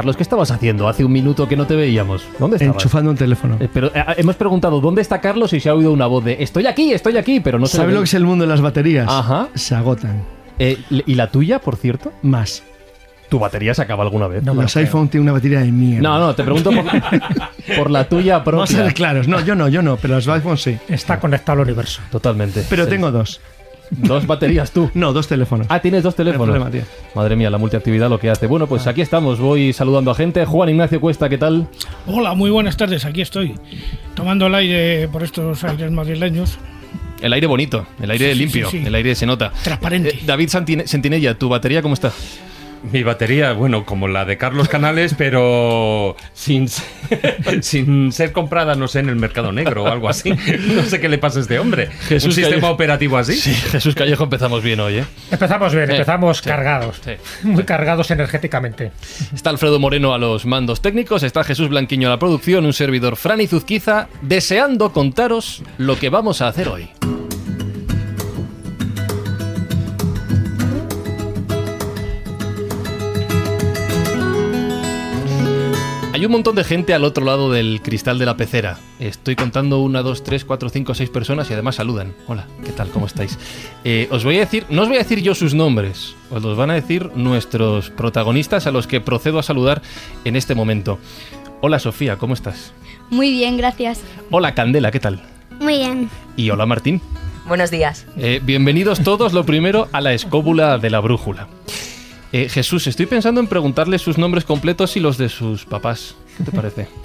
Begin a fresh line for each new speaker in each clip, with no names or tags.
Carlos, ¿qué estabas haciendo? Hace un minuto que no te veíamos. ¿Dónde estabas?
Enchufando un teléfono.
Eh, pero eh, hemos preguntado dónde está Carlos y se ha oído una voz de estoy aquí, estoy aquí, pero no se
¿Sabe lo que es el mundo de las baterías?
Ajá.
Se agotan.
Eh, ¿Y la tuya, por cierto?
Más.
¿Tu batería se acaba alguna vez?
No
Los iPhone tienen una batería de mierda.
No, no, te pregunto por, por la tuya
Vamos a
propia.
ser claros. No, yo no, yo no, pero los iPhone sí.
Está conectado al universo.
Totalmente.
Pero
Sí.
tengo dos.
Dos baterías tú.
No, dos teléfonos.
Ah, tienes dos teléfonos.
No hay problema, tío.
Madre mía, la multiactividad lo que hace. Bueno, pues aquí estamos. Voy saludando a gente. Juan Ignacio Cuesta, ¿qué tal?
Hola, muy buenas tardes, aquí estoy, tomando el aire por estos aires madrileños.
El aire bonito, el aire
Sí,
limpio,
sí, sí.
el aire se nota.
Transparente.
Eh, David Sentinella, ¿tu batería cómo está?
Mi batería, bueno, como la de Carlos Canales, pero sin, ser- sin ser comprada, no sé, en el mercado negro o algo así. No sé qué le pasa a este hombre.
Jesús
¿Un sistema
Callejo.
operativo así?
Sí, Jesús Callejo, empezamos bien hoy, ¿eh?
Empezamos bien, empezamos
sí,
cargados.
sí,
muy cargados energéticamente.
Está Alfredo Moreno a los mandos técnicos, está Jesús Blanquiño a la producción, un servidor Fran Zuzquiza, deseando contaros lo que vamos a hacer hoy. Hay un montón de gente al otro lado del cristal de la pecera. Estoy contando una, dos, tres, cuatro, cinco, seis personas y además saludan. Hola, ¿qué tal? ¿Cómo estáis? Eh, os voy a decir, no os voy a decir yo sus nombres, os los van a decir nuestros protagonistas a los que procedo a saludar en este momento. Hola Sofía, ¿cómo estás?
Muy bien, gracias.
Hola Candela, ¿qué tal?
Muy bien.
Y hola Martín.
Buenos días.
Eh, bienvenidos todos, lo primero, a la escóbula de la brújula. Eh, Jesús, estoy pensando en preguntarle sus nombres completos y los de sus papás. ¿Qué te parece?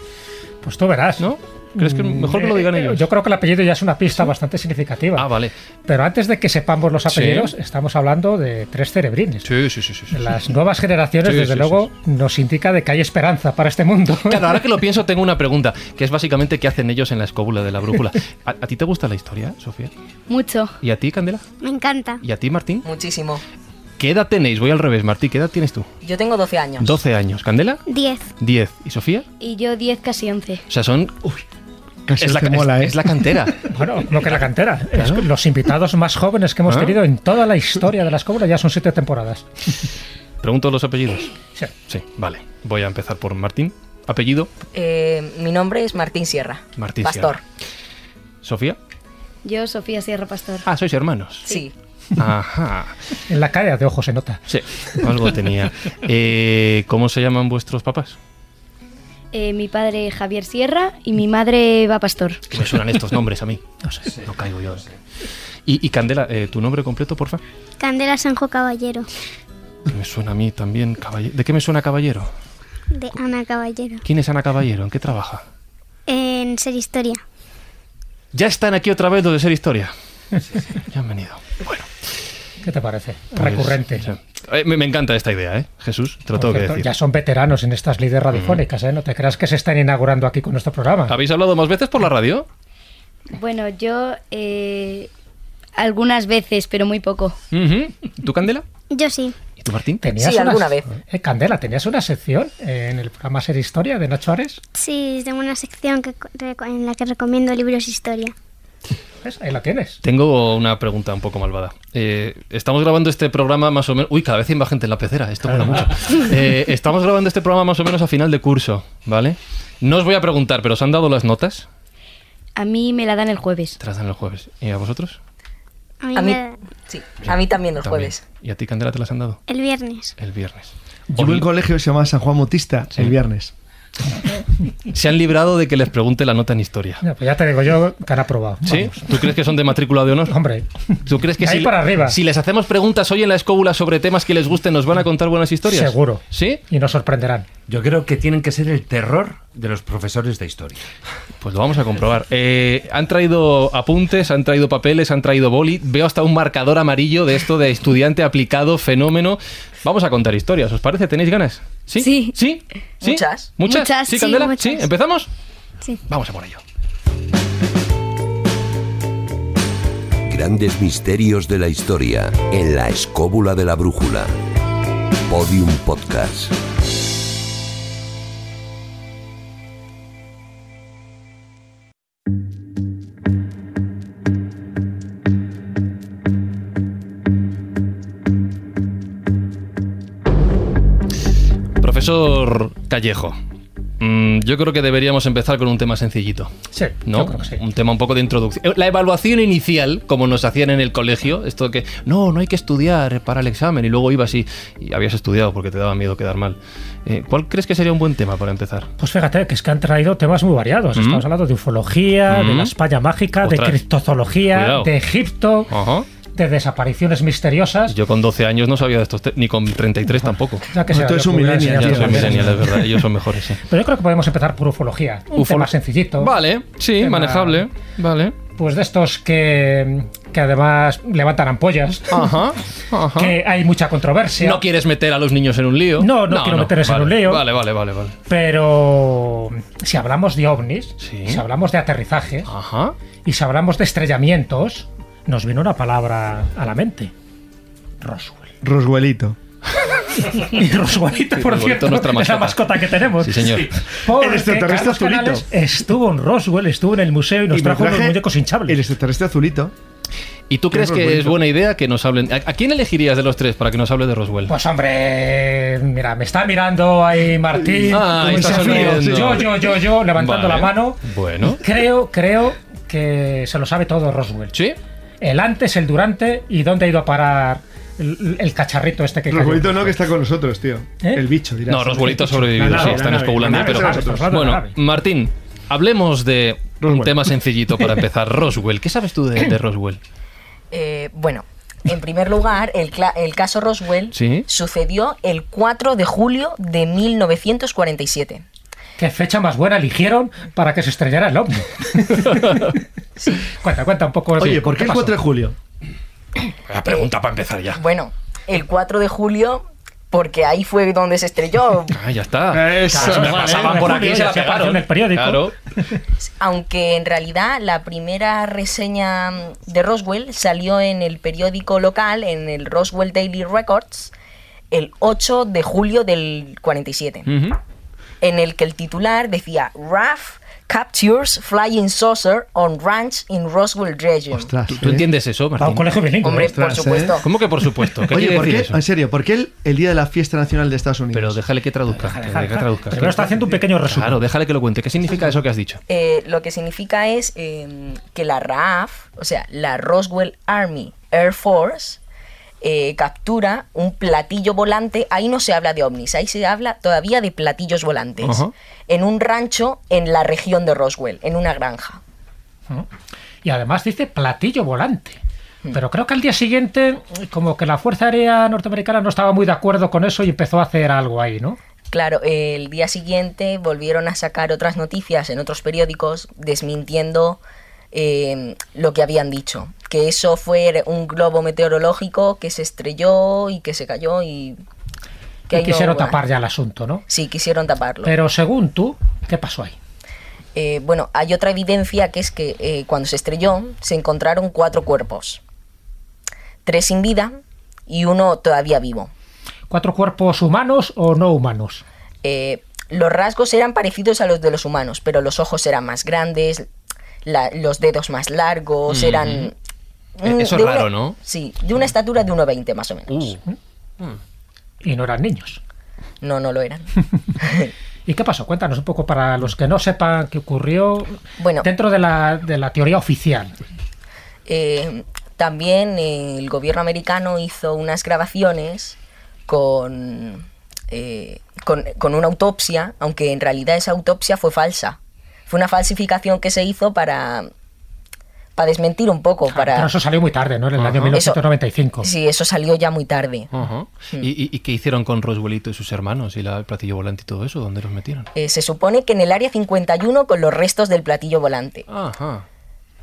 Pues tú verás.
¿No? ¿Crees que mejor que lo digan
Eh,
ellos?
Yo creo que el apellido ya es una pista bastante significativa.
Ah, vale.
Pero antes de que sepamos los
Sí.
apellidos, estamos hablando de tres cerebrines.
Sí, sí, sí, sí. sí.
Las nuevas generaciones,
Sí,
desde
sí,
luego, nos indica de que hay esperanza para este mundo.
Claro, ahora que lo pienso, tengo una pregunta, que es básicamente qué hacen ellos en la escóbula de la brújula. ¿A, a ti te gusta la historia, Sofía?
Mucho.
¿Y a ti, Candela?
Me encanta.
¿Y a ti, Martín?
Muchísimo.
¿Qué edad tenéis? Voy al revés, Martín, ¿qué edad tienes tú?
Yo tengo 12 años.
12 años. ¿Candela?
10.
10. ¿Y Sofía?
Y yo 10, casi 11.
O sea, son...
Casi
es, la, es-
¿eh?
es la cantera.
Bueno, lo que es la cantera. Es los invitados más jóvenes que hemos
Ah.
tenido en toda la historia de la escuela ya son siete temporadas.
Pregunto los apellidos.
Sí.
Sí, vale. Voy a empezar por Martín. Apellido,
Eh, mi nombre es Martín Sierra.
Martín
Pastor.
Sofía.
Yo, Sofía Sierra Pastor.
Ah, sois hermanos.
Sí.
Ajá.
En la cara de ojo se nota.
Sí, algo tenía. Eh, ¿Cómo se llaman vuestros papás?
Eh, mi padre Javier Sierra y mi madre Eva Pastor.
Que me suenan estos nombres a mí. No sé, no caigo yo. Y, y Candela, eh, ¿tu nombre completo, porfa?
Candela Sanjo Caballero.
Que me suena a mí también, caballero. ¿De qué me suena caballero?
De Ana Caballero.
¿Quién es Ana Caballero? ¿En qué trabaja?
En Ser Historia.
Ya están aquí otra vez los de ser historia. Ya han venido. Bueno.
¿Qué te parece?
pues,
Recurrente.
sí. Eh, me, me encanta esta idea, ¿eh? Jesús, te lo tengo que decir.
Ya son veteranos en estas líderes radiofónicas, ¿eh? No te creas que se están inaugurando aquí con nuestro programa.
¿Habéis hablado más veces por la radio?
Bueno, yo eh, algunas veces, pero muy poco.
¿Tú, Candela?
Yo sí.
¿Y tú, Martín?
¿Tenías
Sí,
una-
alguna vez.
Eh, Candela, ¿tenías una sección en el programa Ser Historia de Nacho Ares?
Sí, tengo una sección que, en la que recomiendo libros de historia.
Ahí la tienes.
Tengo una pregunta un poco malvada. Eh, estamos grabando este programa más o menos... Uy, cada vez hay más gente en la pecera, esto mola mucho. Eh, estamos grabando este programa más o menos a final de curso, ¿vale? No os voy a preguntar, pero ¿os han dado las notas?
A mí me la dan el jueves.
Te las dan el jueves. ¿Y a vosotros?
A
A mí, sí, a mí también los
También.
jueves.
¿Y a ti, Candela, te las han dado?
el viernes.
El viernes.
Yo en un colegio que se llama San Juan Bautista el viernes.
Se han librado de que les pregunte la nota en historia.
Ya, pues ya te digo yo que han aprobado.
¿Sí? ¿Tú crees que son de matrícula de honor?
Hombre,
¿Tú crees que
Ahí
si,
para arriba.
si les hacemos preguntas hoy en la escóbula sobre temas que les gusten, nos van a contar buenas historias?
seguro.
¿Sí?
Y nos sorprenderán.
Yo creo que tienen que ser el terror de los profesores de historia.
Pues lo vamos a comprobar. Eh, han traído apuntes, han traído papeles, han traído boli. Veo hasta un marcador amarillo de esto de estudiante aplicado, fenómeno. Vamos a contar historias, ¿os parece? ¿Tenéis ganas? ¿Sí?
Sí.
¿Sí? ¿Sí?
Muchas.
¿Muchas?
Muchas,
¿Sí, Candela?
Muchas.
¿Sí? ¿Empezamos?
Sí.
Vamos a por ello.
Grandes misterios de la historia en la escóbula de la brújula. Podium Podcast.
Profesor Callejo, mm, yo creo que deberíamos empezar con un tema sencillito.
Sí,
¿no?
yo creo que sí.
Un tema un poco de introducción. Eh, La evaluación inicial, como nos hacían en el colegio, esto que no, no hay que estudiar para el examen y luego ibas y, y habías estudiado porque te daba miedo quedar mal. Eh, ¿Cuál crees que sería un buen tema para empezar?
Pues fíjate que es que han traído temas muy variados.
Mm.
Estamos hablando de ufología, de
Mm.
la España mágica,
Ostras.
de criptozoología,
Cuidado.
de Egipto,
Ajá.
De desapariciones misteriosas.
Yo con 12 años no sabía de estos, ni con 33 tampoco.
Ya que se
tú eres un millennial,
soy es verdad. Ellos son mejores, sí.
Pero yo creo que podemos empezar por ufología. Un
Ufolo-
tema sencillito.
Vale, sí,
Tema-
manejable. Vale.
Pues de estos que, que además levantan ampollas.
Ajá, ajá.
Que hay mucha controversia.
No quieres meter a los niños en un lío.
No, no quiero meterles en un lío.
Vale, vale, vale, vale.
Pero si hablamos de ovnis,
Sí.
si hablamos de aterrizaje
Ajá.
y si hablamos de estrellamientos, nos viene una palabra a la mente. Roswell.
Roswellito.
Y Roswellito,
Sí,
por cierto,
es nuestra
es la
mascota.
mascota que tenemos.
Sí, señor.
Porque
El extraterrestre
Carlos
azulito.
Canales estuvo en Roswell, estuvo en el museo y nos
Y
trajo unos muñecos
El
hinchables.
extraterrestre azulito.
¿Y tú crees que es buena idea que nos hablen? ¿A, quién elegirías de los tres para que nos hable de Roswell?
Pues hombre, mira, me está mirando ahí Martín.
Ah, está.
Yo, yo, yo, yo, levantando
Vale.
la mano.
Bueno.
Creo, creo que se lo sabe todo Roswell.
¿Sí?
El antes, el durante y dónde ha ido a parar el, el cacharrito este que cayó.
Roswellito no, que está con nosotros, tío.
¿Eh?
El bicho, dirás.
No, Roswellito ha sobrevivido,
nave,
sí, está en Escobulandia, pero...
nosotros.
Bueno. Martín, hablemos de un tema sencillito para empezar. Roswell. ¿Qué sabes tú de, de Roswell?
Eh, bueno, en primer lugar, el, el caso Roswell
Sí.
sucedió el 4 de julio de 1947.
¿Qué fecha más buena eligieron para que se estrellara el ovni? Cuenta, cuenta un poco.
Oye, ¿por qué el
pasó?
4 de julio?
La pregunta para empezar ya.
Bueno, el 4 de julio, porque ahí fue donde se estrelló.
Ah, ya está.
Eso,
Se me pasaban por aquí y se la pegaron.
en el periódico.
Claro.
Aunque en realidad la primera reseña de Roswell salió en el periódico local, en el Roswell Daily Records, el 8 de julio del 47,
Ujú.
En el que el titular decía RAF captures flying saucer on ranch in Roswell region.
Ostras.
¿Tú, tú
¿eh?
entiendes eso,
Va a un
Martín?
colegio bilingüe.
Hombre,
¿eh?
por supuesto.
¿Cómo que por supuesto? ¿Qué
Oye, ¿por qué?
eso?
En serio, ¿por qué el, el día de la fiesta nacional de Estados Unidos?
Pero déjale que traduzca.
Deja,
que- traduzca.
Primero está haciendo un pequeño resumen.
Claro, déjale que lo cuente. ¿Qué significa eso que has dicho?
Eh, lo que significa es eh, que la RAF, o sea, la Roswell Army Air Force, eh, captura un platillo volante. Ahí no se habla de ovnis, ahí se habla todavía de platillos volantes. En un rancho en la región de Roswell, en una granja.
Y además dice platillo volante.
Hmm.
Pero creo que al día siguiente, como que la Fuerza Aérea Norteamericana no estaba muy de acuerdo con eso y empezó a hacer algo ahí, ¿no?
Claro, el día siguiente volvieron a sacar otras noticias en otros periódicos desmintiendo eh, lo que habían dicho. Que eso fue un globo meteorológico que se estrelló y que se cayó y... Que
Y
ahí no-
quisieron tapar ya el asunto, ¿no?
Sí, quisieron taparlo.
Pero según tú, ¿qué pasó ahí?
Eh, bueno, hay otra evidencia que es que eh, cuando se estrelló se encontraron cuatro cuerpos. Tres sin vida y uno todavía vivo.
¿Cuatro cuerpos humanos o no humanos?
Eh, los rasgos eran parecidos a los de los humanos, pero los ojos eran más grandes, la- los dedos más largos, eran...
Eh,
mm,
eso
de
es
una-
raro, ¿no?
Sí, de una estatura de 1,20 más o menos.
Uh,
Y no eran niños.
No, no lo eran.
¿Y qué pasó? Cuéntanos un poco para los que no sepan qué ocurrió
Bueno.
dentro de la, de la teoría oficial.
Eh, también el gobierno americano hizo unas grabaciones con, eh, con, con una autopsia, aunque en realidad esa autopsia fue falsa. Fue una falsificación que se hizo para, para desmentir un poco. Para...
Pero eso salió muy tarde, ¿no? En el
Ajá.
año 1995.
Sí, eso salió ya muy tarde.
¿Y, y, y qué hicieron con Roswellito y sus hermanos y la, el platillo volante y todo eso? ¿Dónde los metieron?
Eh, se supone que en el área 51 con los restos del platillo volante.
Ajá.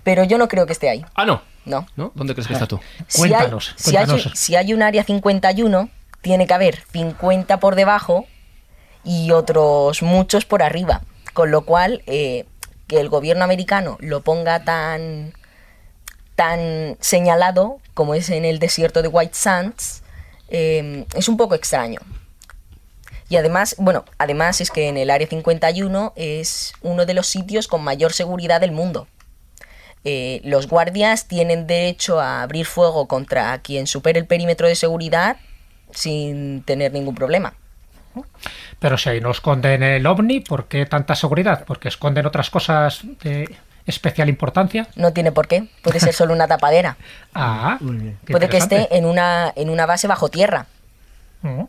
Pero yo no creo que esté ahí.
Ah, no.
No.
¿No? ¿Dónde crees que está tú?
Si hay-
Cuéntanos,
si hay,
cuéntanos.
si hay un área 51, tiene que haber 50 por debajo y otros muchos por arriba. Con lo cual, eh, que el gobierno americano lo ponga tan tan señalado como es en el desierto de White Sands, eh, es un poco extraño. Y además, bueno, además es que en el Área 51 es uno de los sitios con mayor seguridad del mundo. Eh, los guardias tienen derecho a abrir fuego contra quien supere el perímetro de seguridad sin tener ningún problema.
Pero si ahí no esconden el ovni, ¿por qué tanta seguridad? ¿Porque esconden otras cosas de especial importancia?
No tiene por qué, puede ser solo una tapadera.
Ah,
puede que esté en una, en una base bajo tierra.
Mm.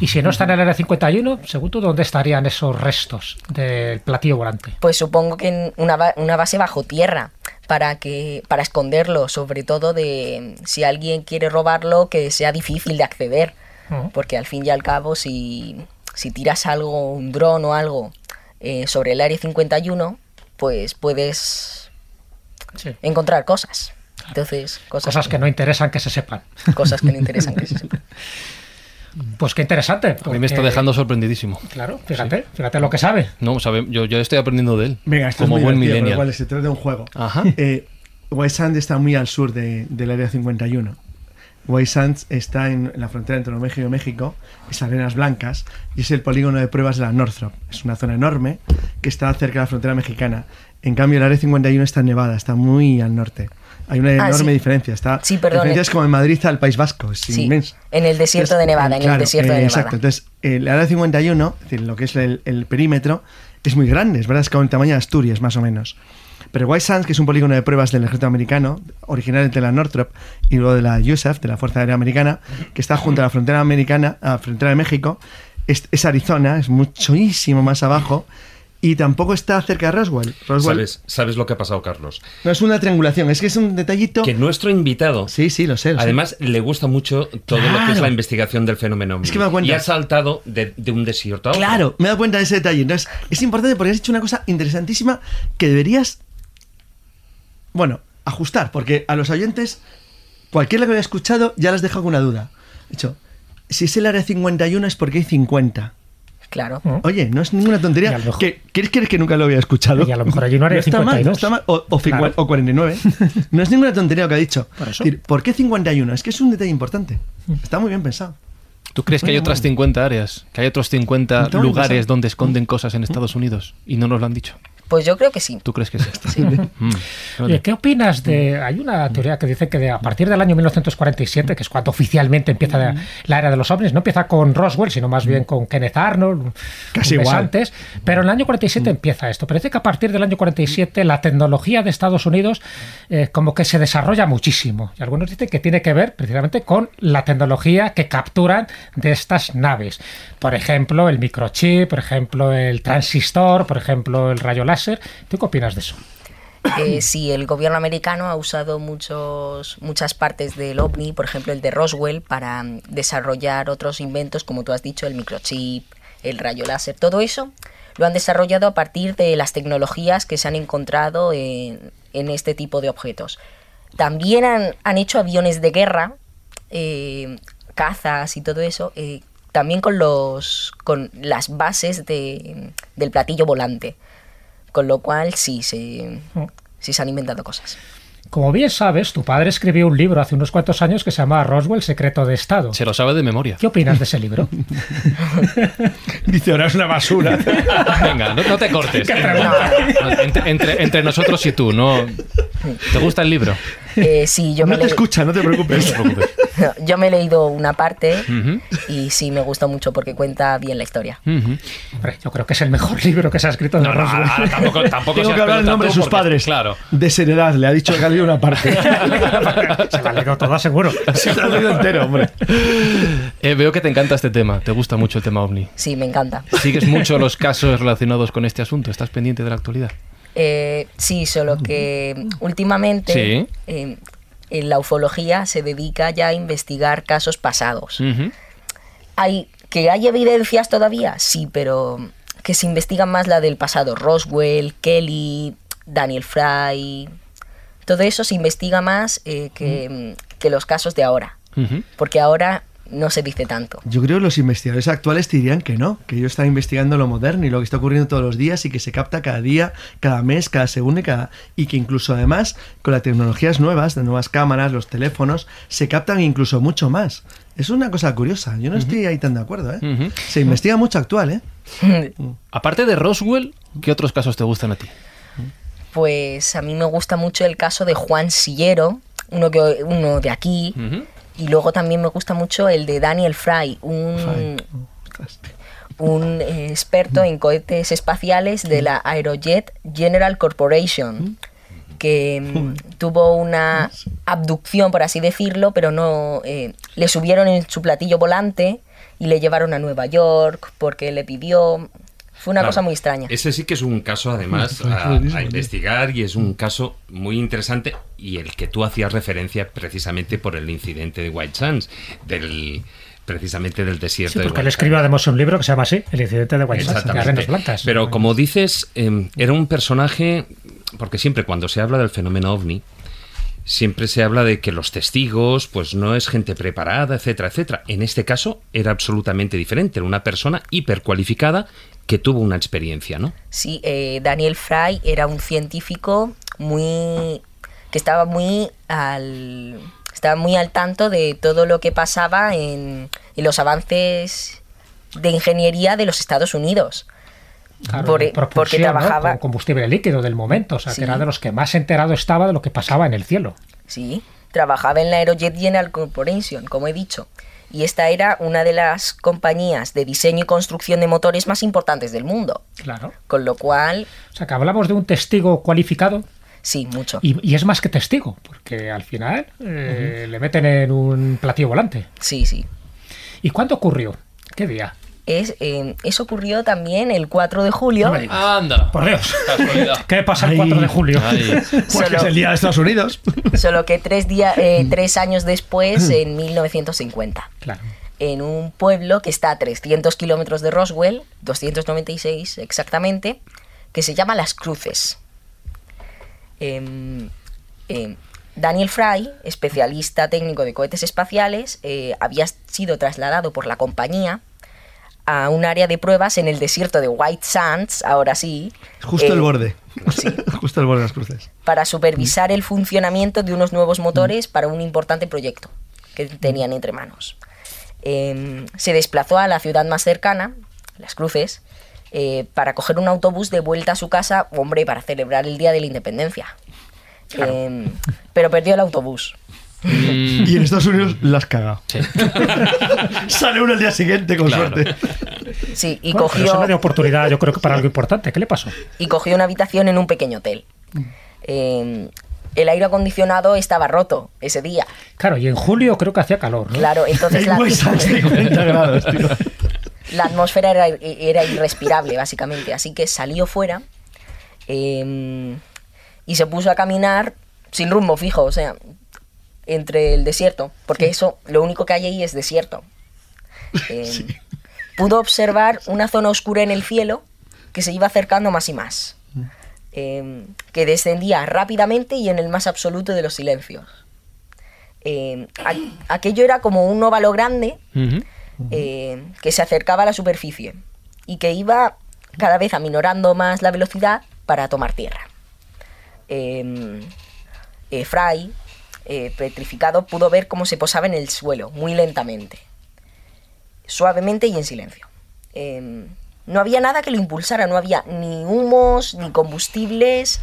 Y si no está en el área 51, según tú, ¿dónde estarían esos restos del platillo volante?
Pues supongo que en una, ba- una base bajo tierra para que para esconderlo, sobre todo de si alguien quiere robarlo que sea difícil de acceder,
Mm.
porque al fin y al cabo si, si tiras algo, un dron o algo eh, sobre el área 51, pues puedes
Sí.
encontrar cosas. Entonces, cosas,
Cosas que no interesan que se sepan.
cosas que no interesan que se sepan.
Pues qué interesante.
A mí me está dejando sorprendidísimo.
Claro, fíjate, fíjate lo que sabe.
No, sabe, yo, yo estoy aprendiendo de él.
Venga, esto
como
es muy
buen millennial.
igual se trata de un juego.
Ajá.
Eh, White Sands está muy al sur de- del área 51. White Sands está en, la frontera entre Nuevo México y México, es Arenas Blancas, y es el polígono de pruebas de la Northrop. Es una zona enorme que está cerca de la frontera mexicana. En cambio, el área 51 está en Nevada, está muy al norte. Hay una
Ah,
enorme
sí.
diferencia. Está,
Sí, perdón,
La diferencia
eh.
es como en Madrid al País Vasco, es
Sí,
inmensa.
en el desierto de Nevada, en el
claro,
desierto de
eh,
Nevada.
Exacto. Entonces, el área 51, es decir, lo que es el, el perímetro, es muy grande, es verdad, es como el tamaño de Asturias, más o menos. Pero White Sands, que es un polígono de pruebas del ejército americano, original de la Northrop y luego de la USAF, de la Fuerza Aérea Americana, que está junto a la frontera americana, a la frontera de México, es, es Arizona, es muchísimo más abajo, y tampoco está cerca de Roswell. Roswell
¿Sabes, ¿Sabes lo que ha pasado, Carlos?
no es una triangulación, es que es un detallito.
Que nuestro invitado
Sí, sí, lo sé. lo sé.
Además, le gusta mucho todo lo que es
Claro.
la investigación del fenómeno.
Es que me da cuenta.
Y ha saltado de, de un desierto a otro.
Claro, me he dado cuenta de ese detalle. Entonces, es importante porque has dicho una cosa interesantísima que deberías, bueno, ajustar, porque a los oyentes, cualquiera que haya escuchado, ya les has dejado con una duda. De hecho, si es el área 51 es porque hay 50.
Claro.
Mm.
Oye, no es ninguna tontería. ¿Qué, ¿Quieres creer que nunca lo había escuchado?
Y a lo mejor hay un área
no está mal,
52.
no está mal. O, o, cincu-
Claro.
o 49. No es ninguna tontería lo que ha dicho.
Por eso.
Es decir, ¿por qué 51? Es que es un detalle importante.
Mm.
Está muy bien pensado.
¿Tú crees que hay otras
bueno.
50 áreas? ¿Que hay otros 50
Está muy
lugares donde esconden cosas en Estados Unidos y no nos lo han dicho?
Pues yo creo que sí.
¿Tú crees que sí? Mm, vale.
Oye, ¿qué opinas de.? Hay una teoría que dice que de- a partir del año 1947, que es cuando oficialmente empieza la, la era de los ovnis, no empieza con Roswell, sino más bien con Kenneth Arnold,
Casi igual.
antes. Pero en el año 47 empieza esto. Parece que a partir del año 47 la tecnología de Estados Unidos eh, como que se desarrolla muchísimo. Y algunos dicen que tiene que ver precisamente con la tecnología que capturan de estas naves. Por ejemplo, el microchip, por ejemplo, el transistor, por ejemplo, el rayo láser. ¿Tú qué opinas de eso?
Eh, sí, el gobierno americano ha usado muchos, muchas partes del OVNI, por ejemplo el de Roswell, para mm, desarrollar otros inventos, como tú has dicho, el microchip, el rayo láser, todo eso lo han desarrollado a partir de las tecnologías que se han encontrado en, en este tipo de objetos. También han, han hecho aviones de guerra, eh, cazas y todo eso, eh, también con, los, con las bases de, del platillo volante. Con lo cual sí se, sí se han inventado cosas.
Como bien sabes, tu padre escribió un libro hace unos cuantos años que se llama Roswell, Secreto de Estado.
Se lo sabe de memoria.
¿Qué opinas de ese libro?
Dice, ahora es una basura.
Venga, no, no te cortes. Entre, entre- entre nosotros y tú, ¿no? ¿Te gusta el libro?
Eh, sí, yo me,
no te
le-
escucha, no te preocupes.
yo me he leído una parte y sí me gustó mucho porque cuenta bien la historia.
Hombre, yo creo que es el mejor libro que se ha escrito de
No, no, ahora tampoco, tampoco
Tengo que hablar el
pelota
nombre de sus
porque-
padres.
Claro.
De seriedad, le ha dicho que ha leído una parte.
se la ha leído toda, seguro.
Se lo ha leído entero, hombre.
Eh, veo que te encanta este tema. Te gusta mucho el tema ovni.
Sí, me encanta.
¿Sigues mucho los casos relacionados con este asunto? ¿Estás pendiente de la actualidad?
Eh, sí, solo que últimamente
Sí.
eh, en la ufología se dedica ya a investigar casos pasados. Hay que hay evidencias todavía, sí, pero que se investigan más la del pasado. Roswell, Kelly, Daniel Fry, todo eso se investiga más eh, que, que los casos de ahora. Porque ahora no se dice tanto.
Yo creo que los investigadores actuales te dirían que no, que ellos están investigando lo moderno y lo que está ocurriendo todos los días y que se capta cada día, cada mes, cada segundo y, cada, y que incluso además con las tecnologías nuevas, de nuevas cámaras, los teléfonos, se captan incluso mucho más. Es una cosa curiosa, yo no estoy ahí tan de acuerdo. ¿eh? Se investiga mucho actual, ¿eh?
Aparte de Roswell, ¿qué otros casos te gustan a ti?
Pues a mí me gusta mucho el caso de Juan Sillero, uno, que, uno de aquí. Y luego también me gusta mucho el de Daniel Fry, un, un experto en cohetes espaciales de la Aerojet General Corporation, que mm, tuvo una abducción, por así decirlo, pero no eh, le subieron en su platillo volante y le llevaron a Nueva York porque le pidió. Fue una
Claro,
cosa muy extraña.
Ese sí que es un caso, además, a, a investigar y es un caso muy interesante y el que tú hacías referencia precisamente por el incidente de White Sands, del precisamente del desierto
Sí,
de
porque él
White
escribe además un libro que se llama así, El incidente de White Sands, de Blancas.
Pero como dices, eh, era un personaje, porque siempre cuando se habla del fenómeno ovni, siempre se habla de que los testigos, pues no es gente preparada, etcétera, etcétera. En este caso era absolutamente diferente, era una persona hipercualificada que tuvo una experiencia, ¿no?
Sí, eh, Daniel Fry era un científico muy que estaba muy al estaba muy al tanto de todo lo que pasaba en, en los avances de ingeniería de los Estados Unidos.
Claro,
por-
propulsión,
porque
¿no?
trabajaba-
Con combustible líquido del momento, o sea,
Sí.
que era de los que más enterado estaba de lo que pasaba en el cielo.
Sí, trabajaba en la Aerojet General Corporation, como he dicho. Y esta era una de las compañías de diseño y construcción de motores más importantes del mundo.
Claro.
Con lo cual,
O sea, que hablamos de un testigo cualificado
sí, mucho.
y, y es más que testigo, porque al final eh, le meten en un platillo volante.
Sí, sí.
¿Y cuándo ocurrió? ¿Qué día?
Es, eh, eso ocurrió también el 4 de julio.
Anda.
Por Dios. ¿Qué pasa el
Ay.
4 de julio?
Ay.
Pues
Solo-
que es el día de Estados Unidos.
Solo que tres, días, eh, tres años después, en 1950,
Claro.
en un pueblo que está a 300 kilómetros de Roswell, 296 exactamente, que se llama Las Cruces. Em, em, Daniel Fry, especialista técnico de cohetes espaciales, eh, había sido trasladado por la compañía a un área de pruebas en el desierto de White Sands, ahora sí.
Justo
eh,
el borde. Justo el borde de las cruces.
para supervisar el funcionamiento de unos nuevos motores para un importante proyecto que tenían entre manos. Em, se desplazó a la ciudad más cercana, Las Cruces, eh, para coger un autobús de vuelta a su casa, hombre, para celebrar el Día de la Independencia. Em, pero perdió el autobús.
Mm,
Y en Estados Unidos las caga.
sí.
Sale uno el día siguiente con
Claro.
suerte.
Sí, y
Bueno, pero eso
cogió,
me dio oportunidad, yo creo que para algo importante. ¿Qué le pasó?
y cogió una habitación en un pequeño hotel. Em, el aire acondicionado estaba roto ese día.
Claro, y en julio creo que hacía calor, ¿no?
Claro, entonces
En
la,
West Sands, 50 grados, tío.
la atmósfera era, era irrespirable, básicamente. Así que salió fuera eh, y se puso a caminar sin rumbo fijo, o sea, entre el desierto, porque eso, lo único que hay ahí es desierto. Eh, Pudo observar una zona oscura en el cielo que se iba acercando más y más, eh, que descendía rápidamente y en el más absoluto de los silencios. Eh, a- aquello era como un óvalo grande eh, que se acercaba a la superficie y que iba cada vez aminorando más la velocidad para tomar tierra. Eh, eh, Fry, eh, petrificado, pudo ver cómo se posaba en el suelo, muy lentamente, suavemente y en silencio. Eh, no había nada que lo impulsara, no había ni humos, ni combustibles,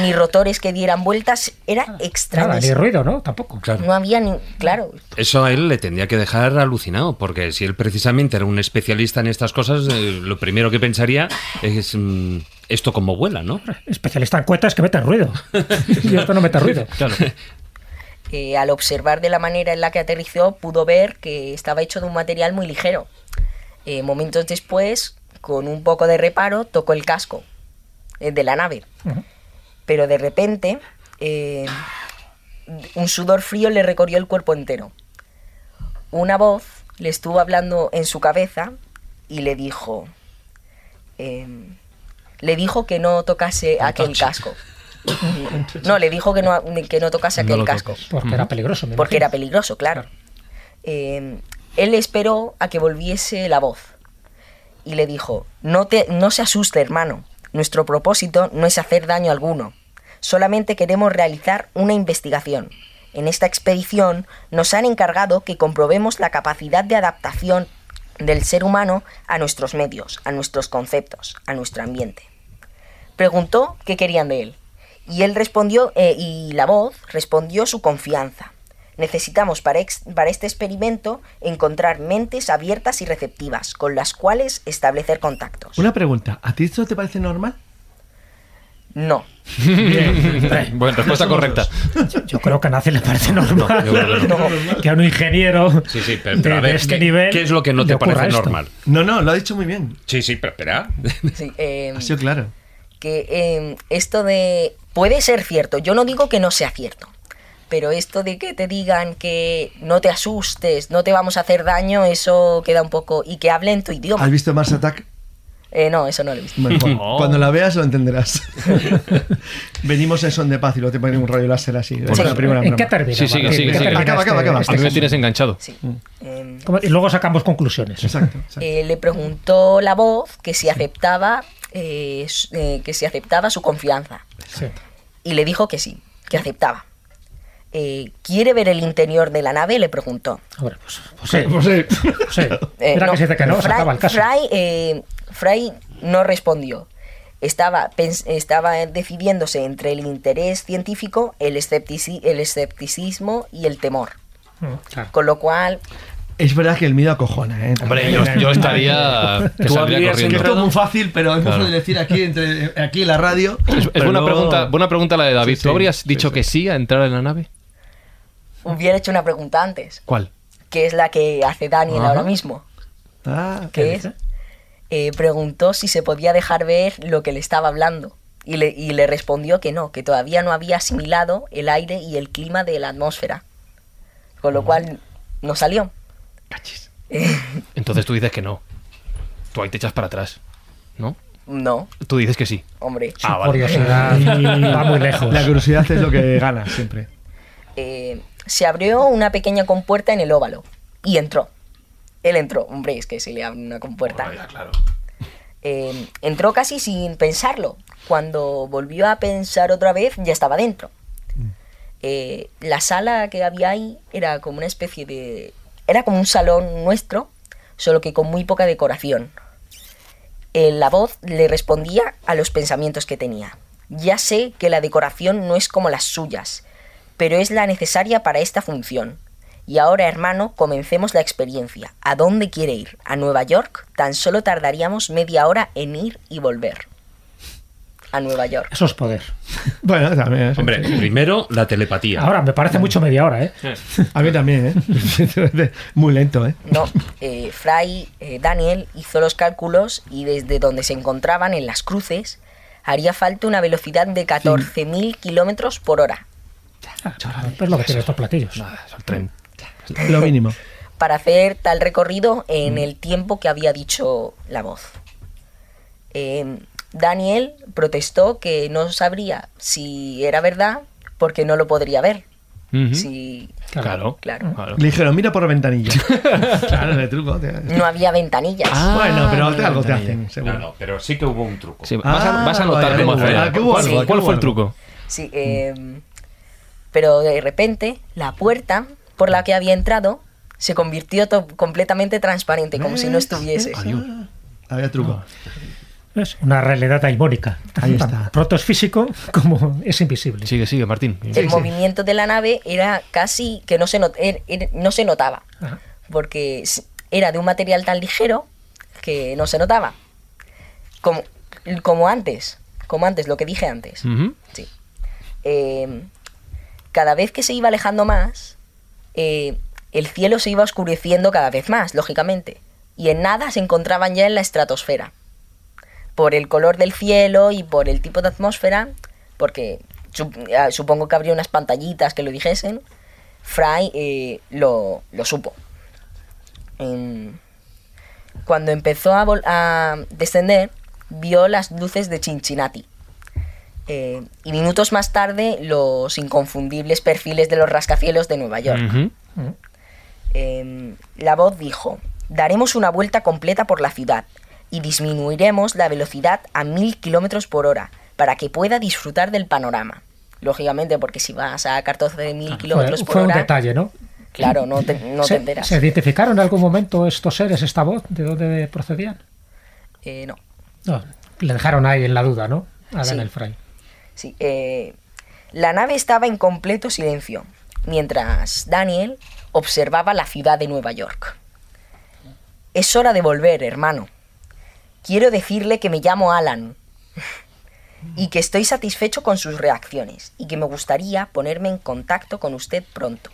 ni rotores que dieran vueltas. Era
Nada, ni
extraño.
ruido, ¿no? Tampoco.
No había ni. Claro,
Eso a él le tendría que dejar alucinado, porque si él precisamente era un especialista en estas cosas, eh, lo primero que pensaría es mm, esto como vuela, ¿no?
Especialista en cuetas que mete ruido. y esto no mete ruido.
Claro.
Eh, al observar de la manera en la que aterrizó, pudo ver que estaba hecho de un material muy ligero. Eh, momentos después, con un poco de reparo, tocó el casco eh, de la nave. Pero de repente, eh, un sudor frío le recorrió el cuerpo entero. Una voz le estuvo hablando en su cabeza y le dijo, eh, le dijo que no tocase aquel casco. No, le dijo que no, que no tocase aquel casco.
Porque era peligroso. me
Porque
imagino.
era peligroso, claro. Eh, él esperó a que volviese la voz y le dijo, no, te, no se asuste hermano, nuestro propósito no es hacer daño alguno, solamente queremos realizar una investigación. En esta expedición nos han encargado que comprobemos la capacidad de adaptación del ser humano a nuestros medios, a nuestros conceptos, a nuestro ambiente. Preguntó qué querían de él. Y él respondió, eh, y la voz respondió su confianza. Necesitamos para, ex- para este experimento encontrar mentes abiertas y receptivas, con las cuales establecer contactos.
Una pregunta, ¿a ti esto te parece normal?
No.
Bueno, respuesta correcta.
Yo creo que a nadie le parece normal
que no.
que a un ingeniero
Sí, sí, pero,
de,
a
de
ver,
este
¿qué,
nivel.
qué es lo que no te parece
esto.
normal?
No, no, lo ha dicho muy bien.
Sí, sí, pero espera.
Sí, eh,
Ha sido claro.
que eh, esto de... Puede ser cierto, yo no digo que no sea cierto, pero esto de que te digan que no te asustes, no te vamos a hacer daño, eso queda un poco... Y que hablen tu idioma.
¿Has visto Mars Attack?
Eh, no, eso no lo he visto.
Bueno,
Oh.
Cuando la veas lo entenderás. Venimos en son de paz y luego te ponen un rayo láser así. Es
Sí.
la primera
¿En qué termina?
Sí,
¿En qué
sigue.
termina
Acaba, acaba,
este-
acaba.
este
A mí me tienes enganchado.
Sí.
¿Cómo? Y luego sacamos conclusiones.
Exacto. exacto.
eh, le preguntó la voz que si aceptaba eh, eh, que si aceptaba su confianza
Sí.
y le dijo que sí, que aceptaba. Eh, ¿Quiere ver el interior de la nave? Le preguntó.
Hombre, pues, pues sí.
Pues sí.
pues sí.
Eh,
Mira
no,
que si dice que no, se
Fry,
acaba el caso.
Fry, eh, Fry no respondió. Estaba, pens- estaba decidiéndose entre el interés científico, el, esceptici- el escepticismo y el temor.
Mm, claro.
Con lo cual,
Es verdad que el miedo acojona, ¿eh?
Hombre, yo, yo estaría. que
¿Tú
saldría
habrías
Que
corriendo.
esto es muy fácil, pero es muy
Claro.
fácil decir aquí, entre, aquí en la radio.
Es, buena,
luego-
pregunta, buena pregunta la de David.
Sí,
¿Tú
sí,
habrías
sí,
dicho
sí.
que sí a entrar en la nave?
hubiera hecho una pregunta antes,
¿Cuál?
que es la que hace Daniel
Ajá.
ahora mismo.
Ah,
que es, eh, preguntó si se podía dejar ver lo que le estaba hablando. Y le, y le respondió que no, que todavía no había asimilado el aire y el clima de la atmósfera. Con lo cual no salió.
Entonces tú dices que no. Tú ahí te echas para atrás. ¿No?
No,
Tú dices que sí.
hombre.
Ah, vale.
Curiosidad va muy lejos.
La curiosidad es lo que gana siempre.
Eh, se abrió una pequeña compuerta en el óvalo y entró. Él entró. Hombre, es que se le abre una compuerta. Eh, entró casi sin pensarlo. Cuando volvió a pensar otra vez, ya estaba dentro. Eh, la sala que había ahí era como una especie de... Era como un salón nuestro, solo que con muy poca decoración. Eh, la voz le respondía a los pensamientos que tenía. Ya sé que la decoración no es como las suyas, pero es la necesaria para esta función. Y ahora, hermano, comencemos la experiencia. ¿A dónde quiere ir? ¿A Nueva York? Tan solo tardaríamos media hora en ir y volver. A Nueva York.
Eso es poder.
Bueno, también. ¿eh?
Hombre, primero la telepatía.
Ahora, me parece mucho media hora, ¿eh?
A mí también, ¿eh? Muy lento, ¿eh?
No, eh, Fray eh, Daniel hizo los cálculos y desde donde se encontraban en las cruces haría falta una velocidad de 14.000 kilómetros por hora
Es lo que tienen estos platillos.
Nada, es el tren.
Lo mínimo.
para hacer tal recorrido en el tiempo que había dicho la voz. Eh, Daniel protestó que no sabría si era verdad porque no lo podría ver. Si
Claro.
Claro.
claro.
Le dijeron, mira por la ventanilla. claro, de truco. te-
no había ventanillas.
Ah,
bueno, pero te- algo te hacen, seguro.
No, no, pero sí que hubo un truco.
Sí, vas, a,
Ah,
vas a notar cómo hacer.
ah,
¿Cuál, fue el truco?
Sí, eh, pero de repente la puerta por la que había entrado se convirtió completamente transparente, como si no estuviese.
Ah, Había truco.
Es una realidad daimónica.
Ahí está.
Pronto es físico como es invisible.
Sigue, sigue, Martín.
El movimiento de la nave era casi que no se, not- er- er- no se notaba,
Ajá.
porque era de un material tan ligero que no se notaba. Como, como antes, como antes, lo que dije antes. Sí. Eh, cada vez que se iba alejando más, eh, el cielo se iba oscureciendo cada vez más, lógicamente. Y en nada se encontraban ya en la estratosfera. Por el color del cielo y por el tipo de atmósfera, porque ah, supongo que habría unas pantallitas que lo dijesen, Fry eh, lo, lo supo. Em, cuando empezó a, a descender, vio las luces de Cincinnati. Eh, y minutos más tarde, los inconfundibles perfiles de los rascacielos de Nueva York. Em, la voz dijo, daremos una vuelta completa por la ciudad y disminuiremos la velocidad a mil kilómetros por hora para que pueda disfrutar del panorama. Lógicamente, porque si vas a 14.000 kilómetros
Fue,
por
fue un
hora,
detalle, ¿no?
claro, no te, no te
¿Se,
enteras.
¿Se identificaron en algún momento estos seres, esta voz? ¿De dónde procedían?
Eh, no.
No, le dejaron ahí en la duda, ¿no? A
Sí.
Daniel Fry.
Sí, eh, la nave estaba en completo silencio, mientras Daniel observaba la ciudad de Nueva York. Es hora de volver, hermano. Quiero decirle que me llamo Alan y que estoy satisfecho con sus reacciones y que me gustaría ponerme en contacto con usted pronto.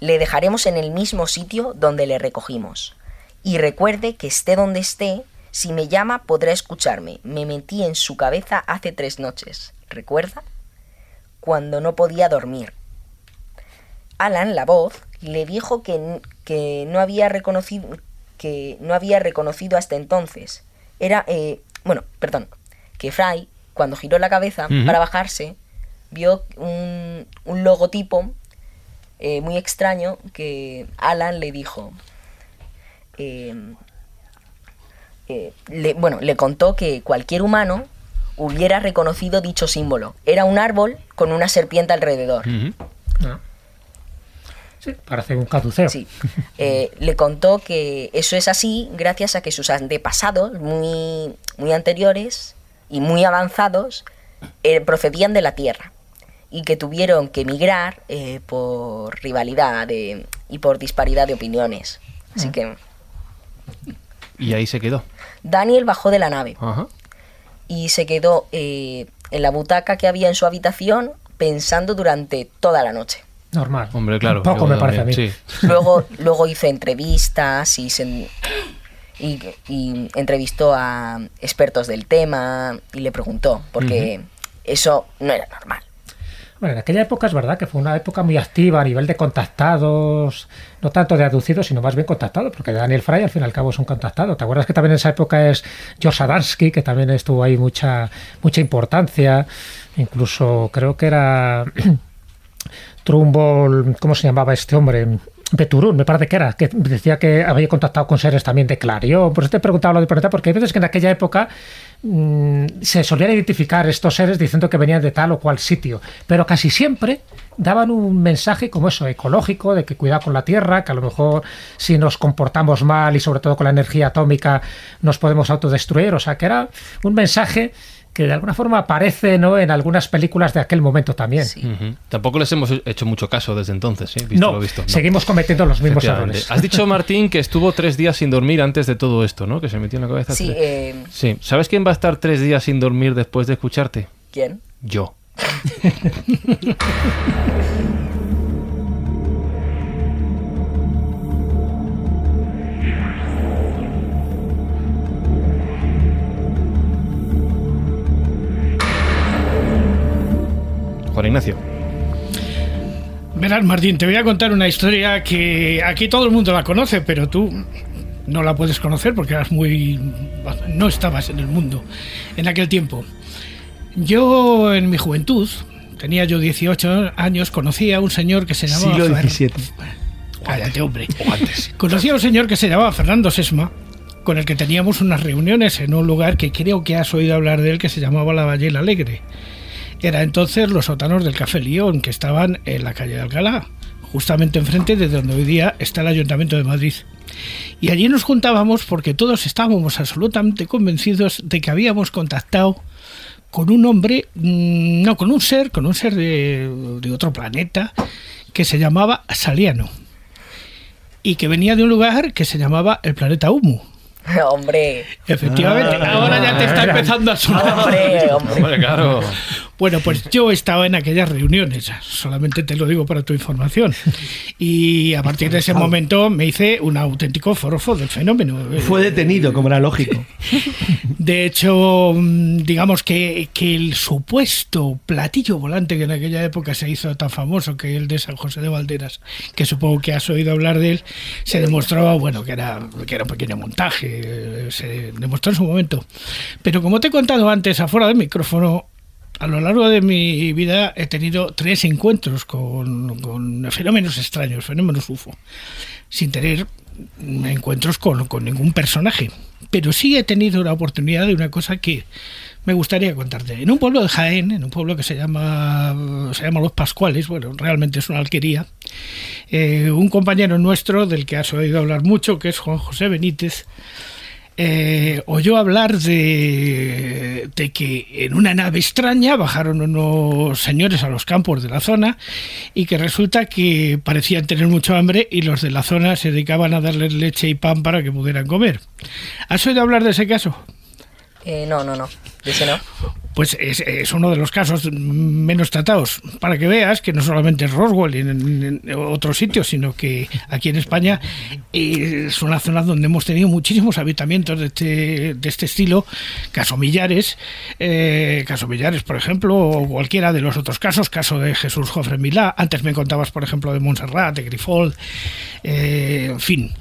Le dejaremos en el mismo sitio donde le recogimos. Y recuerde que esté donde esté, si me llama podrá escucharme. Me metí en su cabeza hace tres noches. ¿Recuerda? Cuando no podía dormir. Alan, la voz, le dijo que, que no había reconocido que no había reconocido hasta entonces. Era, eh, bueno, perdón, que Fry, cuando giró la cabeza para bajarse, vio un, un logotipo eh, muy extraño que Alan le dijo. eh, eh, le- bueno, le contó que cualquier humano hubiera reconocido dicho símbolo. Era un árbol con una serpiente alrededor.
Ah. Sí, parece un caduceo.
Sí. Eh, le contó que eso es así gracias a que sus antepasados muy, muy anteriores y muy avanzados eh, procedían de la Tierra y que tuvieron que emigrar eh, por rivalidad de- y por disparidad de opiniones. Así que
Y ahí se quedó.
Daniel bajó de la nave
Ajá.
y se quedó eh, en la butaca que había en su habitación pensando durante toda la noche.
Normal.
Hombre, claro.
Un poco me parece a mí.
Sí.
Luego, luego hizo entrevistas y, se- y, y entrevistó a expertos del tema y le preguntó, porque eso no era normal.
Bueno, en aquella época es verdad que fue una época muy activa a nivel de contactados, no tanto de aducidos, sino más bien contactados, porque Daniel Fry al fin y al cabo es un contactado. ¿Te acuerdas que también en esa época es George Adansky, que también estuvo ahí mucha, mucha importancia? Incluso creo que era Trumbull, ¿cómo se llamaba este hombre? Beturún, me parece que era, que decía que había contactado con seres también de Clarion. Por eso te he preguntado lo de planeta, porque hay veces que en aquella época mm, se solían identificar estos seres diciendo que venían de tal o cual sitio, pero casi siempre daban un mensaje como eso, ecológico, de que cuidado con la Tierra, que a lo mejor si nos comportamos mal y sobre todo con la energía atómica nos podemos autodestruir, o sea que era un mensaje que de alguna forma aparece ¿no? en algunas películas de aquel momento también.
Tampoco les hemos hecho mucho caso desde entonces. Visto
No,
lo visto. No.
seguimos cometiendo los mismos errores.
Has dicho, Martín, que estuvo tres días sin dormir antes de todo esto, ¿no? Que se metió en la cabeza.
Sí, eh,
Sí. ¿Sabes quién va a estar tres días sin dormir después de escucharte?
¿quién?
Yo. Juan Ignacio.
Verás, Martín, te voy a contar una historia que aquí todo el mundo la conoce, pero tú no la puedes conocer porque eras muy. no estabas en el mundo en aquel tiempo. Yo, en mi juventud, tenía yo 18 años, conocí a un señor que se llamaba.
Siglo
Fer-
XVII.
Cállate, hombre. Conocí a un señor que se llamaba Fernando Sesma, con el que teníamos unas reuniones en un lugar que creo que has oído hablar de él, que se llamaba La Vallela Alegre. Era entonces los sótanos del Café León, que estaban en la calle de Alcalá, justamente enfrente de donde hoy día está el Ayuntamiento de Madrid. Y allí nos juntábamos porque todos estábamos absolutamente convencidos de que habíamos contactado con un hombre, mm, no, con un ser, con un ser de, de otro planeta, que se llamaba Saliano. Y que venía de un lugar que se llamaba el planeta Humu.
hombre,
Efectivamente,
Ah.
ahora ya te está empezando a sonar.
hombre, hombre.
Hombre, claro.
Bueno, pues yo estaba en aquellas reuniones, solamente te lo digo para tu información. Y a partir de ese momento me hice un auténtico forofo del fenómeno.
Fue detenido, como era lógico.
De hecho, mm, digamos que, que el supuesto platillo volante que en aquella época se hizo tan famoso, que el de San José de Valderas, que supongo que has oído hablar de él, se demostró, bueno, que era, que era un pequeño montaje, eh, se demostró en su momento. Pero como te he contado antes, afuera del micrófono, a lo largo de mi vida he tenido tres encuentros con, con fenómenos extraños, fenómenos UFO, sin tener encuentros con, con ningún personaje. Pero sí he tenido la oportunidad de una cosa que me gustaría contarte. En un pueblo de Jaén, en un pueblo que se llama, se llama Los Pascuales, bueno, realmente es una alquería, eh, un compañero nuestro, del que has oído hablar mucho, que es Juan José Benítez, eh, oyó hablar de, de, que en una nave extraña bajaron unos señores a los campos de la zona y que resulta que parecían tener mucho hambre y los de la zona se dedicaban a darles leche y pan para que pudieran comer. ¿Has oído hablar de ese caso?
Eh, no, no, no. Ese no.
Pues es, es, uno de los casos menos tratados. Para que veas que no solamente es Roswell y en, en otros sitios, sino que aquí en España eh, es una zona donde hemos tenido muchísimos habitamientos de este, de este estilo, caso Millares, eh, caso Millares, por ejemplo, o cualquiera de los otros casos, caso de Jesús Jofre Milá. Antes me contabas, por ejemplo, de Montserrat, de Grifol, eh, en fin.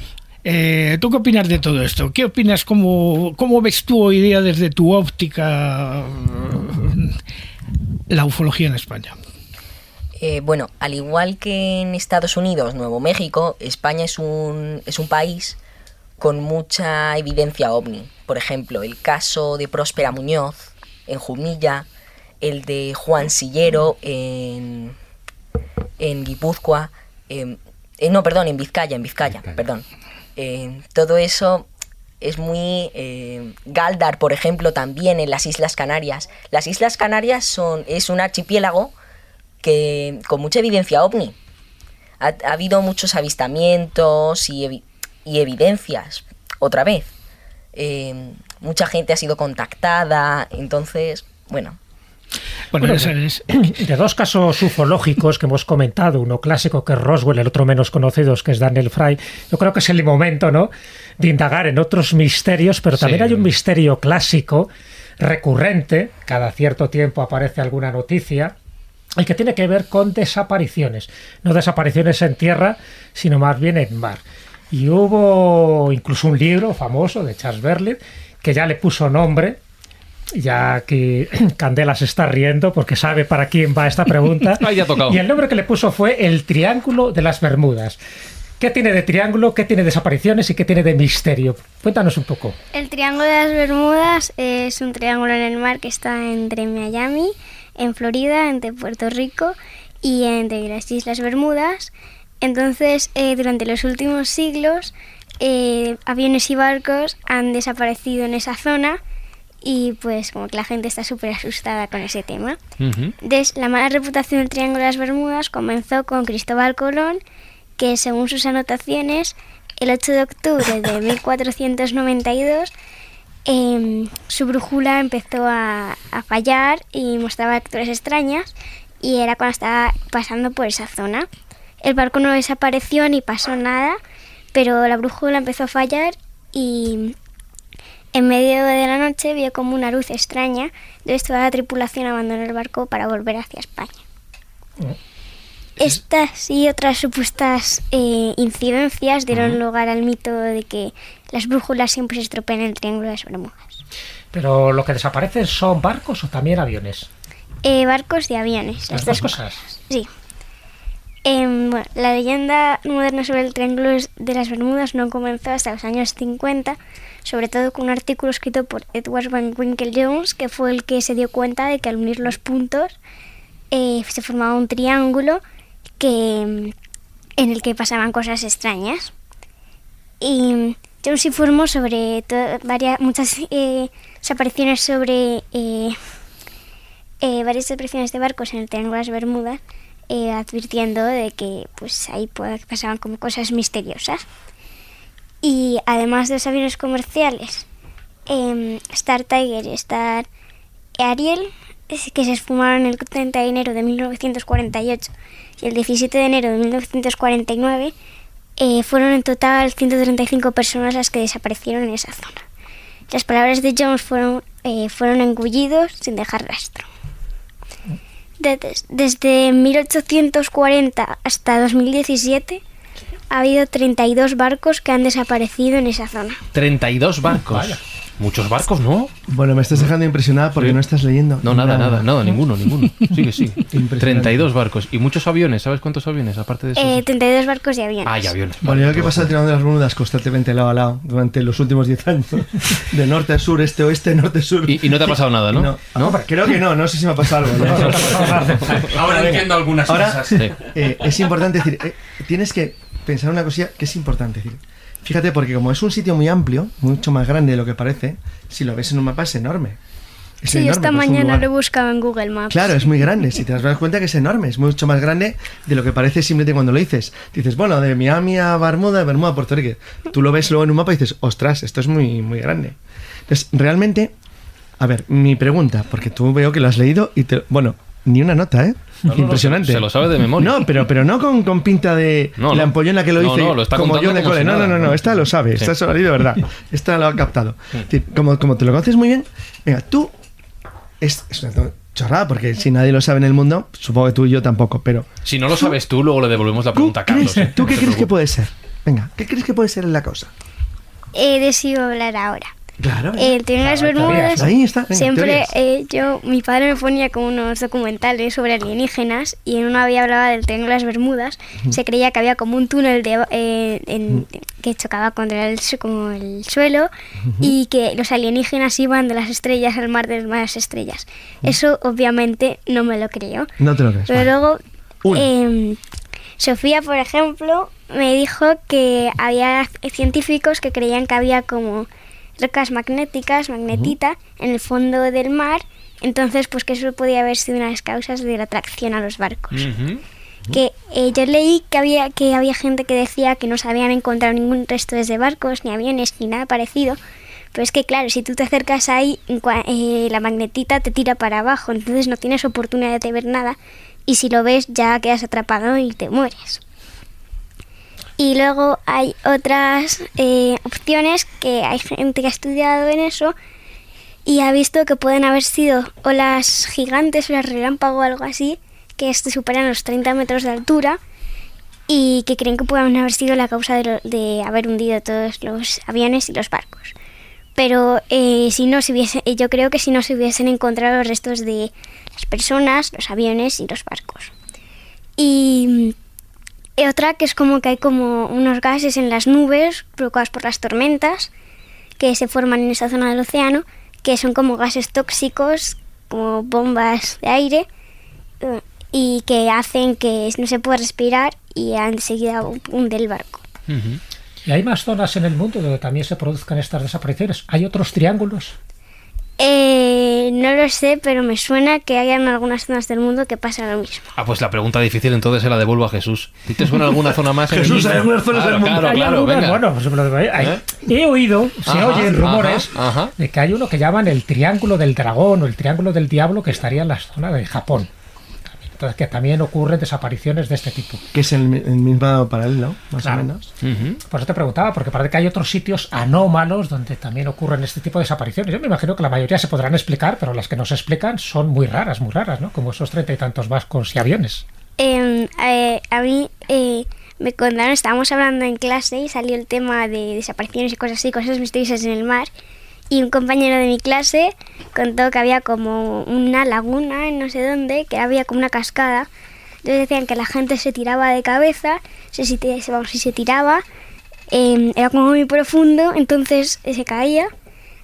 Eh, ¿Tú qué opinas de todo esto? ¿Qué opinas? ¿Cómo, ¿Cómo ves tú hoy día desde tu óptica la ufología en España?
Eh, bueno, al igual que en Estados Unidos, Nuevo México, España es un, es un país con mucha evidencia ovni. Por ejemplo, el caso de Próspera Muñoz en Jumilla, el de Juan Sillero en, en Guipúzcoa, eh, eh, no, perdón, en Vizcaya, en Vizcaya, Vizcaya. perdón. Eh, todo eso es muy eh, Galdar, por ejemplo, también en las Islas Canarias. Las Islas Canarias son es un archipiélago que con mucha evidencia ovni. Ha, ha habido muchos avistamientos y, y evidencias. Otra vez, eh, mucha gente ha sido contactada. Entonces, bueno,
bueno, bueno es... de dos casos ufológicos que hemos comentado, uno clásico que es Roswell, el otro menos conocido que es Daniel Fry, yo creo que es el momento ¿no? de indagar en otros misterios, pero también sí. hay un misterio clásico recurrente, cada cierto tiempo aparece alguna noticia, el que tiene que ver con desapariciones, no desapariciones en tierra, sino más bien en mar. Y hubo incluso un libro famoso de Charles Berlitz que ya le puso nombre ya que Candela se está riendo porque sabe para quién va esta pregunta.
Ahí ha tocado.
Y el nombre que le puso fue el Triángulo de las Bermudas. ¿Qué tiene de triángulo, qué tiene de desapariciones y qué tiene de misterio? Cuéntanos un poco.
El Triángulo de las Bermudas es un triángulo en el mar que está entre Miami, en Florida, entre Puerto Rico y entre las Islas Bermudas. Entonces, eh, durante los últimos siglos, eh, aviones y barcos han desaparecido en esa zona y pues como que la gente está súper asustada con ese tema. Uh -huh. La mala reputación del Triángulo de las Bermudas comenzó con Cristóbal Colón, que según sus anotaciones, el 8 de octubre de 1492, eh, su brújula empezó a, a, fallar y mostraba lecturas extrañas y era cuando estaba pasando por esa zona. El barco no desapareció ni pasó nada, pero la brújula empezó a fallar y en medio de la noche vio como una luz extraña, entonces toda la tripulación abandonó el barco para volver hacia España. Estas y otras supuestas eh, incidencias dieron uh -huh. lugar al mito de que las brújulas siempre se estropean en el Triángulo de las Bermudas.
¿Pero lo que desaparecen son barcos o también aviones?
Eh, barcos y aviones.
¿Las, las dos cosas?
cosas? Sí. Eh, bueno, la leyenda moderna sobre el Triángulo de las Bermudas no comenzó hasta los años 50, sobre todo con un artículo escrito por Edward Van Winkle Jones, que fue el que se dio cuenta de que al unir los puntos eh, se formaba un triángulo que, en el que pasaban cosas extrañas. Y Jones informó sobre varias, muchas eh, apariciones sobre eh, varias apariciones de barcos en el Triángulo de las Bermudas, advirtiendo de que pues ahí pasaban como cosas misteriosas. Y además de los aviones comerciales, eh, Star Tiger y Star Ariel, que se esfumaron el 30 de enero de 1948 y el 17 de enero de 1949, eh, fueron en total 135 personas las que desaparecieron en esa zona. Las palabras de Jones fueron, eh, fueron engullidos sin dejar rastro. Desde, desde 1840 hasta 2017, ha habido 32 barcos que han desaparecido en esa zona.
32 barcos.
Vaya.
Muchos barcos, ¿no?
Bueno, me estás dejando impresionada porque
Sí.
no estás leyendo.
No, nada, nada, nada, ninguno, ninguno. Sigue, sigue.
Impresionante.
32 barcos. ¿Y muchos aviones? ¿Sabes cuántos aviones? Aparte de eso.
Eh, 32 barcos y aviones.
ah, y aviones.
Bueno,
Vale,
yo que he
todo.
pasado tirando las Bermudas constantemente lado a lado durante los últimos 10 años. De norte a sur, este, oeste, norte, sur.
Y, y no te ha pasado nada, ¿no?
No. Ah, Creo que no, no sé si me ha pasado algo. ¿no?
Ahora
Venga.
entiendo algunas
Ahora,
cosas.
Sí.
eh, es importante decir, eh, tienes que pensar una cosilla que es importante decir. Fíjate, porque como es un sitio muy amplio, mucho más grande de lo que parece, si lo ves en un mapa es enorme. Es
Sí,
enorme,
esta
pues
mañana lo he buscado en Google Maps.
Claro, es muy grande. Si te das cuenta que es enorme, es mucho más grande de lo que parece simplemente cuando lo dices. Dices, bueno, de Miami a Bermuda, de Bermuda a Puerto Rico. Tú lo ves luego en un mapa y dices, ostras, esto es muy, muy grande. Entonces, realmente, a ver, mi pregunta, porque tú veo que lo has leído y te. Bueno, ni una nota, ¿eh?
No, no, no,
Impresionante.
se- lo sabe de memoria.
No, pero, pero no con, con pinta de
No,
la ampollona que lo dice
no, lo está
como yo de
como
cole.
si
no, no,
nada.
no, no, esta lo sabe,
Sí.
esta se lo ha leído, ¿verdad? Esta lo ha captado. Es decir, como, como te lo conoces muy bien, venga, tú es, es una chorrada, porque si nadie lo sabe en el mundo, supongo que tú y yo tampoco, pero
Si no lo sabes tú, luego le devolvemos la
¿tú,
pregunta a Carlos.
crees-
¿eh?
¿tú
No
qué crees que puede ser? Venga, ¿qué crees que puede ser en la cosa?
He decidido hablar ahora.
Claro.
De las
Claro, teorías,
Bermudas.
Ahí está, venga,
siempre eh, yo, mi padre me ponía como unos documentales sobre alienígenas y en uno había hablado del Tren de las Bermudas. Se creía que había como un túnel de, eh, en- que chocaba contra el, como el suelo y que los alienígenas iban de las estrellas al mar de las estrellas. Eso obviamente no me lo creo.
No te lo crees.
Pero
vale.
luego, em, Sofía, por ejemplo, me dijo que había científicos que creían que había como rocas magnéticas, magnetita, en el fondo del mar. Entonces, pues que eso podía haber sido una de las causas de la atracción a los barcos. Que eh, yo leí que había, que había gente que decía que no se habían encontrado ningún resto de barcos, ni aviones, ni nada parecido. Pero es que, claro, si tú te acercas ahí, eh, la magnetita te tira para abajo, entonces no tienes oportunidad de ver nada. Y si lo ves, ya quedas atrapado y te mueres. Y luego hay otras eh, opciones que hay gente que ha estudiado en eso y ha visto que pueden haber sido olas gigantes, olas relámpago o algo así, que superan los 30 metros de altura y que creen que pueden haber sido la causa de haber hundido todos los aviones y los barcos. Pero eh, si no se hubiese, eh, yo creo que si no se hubiesen encontrado los restos de las personas, los aviones y los barcos. Y y otra que es como que hay como unos gases en las nubes provocados por las tormentas que se forman en esa zona del océano, que son como gases tóxicos, como bombas de aire, y que hacen que no se pueda respirar y enseguida hunde el barco.
¿Y hay más zonas en el mundo donde también se produzcan estas desapariciones? ¿Hay otros triángulos?
Eh, no lo sé, pero me suena que hay en algunas zonas del mundo que pasa lo mismo.
Ah, pues la pregunta difícil entonces se la devuelvo a Jesús. ¿Y te suena alguna zona más? en
Jesús, hay algunas zonas
claro,
del mundo.
Claro, claro, venga.
bueno, pues, hay-
¿Eh?
he oído, se
Ajá,
oyen rumores
ajá, ajá.
de que hay uno que llaman el Triángulo del Dragón o el Triángulo del Diablo que estaría en la zona de Japón. Entonces, que también ocurren desapariciones de este tipo.
Que es el, el mismo paralelo, más
Claro.
o menos.
Ujú.
Por eso te preguntaba, porque parece que hay otros sitios anómalos donde también ocurren este tipo de desapariciones. Yo me imagino que la mayoría se podrán explicar, pero las que no se explican son muy raras, muy raras, ¿no? Como esos treinta y tantos vascos y aviones.
Eh, eh, a mí eh, me contaron, estábamos hablando en clase y salió el tema de desapariciones y cosas así, cosas misteriosas en el mar. Y un compañero de mi clase contó que había como una laguna en no sé dónde, que había como una cascada. Entonces decían que la gente se tiraba de cabeza, se, si, te- se- vamos, si se tiraba, eh, era como muy profundo, entonces se caía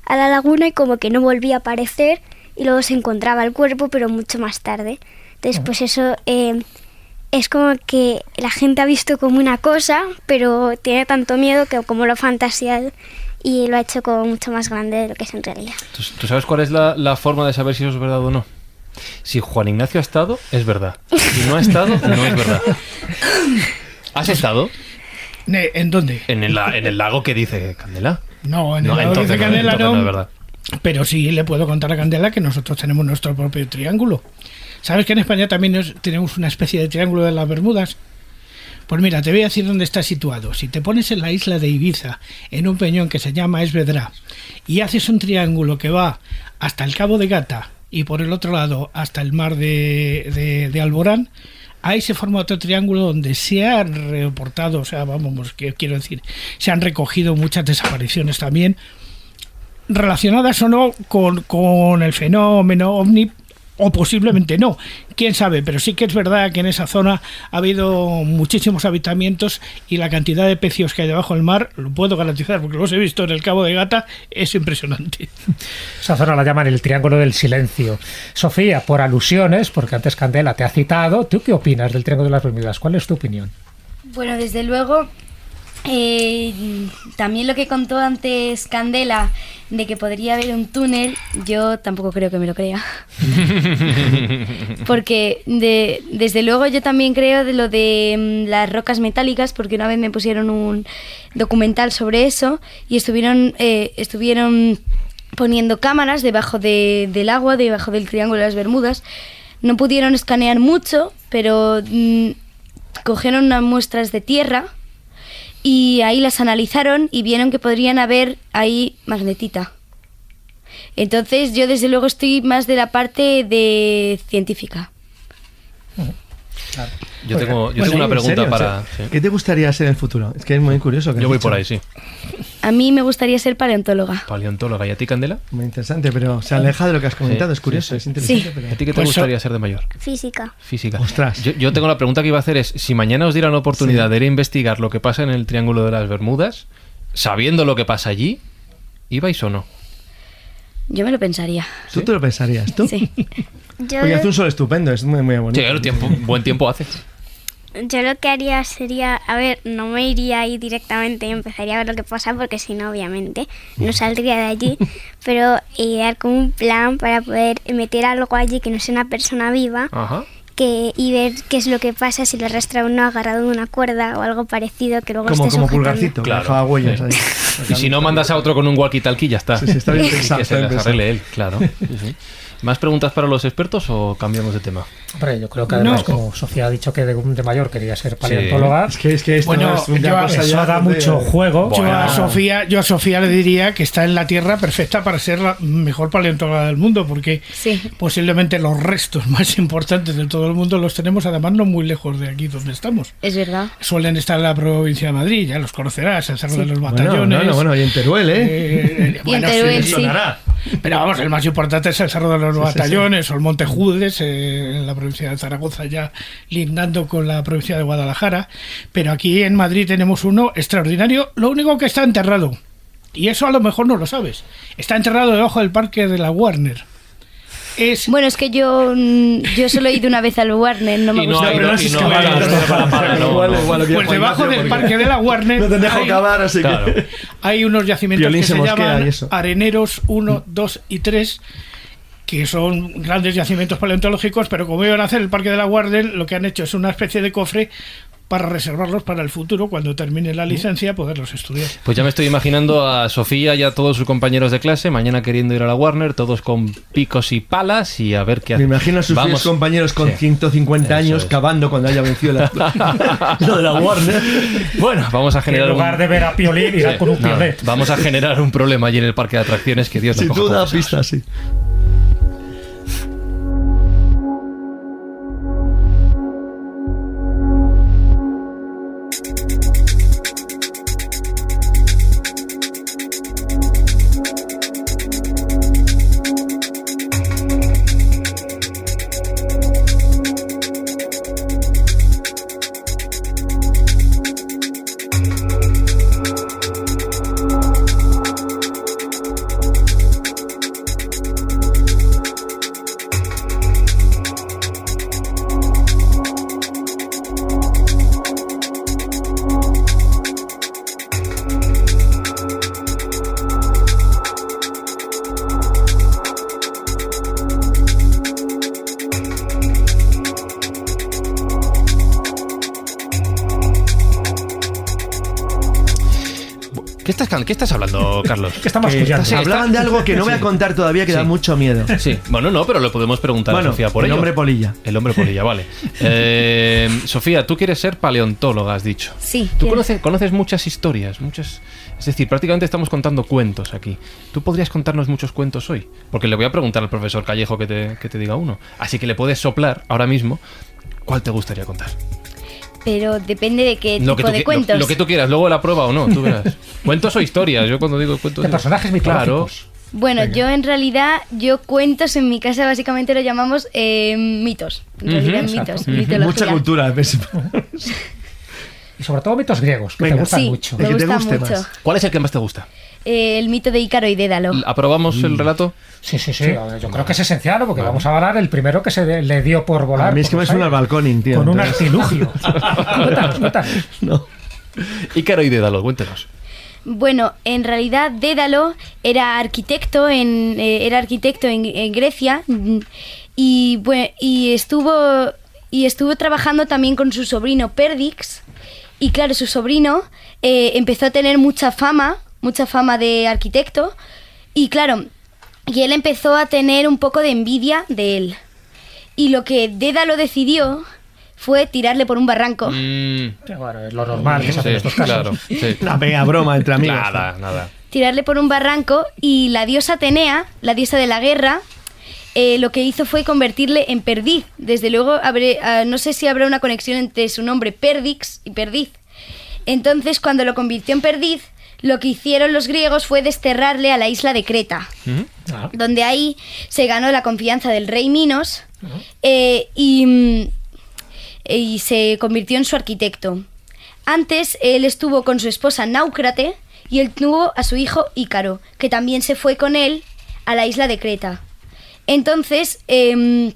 a la laguna y como que no volvía a aparecer y luego se encontraba el cuerpo, pero mucho más tarde. Entonces, pues eso eh, es como que la gente ha visto como una cosa, pero tiene tanto miedo que como lo ha fantaseado y lo ha hecho como mucho más grande de lo que es en realidad.
¿Tú, tú sabes cuál es la, la forma de saber si eso es verdad o no? Si Juan Ignacio ha estado, es verdad. Si no ha estado, no es verdad. ¿Has estado
¿En dónde?
en el, la- en el lago que dice Candela?
No, en el
No,
lado que dice Candela no,
no es verdad.
Pero sí le puedo contar a Candela que nosotros tenemos nuestro propio triángulo. ¿Sabes que en España también tenemos una especie de triángulo de las Bermudas? Pues mira, te voy a decir dónde está situado. Si te pones en la isla de Ibiza, en un peñón que se llama Esvedra, y haces un triángulo que va hasta el Cabo de Gata y por el otro lado hasta el mar de, Alborán, ahí se forma otro triángulo donde se han reportado, o sea, vamos, que quiero decir, se han recogido muchas desapariciones también relacionadas o no con, con el fenómeno ovni o posiblemente no, quién sabe, pero sí que es verdad que en esa zona ha habido muchísimos habitamientos y la cantidad de pecios que hay debajo del mar, lo puedo garantizar porque los he visto en el Cabo de Gata, es impresionante.
Esa zona la llaman el Triángulo del Silencio. Sofía, por alusiones, porque antes Candela te ha citado, ¿tú qué opinas del Triángulo de las Bermudas? ¿Cuál es tu opinión?
Bueno, desde luego, eh, también lo que contó antes Candela de que podría haber un túnel, yo tampoco creo que me lo crea. porque de- desde luego yo también creo de lo de mm, las rocas metálicas, porque una vez me pusieron un documental sobre eso y estuvieron, eh, estuvieron poniendo cámaras debajo de- del agua, debajo del Triángulo de las Bermudas. No pudieron escanear mucho, pero mm, cogieron unas muestras de tierra y ahí las analizaron y vieron que podrían haber ahí magnetita. Entonces yo desde luego estoy más de la parte de científica.
Yo tengo, yo
Bueno,
tengo una
¿en
pregunta
serio?
para.
O sea,
sí.
¿Qué te gustaría ser en el futuro? Es que es muy curioso. que
Yo voy
dicho.
por ahí, sí.
A mí me gustaría ser paleontóloga.
Paleontóloga. ¿Y a ti, Candela?
Muy interesante, pero se aleja de lo que has comentado.
Sí,
es curioso,
sí,
es interesante.
Sí.
pero-
¿A ti qué te
Pues
gustaría ser de mayor?
Física.
Física.
Ostras.
Yo, yo tengo la pregunta que iba a hacer es, si mañana os dieran la oportunidad de ir a investigar lo que pasa en el Triángulo de las Bermudas, sabiendo lo que pasa allí, ¿ibais o no?
Yo me lo pensaría.
¿Tú te lo pensarías? ¿Tú?
Sí.
Yo,
Oye, hace un sol estupendo, es muy, muy bonito.
Sí, el tiempo, buen tiempo hace.
yo lo que haría sería, a ver, no me iría ahí directamente y empezaría a ver lo que pasa porque si no, obviamente, no saldría de allí, pero idear como un plan para poder meter algo allí que no sea una persona viva
Ajá.
que, y ver qué es lo que pasa si le arrastra uno agarrado de una cuerda o algo parecido que luego
Como,
esté
como pulgarcito,
Claro.
huellas
Sí.
ahí.
Y si no, mandas a otro con un walkie-talkie, ya está.
Sí, sí, está bien pensado,
que se las arregle él, claro. ¿Más preguntas para los expertos o cambiamos de tema?
Hombre, yo creo que además,
No.
como Sofía ha dicho que de, de mayor quería ser paleontóloga,
Es que, es que esto
Bueno,
es
yo-
cosa
eso
ya
da
de-
mucho juego.
Yo
Bueno.
a Sofía, yo a Sofía le diría que está en la tierra perfecta para ser la mejor paleontóloga del mundo, porque
Sí.
posiblemente los restos más importantes de todo el mundo los tenemos además no muy lejos de aquí donde estamos.
Es verdad.
Suelen estar en la provincia de Madrid, ya los conocerás, el Cerro de los
Bueno,
Batallones.
bueno, bueno, y en Teruel, ¿eh?
Eh,
Y en Teruel, sí.
Pero vamos, el más importante es el Cerro de los
Sí, sí,
Batallones o el Monte Judes, eh, en la provincia de Zaragoza, ya lindando con la provincia de Guadalajara. Pero aquí en Madrid tenemos uno extraordinario, lo único que está enterrado. Y eso a lo mejor no lo sabes. Está enterrado debajo del parque de la Warner. Es
Bueno, es que yo, mm, yo solo he ido una vez al Warner, no me
Y no
gusta.
pues debajo del parque de la Warner.
No te dejo
hay-
cavar, así que...
Claro.
Hay unos yacimientos
Violín
que
se
se, llaman. Areneros 1, 2 y 3, que son grandes yacimientos paleontológicos, pero como iban a hacer el Parque de la Warden, lo que han hecho es una especie de cofre para reservarlos para el futuro, cuando termine la licencia, poderlos estudiar.
Pues ya me estoy imaginando a Sofía y a todos sus compañeros de clase mañana queriendo ir a la Warner, todos con picos y palas y a ver qué
Me
hacen.
imagino a sus
Vamos.
compañeros con
Sí.
150
Eso
años
es.
cavando cuando haya vencido la- lo de la Warner.
Bueno, vamos a generar
en lugar
un...
de ver a Piolín irá
Sí,
con un piolet.
Vamos a generar un problema allí en el parque de atracciones que Dios nos
Sin duda, pistas, sí.
Carlos?
Que estamos escuchando.
sí,
Hablaban de algo que no voy a contar todavía que da mucho miedo.
Sí, bueno, no, pero le podemos preguntar
Bueno,
a Sofía por
el
ello.
hombre polilla.
El hombre polilla, vale. Eh, Sofía, tú quieres ser paleontóloga, has dicho.
Sí,
Tú conoces, conoces muchas historias, muchas... Es decir, prácticamente estamos contando cuentos aquí. ¿Tú podrías contarnos muchos cuentos hoy? Porque le voy a preguntar al profesor Callejo que te, que te diga uno. Así que le puedes soplar ahora mismo cuál te gustaría contar.
Pero depende de qué
Lo que,
tipo
tú,
de cuentos.
lo, lo que tú quieras, luego la prueba o no, tú verás. ¿Cuentos o historias? Yo cuando digo cuentos...
De personajes
Claro,
mitológicos.
Bueno, yo en realidad, yo cuentos en mi casa básicamente lo llamamos eh, mitos. En realidad mitos,
Ujú.
mitología.
Mucha cultura.
Y sobre todo mitos griegos, que
Venga.
te gustan
Sí,
mucho.
me
El que te
gusta
guste
mucho.
más.
¿Cuál es el que más te gusta?
Eh, el mito de Ícaro y Dédalo.
¿Aprobamos
Mm.
el relato?
Sí, sí, sí. Yo creo que es esencial, ¿no? porque vamos a hablar el primero que se le dio por volar.
A mí es que me suena al balcón, tío.
Con un artilugio. cuéntanos, cuéntanos.
No.
Ícaro y Dédalo, cuéntenos.
Bueno, en realidad Dédalo era arquitecto en eh, era arquitecto en, en Grecia mm, y, bue- y estuvo y estuvo trabajando también con su sobrino Perdix y claro su sobrino eh, empezó a tener mucha fama mucha fama de arquitecto y claro y él empezó a tener un poco de envidia de él y lo que Dédalo decidió fue tirarle por un barranco
Mm,
bueno, es lo normal que se hace en estos casos.
claro. sí.
Una pega broma entre amigos.
Nada, nada.
tirarle por un barranco y la diosa Atenea, la diosa de la guerra, eh, lo que hizo fue convertirle en perdiz. Desde luego, habré- ah, no sé si habrá una conexión entre su nombre Perdix y perdiz. Entonces, cuando lo convirtió en perdiz, lo que hicieron los griegos fue desterrarle a la isla de Creta,
Ah,
donde ahí se ganó la confianza del rey Minos eh, y, mm, y se convirtió en su arquitecto. Antes él estuvo con su esposa Náucrate y él tuvo a su hijo Ícaro, que también se fue con él a la isla de Creta. Entonces, em,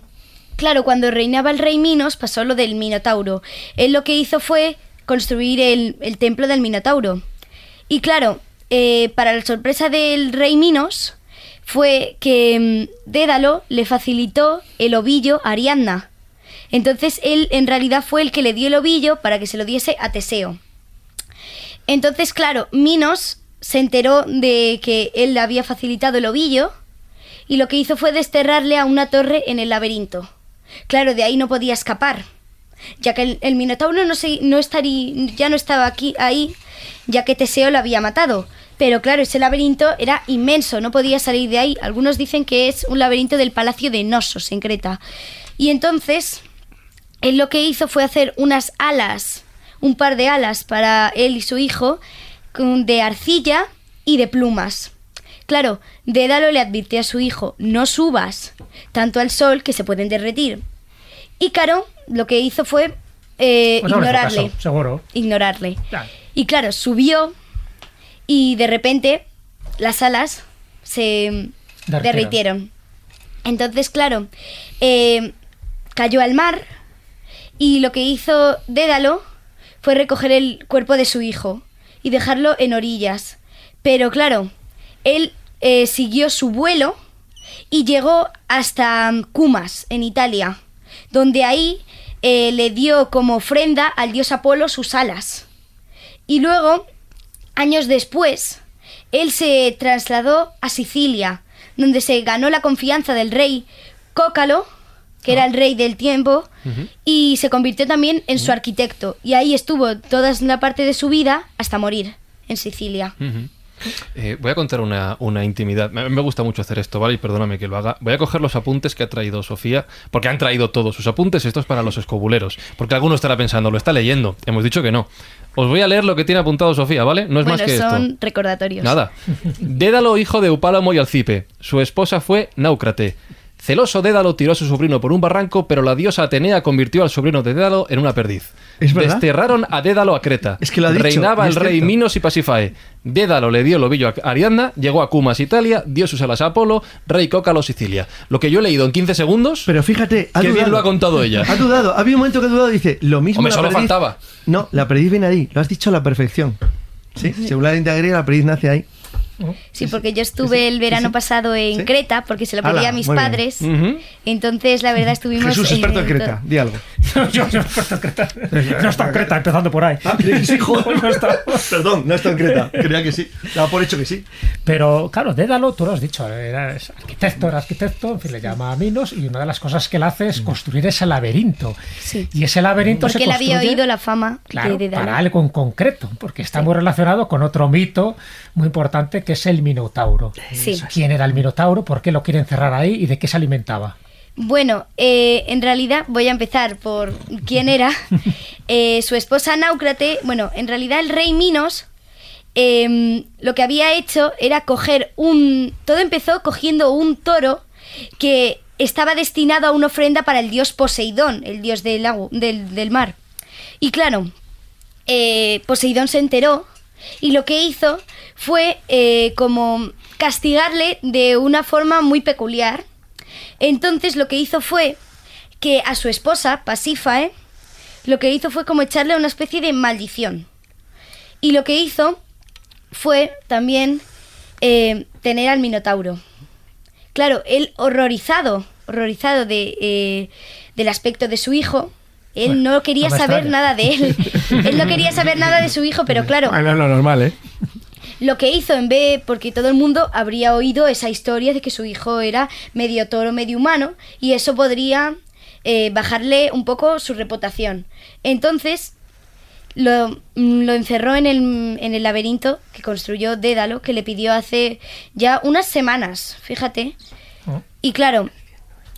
claro, cuando reinaba el rey Minos pasó lo del Minotauro. Él lo que hizo fue construir el, el templo del Minotauro. Y claro, eh, para la sorpresa del rey Minos fue que mm, Dédalo le facilitó el ovillo a Ariadna. Entonces él en realidad fue el que le dio el ovillo para que se lo diese a Teseo. Entonces, claro, Minos se enteró de que él le había facilitado el ovillo y lo que hizo fue desterrarle a una torre en el laberinto. Claro, de ahí no podía escapar, ya que el, el Minotauro no, se, no estaría, ya no estaba aquí ahí, ya que Teseo lo había matado. Pero claro, ese laberinto era inmenso, no podía salir de ahí. Algunos dicen que es un laberinto del palacio de Nosos, en Creta. Y entonces, él lo que hizo fue hacer unas alas, un par de alas para él y su hijo, de arcilla y de plumas. Claro, Dédalo le advirtió a su hijo, no subas tanto al sol que se pueden derretir. Ícaro lo que hizo fue eh,
pues
ignorarle,
caso, seguro.
ignorarle.
Ya.
Y claro, subió y de repente las alas se
Derritieron.
derritieron. Entonces, claro, eh, cayó al mar y lo que hizo Dédalo fue recoger el cuerpo de su hijo y dejarlo en orillas. Pero claro, él eh, siguió su vuelo y llegó hasta Cumas, en Italia, donde ahí eh, le dio como ofrenda al dios Apolo sus alas. Y luego, años después, él se trasladó a Sicilia, donde se ganó la confianza del rey Cócalo, que era el rey del tiempo, y se convirtió también en su arquitecto. Y ahí estuvo toda la parte de su vida hasta morir en Sicilia.
Eh, voy a contar una, una intimidad. Me, me gusta mucho hacer esto, ¿vale? Y perdóname que lo haga. Voy a coger los apuntes que ha traído Sofía, porque han traído todos sus apuntes. Esto es para los escobuleros. Porque alguno estará pensando, lo está leyendo. Hemos dicho que no. Os voy a leer lo que tiene apuntado Sofía, ¿vale? No es
bueno,
más que
son
esto.
recordatorios.
Nada. Dédalo, hijo de Eupálamo y Alcipe. Su esposa fue Náucrate. Celoso Dédalo tiró a su sobrino por un barranco, pero la diosa Atenea convirtió al sobrino de Dédalo en una perdiz.
¿Es verdad?
Desterraron a Dédalo a Creta.
Es que lo ha dicho,
Reinaba el rey
cierto.
Minos y Pasifae. Dédalo le dio el ovillo a Ariadna, llegó a Cumas, Italia, dio sus alas a Apolo, rey Cócalo, Sicilia. Lo que yo he leído en 15 segundos,
Pero fíjate, ha
qué bien lo ha contado ella.
Ha dudado. Ha habido un momento que ha dudado y dice, lo mismo
Hombre,
la
solo
perdiz-
faltaba.
No, la perdiz viene ahí. Lo has dicho a la perfección. Sí, según la griega, la perdiz nace ahí.
Sí, porque yo estuve el verano pasado en
Sí.
Creta porque se lo pedí
Ala,
a mis padres.
Ujú.
Entonces, la verdad, estuvimos.
Jesús, experto en Creta. Di algo.
yo, yo experto en Creta. No está en Creta, empezando por ahí.
Ah, sí, joder.
No está.
Perdón, no está en Creta. Creía que sí. Daba por hecho que sí.
Pero claro, Dédalo, tú lo has dicho, era arquitecto, era arquitecto, en fin, le llama a Minos y una de las cosas que él hace es construir ese laberinto.
Sí.
Y ese laberinto
Porque
se
él había
construye,
oído la fama
claro,
de Dédalo.
para algo en concreto, porque está muy relacionado con otro mito muy importante que es el Minotauro.
Sí.
¿Quién era el Minotauro? ¿Por qué lo quieren cerrar ahí? ¿Y de qué se alimentaba?
Bueno, eh, en realidad voy a empezar por quién era. Eh, su esposa Náucrate, bueno, en realidad el rey Minos em, lo que había hecho era coger un... Todo empezó cogiendo un toro que estaba destinado a una ofrenda para el dios Poseidón, el dios del, del, del mar. Y claro, eh, Poseidón se enteró y lo que hizo fue eh, como castigarle de una forma muy peculiar. Entonces lo que hizo fue que a su esposa, Pasífae, lo que hizo fue como echarle una especie de maldición. Y lo que hizo fue también eh, tener al Minotauro. Claro, él horrorizado, horrorizado de, eh, del aspecto de su hijo, él no quería
no
saber
extraña.
nada de él. él no quería saber nada de su hijo, pero claro,
Bueno, es lo normal, ¿eh?
lo que hizo en vez, porque todo el mundo habría oído esa historia de que su hijo era medio toro, medio humano, y eso podría eh, bajarle un poco su reputación. Entonces, lo, mm, lo encerró en el, en el laberinto que construyó Dédalo, que le pidió hace ya unas semanas, fíjate. Y claro,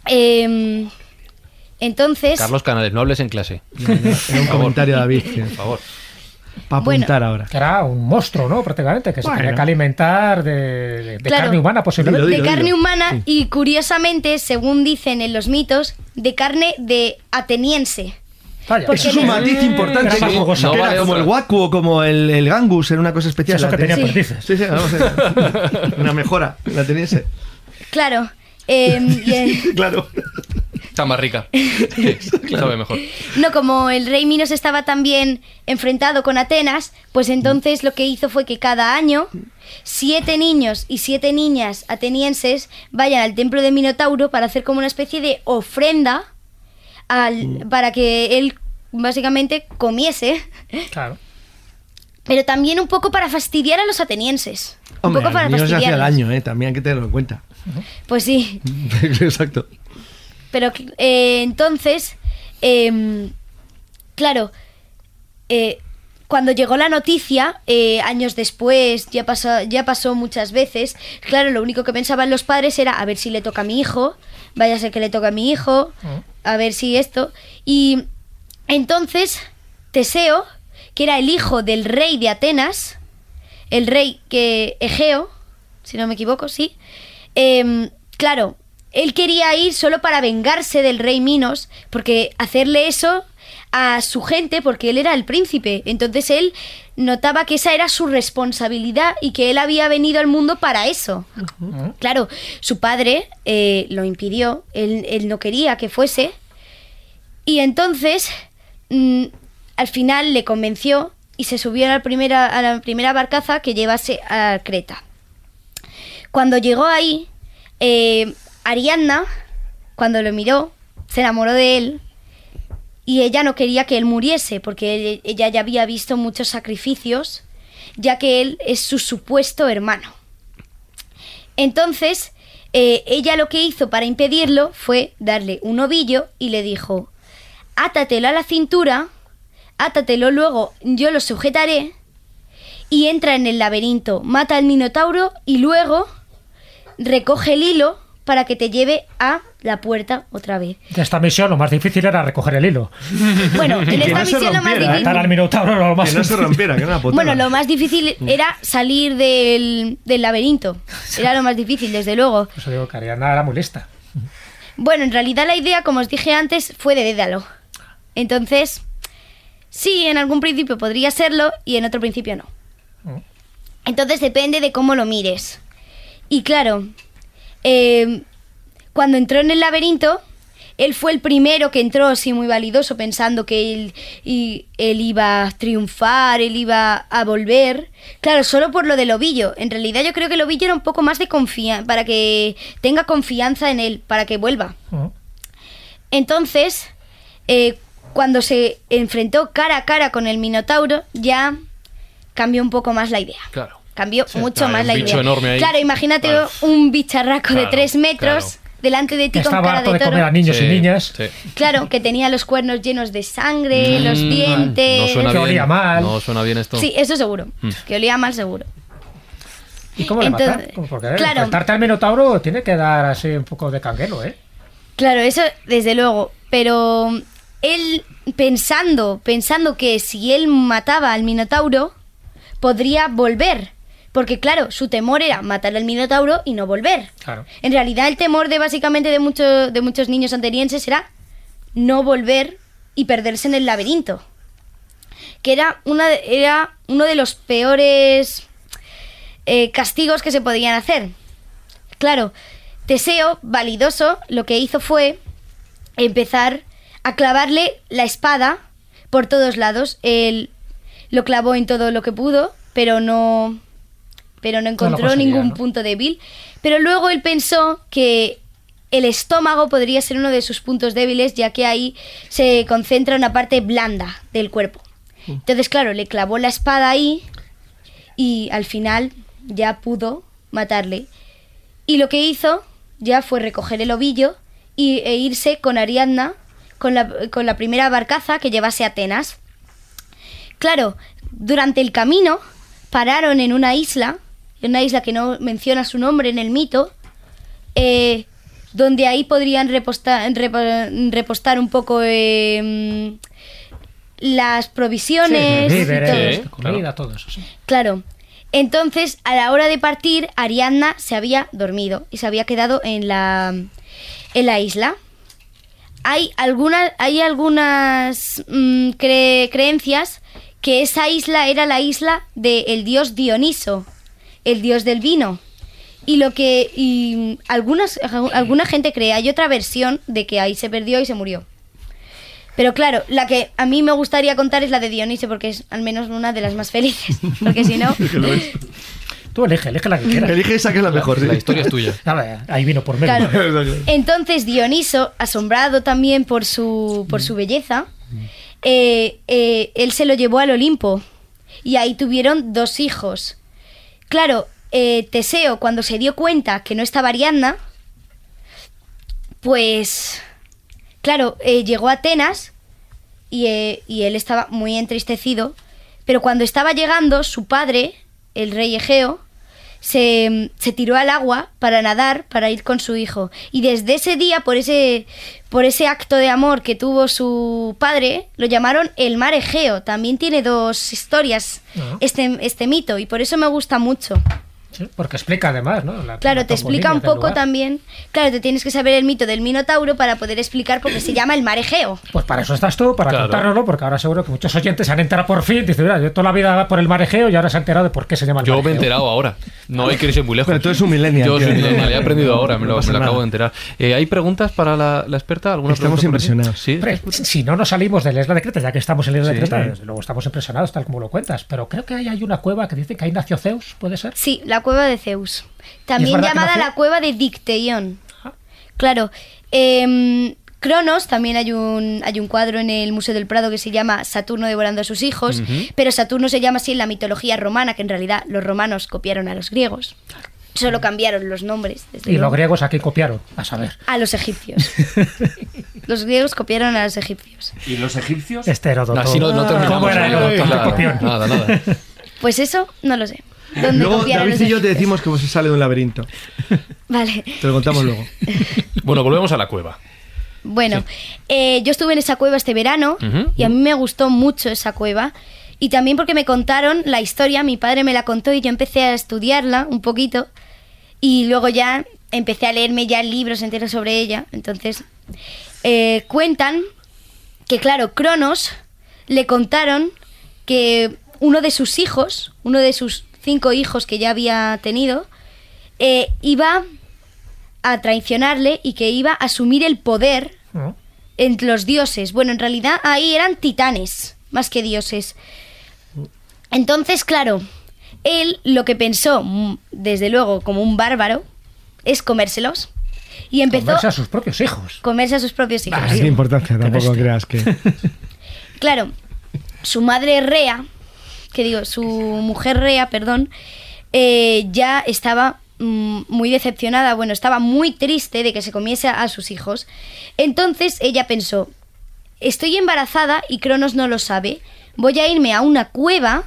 em, entonces...
Carlos Canales, no hables en clase.
Era un comentario, David. que-
Por favor.
Para
Bueno.
apuntar ahora.
Que era un monstruo, ¿no? Prácticamente, que se
Bueno.
tenía que alimentar de, de- de
Claro.
carne humana, posiblemente.
de carne humana y curiosamente, según dicen en los mitos, de carne de ateniense.
Vaya.
Eso es un matiz importante. Que-
jugosa.
que
No
era
vale
como el Waku o como el, el Gangus, era una cosa especial.
Eso que
La
tenía
ten-
perdices.
Sí, sí, vamos a ver. Una mejora, la ateniense.
Claro. y, eh,
Claro.
Está más rica. Sí, sabe mejor.
no, como el rey Minos estaba también enfrentado con Atenas, pues entonces lo que hizo fue que cada año siete niños y siete niñas atenienses vayan al templo de Minotauro para hacer como una especie de ofrenda al, para que él básicamente comiese,
Claro.
pero también un poco para fastidiar a los atenienses. Un poco para
se hacía el año, ¿eh? También hay que tenerlo en cuenta.
Pues sí,
Exacto.
Pero eh, entonces, em, claro, eh, cuando llegó la noticia, eh, años después, ya pasó, ya pasó muchas veces, claro, lo único que pensaban los padres era a ver si le toca a mi hijo, vaya a ser que le toca a mi hijo, a ver si esto. Y entonces, Teseo, que era el hijo del rey de Atenas, el rey que Egeo, si no me equivoco, sí. Em, claro, él quería ir solo para vengarse del rey Minos, porque hacerle eso a su gente, porque él era el príncipe. Entonces él notaba que esa era su responsabilidad y que él había venido al mundo para eso. Claro, su padre eh, lo impidió, él, él no quería que fuese. Y entonces, mm, al final le convenció y se subió a la primera, a la primera barcaza que llevase a Creta. Cuando llegó ahí, eh, Ariadna, cuando lo miró, se enamoró de él y ella no quería que él muriese porque ella ya había visto muchos sacrificios, ya que él es su supuesto hermano. Entonces, eh, ella lo que hizo para impedirlo fue darle un ovillo y le dijo, átatelo a la cintura, átatelo luego, yo lo sujetaré y entra en el laberinto, mata al minotauro y luego recoge el hilo para que te lleve a la puerta otra vez.
De esta misión lo más difícil era recoger el hilo.
Bueno, en esta
no
misión lo más
¿eh?
Matar al
difícil...
minotauro lo más
Que no se
difícil.
rompiera, que era una putada.
Bueno, lo más difícil era salir del, del laberinto. Era lo más difícil, desde luego.
Por eso digo que Ariadna era muy lista.
Bueno, en realidad la idea, como os dije antes, fue de Dédalo. Entonces, sí, en algún principio podría serlo y en otro principio no. Entonces depende de cómo lo mires. Y claro, eh, cuando entró en el laberinto, él fue el primero que entró, sí, muy validoso, pensando que él, y, él iba a triunfar, él iba a volver. Claro, solo por lo del ovillo. En realidad yo creo que el ovillo era un poco más de confianza, para que tenga confianza en él, para que vuelva. Entonces, eh, cuando se enfrentó cara a cara con el Minotauro, ya cambió un poco más la idea.
Claro.
Cambió mucho
claro,
más la idea.
enorme ahí.
Claro, imagínate
Claro.
un bicharraco de
Claro,
tres metros
claro.
delante de ti
Que
con
estaba
cara
harto
de
de comer a
toro.
niños
Sí,
y niñas.
sí.
Claro, que tenía los cuernos llenos de sangre, los
Mm,
dientes.
No suena
Que
bien.
olía mal.
No suena bien esto.
Sí, eso seguro.
Mm.
Que olía mal seguro.
¿Y cómo le
Entonces?
Pues Porque a ver,
claro.
enfrentarte al minotauro tiene que dar así un poco de canguelo, ¿eh?
Claro, eso desde luego. Pero él pensando, pensando que si él mataba al Minotauro, podría volver. Porque claro, su temor era matar al Minotauro y no volver.
Claro.
En realidad el temor de básicamente de, mucho- de muchos niños atenienses era no volver y perderse en el laberinto. Que era, una, era uno de los peores eh, castigos que se podían hacer. Claro, Teseo, validoso, lo que hizo fue empezar a clavarle la espada por todos lados. Él lo clavó en todo lo que pudo, pero no, pero no encontró ningún
¿no?
punto débil. Pero luego él pensó que el estómago podría ser uno de sus puntos débiles, ya que ahí se concentra una parte blanda del cuerpo. Entonces, claro, le clavó la espada ahí y al final ya pudo matarle. Y lo que hizo ya fue recoger el ovillo y, e irse con Ariadna con la, con la primera barcaza que llevase a Atenas. Claro, durante el camino pararon en una isla, en una isla que no menciona su nombre en el mito, eh, donde ahí podrían repostar, repo- repostar un poco eh, las provisiones. y
víveres,
todo.
Sí,
comida,
claro.
todo eso, sí.
Claro. Entonces, a la hora de partir, Ariadna se había dormido y se había quedado en la, en la isla. Hay, algunas hay algunas mm, cre- creencias que esa isla era la isla del dios Dioniso, el dios del vino. Y lo que y algunas, alguna gente cree, hay otra versión de que ahí se perdió y se murió. Pero claro, la que a mí me gustaría contar es la de Dioniso, porque es al menos una de las más felices. Porque si no,
Tú elige, elige la que quieras.
Elige esa que es la mejor.
La
sí.
historia es tuya.
Ahí vino por medio.
Claro. Entonces Dioniso, asombrado también por su, por su belleza, eh, eh, él se lo llevó al Olimpo y ahí tuvieron dos hijos. Claro, eh, Teseo cuando se dio cuenta que no estaba Ariadna, pues, claro, eh, llegó a Atenas eh, y él estaba muy entristecido, pero cuando estaba llegando, su padre, el rey Egeo, se, se tiró al agua para nadar, para ir con su hijo. Y desde ese día, por ese, por ese acto de amor que tuvo su padre, lo llamaron el mar Egeo. También tiene dos historias
Ah.
este, este mito y por eso me gusta mucho.
Sí, porque explica además, ¿no? La-
Claro,
la
te explica un poco también. Claro, te tienes que saber el mito del Minotauro para poder explicar por qué se llama el mar Egeo.
Pues para eso estás tú, para
Claro.
contárnoslo, porque ahora seguro que muchos oyentes se han enterado por fin. Dicen, mira, yo toda la vida por el marejeo y ahora se han enterado de por qué se llama el
Yo me he enterado ahora. No hay que irse muy lejos.
Pero tú eres un millennial,
Yo soy un millennial, he aprendido ahora, me lo, me lo acabo
nada.
de enterar. Eh, ¿Hay preguntas para la, la experta? ¿Alguna
Estamos impresionados.
Sí.
Hombre, si no nos salimos de la isla de Creta, ya que estamos en la isla de
Sí,
Creta,
sí.
desde luego estamos impresionados tal como lo cuentas. Pero creo que ahí hay una cueva que dice que ahí nació Zeus, ¿puede ser?
Sí, la cueva de Zeus. También llamada la cueva de Dicteión. Claro. em, Cronos, también hay un, hay un cuadro en el Museo del Prado que se llama Saturno devorando a sus hijos, pero Saturno se llama así en la mitología romana, que en realidad los romanos copiaron a los griegos. Solo cambiaron los nombres. desde
Y los griegos aquí copiaron, a saber.
A los egipcios. los griegos copiaron a los egipcios.
¿Y los egipcios?
Este Heródoto.
Así no, no terminamos.
¿Cómo era
¿no?
Qué.
Nada, nada.
Pues eso, no lo sé. ¿Dónde
Luego David
los
y yo te decimos que se sale de un laberinto.
Vale.
Te lo contamos luego.
Bueno, volvemos a la cueva.
Bueno, eh, yo estuve en esa cueva este verano y a mí me gustó mucho esa cueva. Y también porque me contaron la historia, mi padre me la contó y yo empecé a estudiarla un poquito. Y luego ya empecé a leerme ya libros enteros sobre ella. Entonces, eh, cuentan que, claro, Cronos le contaron que uno de sus hijos, uno de sus cinco hijos que ya había tenido, eh, iba a traicionarle y que iba a asumir el poder
¿No?
entre los dioses. Bueno, en realidad ahí eran titanes, más que dioses. Entonces, claro, él lo que pensó, mm, desde luego, como un bárbaro, es comérselos. Y empezó
Comerse a sus propios hijos.
comerse a sus propios hijos.
Ah, Sin importancia, tampoco creas que.
Claro, su madre Rea, que digo, su mujer Rea, perdón, eh, ya estaba mm, muy decepcionada, bueno, estaba muy triste de que se comiese a sus hijos. Entonces ella pensó, estoy embarazada y Cronos no lo sabe, voy a irme a una cueva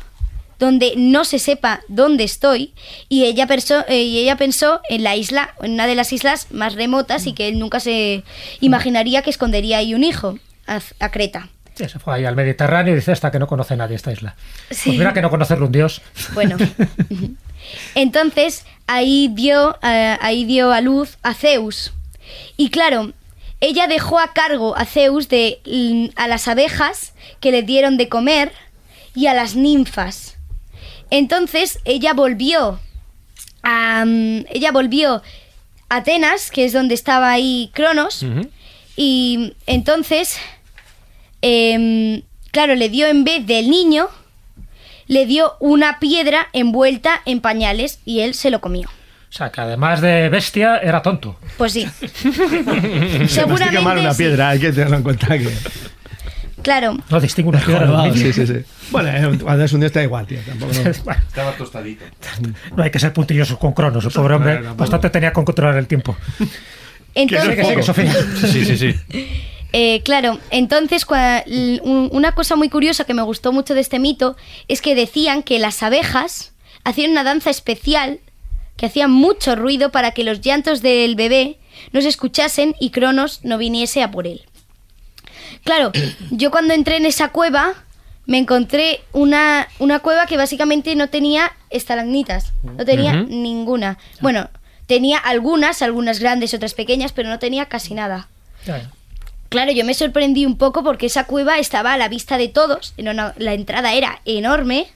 donde no se sepa dónde estoy y ella pensó, eh, y ella pensó en la isla, en una de las islas más remotas y que él nunca se imaginaría que escondería ahí un hijo a, a Creta.
Sí, se fue ahí al Mediterráneo y dice hasta que no conoce nadie esta isla.
Sí.
Pues mira que no conocerlo un dios.
Bueno. Entonces, ahí dio, eh, ahí dio a luz a Zeus. Y claro, ella dejó a cargo a Zeus de mm, a las abejas que le dieron de comer y a las ninfas. Entonces, ella volvió a mm, ella volvió a Atenas, que es donde estaba ahí Cronos, y entonces em, claro, le dio en vez del niño le dio una piedra envuelta en pañales y él se lo comió.
O sea, que además de bestia, era tonto.
Pues sí.
Se mastica mal una
sí.
piedra, hay que tenerlo en cuenta que...
Claro.
No distingo una piedra.
Sí, sí, sí. Bueno, eh, cuando es un día está igual, tío. Tampoco no-
Estaba tostadito.
No hay que ser puntillosos con Cronos, el pobre hombre. Bastante tenía con controlar el tiempo.
Entonces,
Que sí, que Sofía.
Sí, sí, sí.
Eh, claro, entonces cua- l- un- una cosa muy curiosa que me gustó mucho de este mito es que decían que las abejas hacían una danza especial que hacía mucho ruido para que los llantos del bebé no se escuchasen y Cronos no viniese a por él. Claro, yo cuando entré en esa cueva me encontré una, una cueva que básicamente no tenía estalagmitas, no tenía ninguna. Bueno, tenía algunas, algunas grandes, otras pequeñas, pero no tenía casi nada. Claro, yo me sorprendí un poco porque esa cueva estaba a la vista de todos, una- la entrada era enorme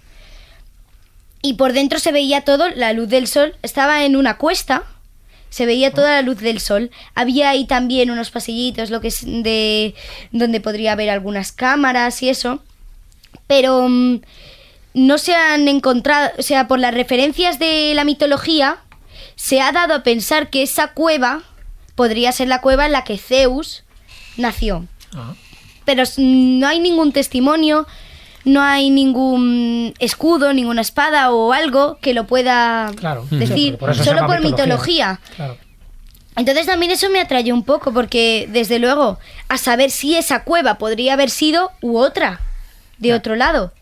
y por dentro se veía todo, la luz del sol, estaba en una cuesta, se veía toda la luz del sol. Había ahí también unos pasillitos, lo que es de donde podría haber algunas cámaras y eso, pero mm, no se han encontrado, o sea, por las referencias de la mitología, se ha dado a pensar que esa cueva podría ser la cueva en la que Zeus nació. Pero s- no hay ningún testimonio, no hay ningún escudo, ninguna espada o algo que lo pueda
Claro.
decir,
por
solo por mitología.
Claro.
Entonces también eso me atrayó un poco, porque desde luego, a saber si esa cueva podría haber sido u otra, de otro lado.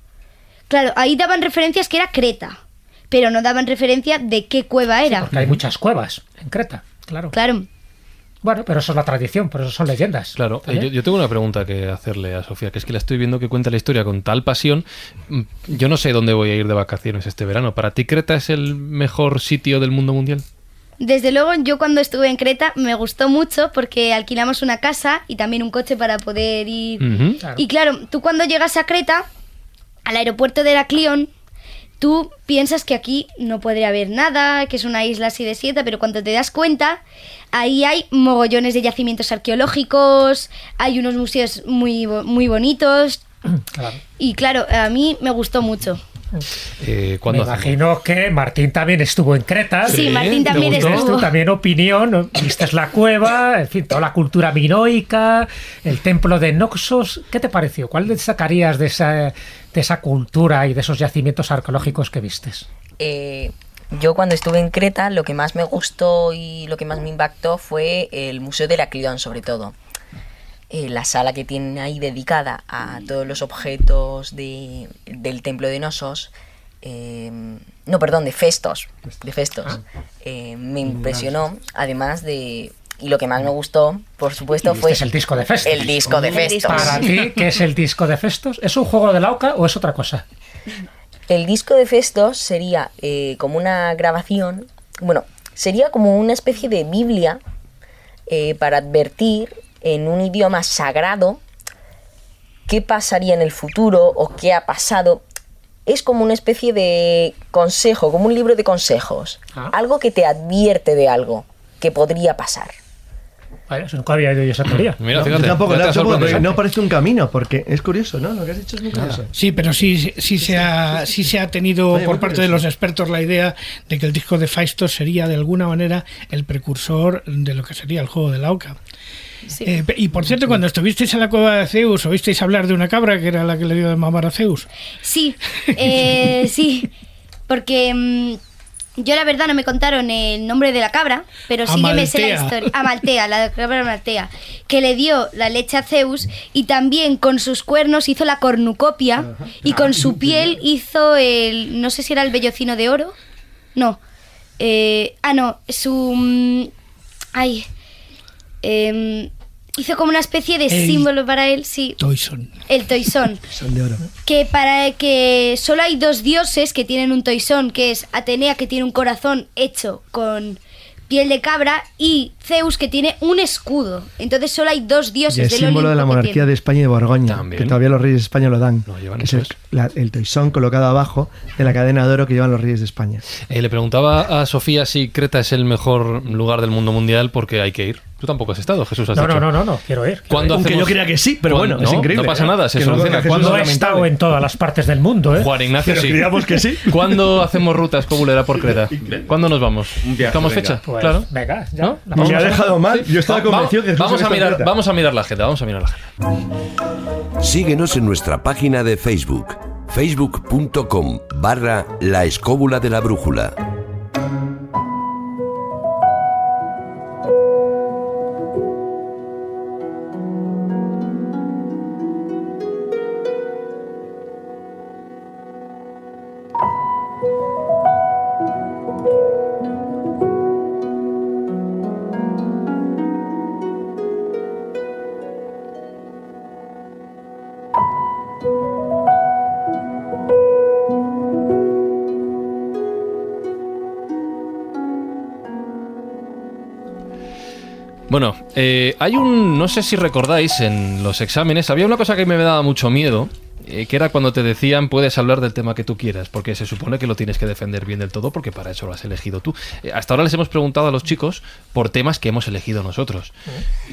Claro, ahí daban referencias que era Creta, pero no daban referencia de qué cueva era.
Porque hay muchas cuevas en Creta, claro.
Claro.
Bueno, pero eso es la tradición, por eso son leyendas.
Claro, eh, yo, yo tengo una pregunta que hacerle a Sofía, que es que la estoy viendo que cuenta la historia con tal pasión. Mm, Yo no sé dónde voy a ir de vacaciones este verano. ¿Para ti Creta es el mejor sitio del mundo mundial?
Desde luego, yo cuando estuve en Creta me gustó mucho porque alquilamos una casa y también un coche para poder ir.
Claro.
Y claro, tú cuando llegas a Creta, al aeropuerto de Heraclión, tú piensas que aquí no podría haber nada, que es una isla así desierta, pero cuando te das cuenta, ahí hay mogollones de yacimientos arqueológicos, hay unos museos muy, muy bonitos.
Claro.
Y claro, a mí me gustó mucho.
Eh,
Me imagino que Martín también estuvo en Creta.
Sí, Martín
¿Te
también
gustó?
estuvo.
También opinión, viste la cueva, en fin, toda la cultura minoica, el templo de Noxos. ¿Qué te pareció? ¿Cuál destacarías de esa, de esa cultura y de esos yacimientos arqueológicos que vistes?
Eh, yo cuando estuve en Creta lo que más me gustó y lo que más me impactó fue el Museo de Heraclión sobre todo. Eh, la sala que tienen ahí dedicada a todos los objetos de- del templo de Nosos. eh, no, perdón, de Festos. De Festos. eh, me impresionó, además de... Y lo que más me gustó, por supuesto,
Y
fue
viste el disco de Festos.
el disco de Festos.
Para ti, ¿qué es el disco de Festos? ¿Es un juego de la oca o es otra cosa?
El disco de Festos sería eh, como una grabación, bueno, sería como una especie de Biblia eh, para advertir en un idioma sagrado qué pasaría en el futuro o qué ha pasado. Es como una especie de consejo, como un libro de consejos.
Ah.
Algo que te advierte de algo que podría pasar.
Vale, eso nunca había oído yo esa teoría.
Mira,
No,
fíjate.
yo tampoco, no, tampoco, parece un camino, porque es curioso, ¿no? Lo que has dicho es muy curioso.
Sí, pero sí, sí, se, ha, sí se ha tenido
Oye,
por parte de los expertos la idea de que el disco de Faistos sería de alguna manera el precursor de lo que sería el juego de la oca.
Sí.
Eh, y por cierto, cuando estuvisteis en la cueva de Zeus, oísteis hablar de una cabra que era la que le dio de mamar a Zeus.
Sí, eh, sí, porque mm, yo la verdad no me contaron el nombre de la cabra, pero sí que me sé la
Amaltea.
historia. Amaltea, la cabra Amaltea, que le dio la leche a Zeus y también con sus cuernos hizo la cornucopia y con su piel hizo el, no sé si era el vellocino de oro, no, eh, ah no, su, mm, ay, em, hizo como una especie de
El
símbolo para él, sí,
Toyson.
el toisón.
Son de oro.
que para que solo hay dos dioses que tienen un toisón, que es Atenea que tiene un corazón hecho con piel de cabra y Zeus que tiene un escudo. Entonces solo hay dos
Y
dioses
es
del
símbolo de la
Olimpo
monarquía de España y de Borgoña,
También.
que todavía los reyes de España lo dan.
Lo llevan,
que es el,
es.
la- el toisón colocado abajo de la cadena de oro que llevan los reyes de España.
Eh, le preguntaba a Sofía si Creta es el mejor lugar del mundo mundial porque hay que ir. Tú tampoco has estado, Jesús. Has
No,
dicho.
no, no, no, no, quiero ir. quiero
¿Cuándo
ir.
Aunque yo crea que sí, pero bueno, es
No,
increíble.
No pasa nada, se
Que no
soluciona.
conozca Jesús
¿Cuándo-
No he estado en todas las partes del mundo, ¿eh?
Juan Ignacio
Pero
sí.
creíamos que sí.
¿Cuándo hacemos ruta escobulera por Creta? ¿Cuándo nos vamos?
Un viaje,
¿Buscamos
venga.
fecha?
Pues,
claro.
venga, ya.
¿No?
la
Me ha dejado mal. Yo estaba convencido que
vamos a mirar, vamos a mirar la agenda, vamos a mirar la agenda.
Síguenos en nuestra página de Facebook, facebook.com barra la escóbula de la brújula.
Eh, hay un, no sé si recordáis en los exámenes, había una cosa que me daba mucho miedo, eh, que era cuando te decían puedes hablar del tema que tú quieras, porque se supone que lo tienes que defender bien del todo, porque para eso lo has elegido tú. Eh, hasta ahora les hemos preguntado a los chicos por temas que hemos elegido nosotros.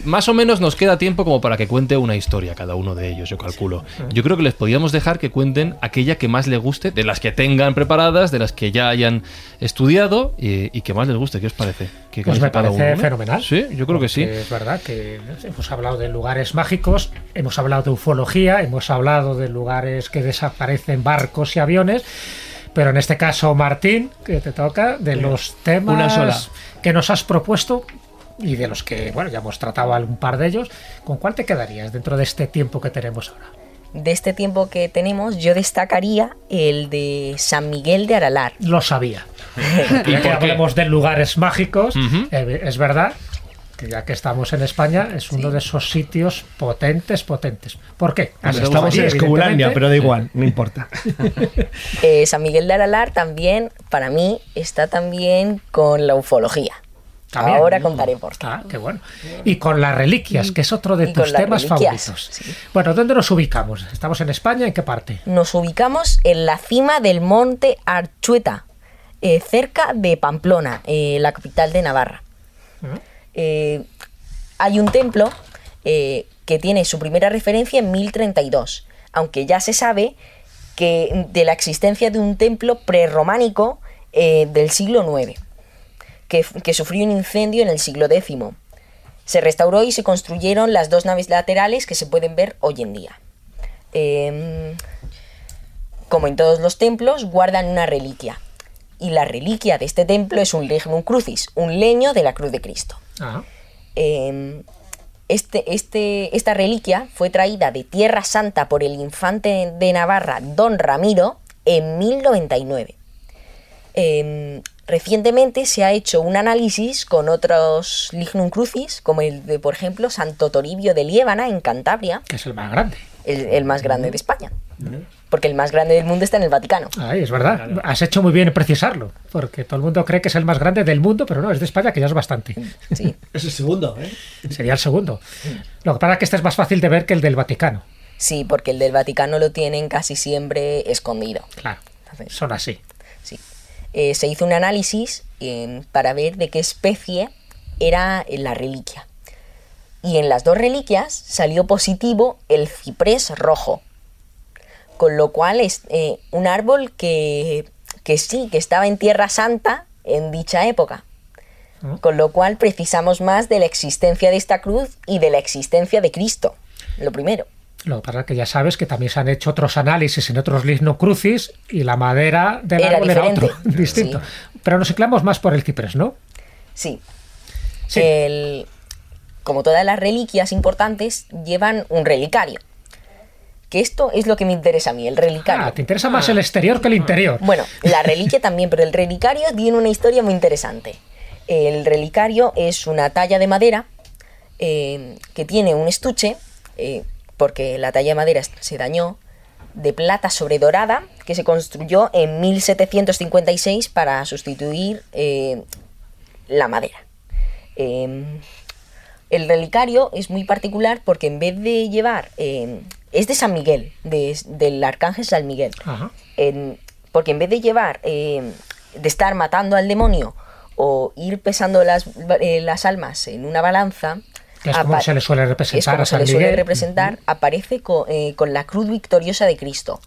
Más o menos nos queda tiempo como para que cuente una historia cada uno de ellos, yo calculo. Yo creo que les podíamos dejar que cuenten aquella que más les guste, de las que tengan preparadas, de las que ya hayan estudiado y, y que más les guste. ¿Qué os parece? ¿Qué
Pues me parece
uno, no?
fenomenal.
Sí, yo creo que sí.
Es verdad que hemos hablado de lugares mágicos, hemos hablado de ufología, hemos hablado de lugares que desaparecen barcos y aviones, pero en este caso, Martín, que te toca, de los temas
una sola.
que nos has propuesto y de los que, bueno, ya hemos tratado algún par de ellos, ¿con cuál te quedarías dentro de este tiempo que tenemos ahora?
De este tiempo que tenemos, yo destacaría el de San Miguel de Aralar.
Lo sabía.
¿Y
Ya hablemos de lugares mágicos, eh, es verdad que ya que estamos en España, es uno de esos sitios potentes, potentes. ¿Por qué?
Estamos en Escobulandia, pero da igual, no importa.
Eh, San Miguel de Aralar también, para mí, está también con la ufología.
También.
Ahora contaré por qué.
Ah, qué bueno. Y con las reliquias, que es otro de tus temas favoritos.
sí.
Bueno, ¿dónde nos ubicamos? ¿Estamos en España? ¿En qué parte?
Nos ubicamos en la cima del monte Archueta, eh, cerca de Pamplona, eh, la capital de Navarra. Eh, hay un templo que tiene su primera referencia en 1032, aunque ya se sabe que de la existencia de un templo prerrománico del siglo IX, que, que sufrió un incendio en el siglo X. Se restauró y se construyeron las dos naves laterales que se pueden ver hoy en día. Como en todos los templos, guardan una reliquia. Y la reliquia de este templo es un lignum crucis, un leño de la cruz de Cristo. Eh, este, este, esta reliquia fue traída de Tierra Santa por el infante de Navarra, don Ramiro, en 1099. Eh, recientemente se ha hecho un análisis con otros lignum crucis, como el de, por ejemplo, Santo Toribio de Liébana, en Cantabria,
que es el más grande.
el, el más grande de España. Porque el más grande del mundo está en el Vaticano.
Ahí, es verdad. Has hecho muy bien en precisarlo, porque todo el mundo cree que es el más grande del mundo, pero no, es de España, que ya es bastante.
Sí.
Es el segundo, ¿eh?
Sería el segundo. Lo que pasa es que este es más fácil de ver que el del Vaticano.
Sí, porque el del Vaticano lo tienen casi siempre escondido.
Claro,
Entonces,
son así.
Sí. Eh, se hizo un análisis eh, para ver de qué especie era la reliquia. Y en las dos reliquias salió positivo el ciprés rojo. Con lo cual es eh, un árbol que, que sí, que estaba en Tierra Santa en dicha época. Con lo cual precisamos más de la existencia de esta cruz y de la existencia de Cristo. Lo primero.
Lo que pasa es que ya sabes que también se han hecho otros análisis en otros ligno crucis y la madera del
Era
árbol era otro, distinto. Pero nos ciclamos más por el ciprés, ¿no?
Sí.
Sí.
El- como todas las reliquias importantes, llevan un relicario. Que esto es lo que me interesa a mí, el relicario.
Ah, te interesa más el exterior que el interior.
Bueno, la reliquia también, pero el relicario tiene una historia muy interesante. El relicario es una talla de madera eh, que tiene un estuche, eh, porque la talla de madera se dañó, de plata sobre dorada, que se construyó en 1756 para sustituir eh, la madera. Eh, el relicario es muy particular porque en vez de llevar... es de San Miguel, de- del arcángel San Miguel.
Ajá.
En- porque en vez de llevar, eh, de estar matando al demonio o ir pesando las, eh, las almas en una balanza,
es como se le suele
es
representar a
se
San
le suele
Miguel.
representar, aparece eh, con, la cruz victoriosa de Cristo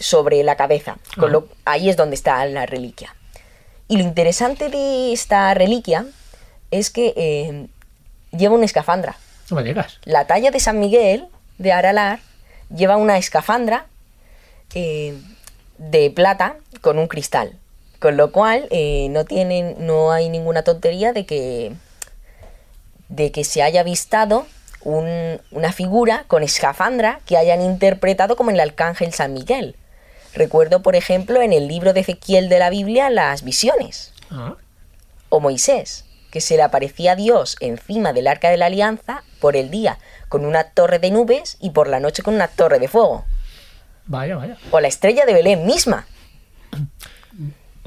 sobre la cabeza. Con lo- ahí es donde está la reliquia. Y lo interesante de esta reliquia es que lleva una escafandra.
No me digas.
La talla de San Miguel de Aralar lleva una escafandra eh, de plata con un cristal. Con lo cual eh, no tienen, no hay ninguna tontería de que de que se haya avistado un- una figura con escafandra que hayan interpretado como el arcángel San Miguel. Recuerdo, por ejemplo, en el libro de Ezequiel de la Biblia las visiones
Ah.
o Moisés, que se le aparecía a Dios encima del arca de la alianza por el día con una torre de nubes y por la noche con una torre de fuego.
Vaya, vaya.
O la estrella de Belén misma.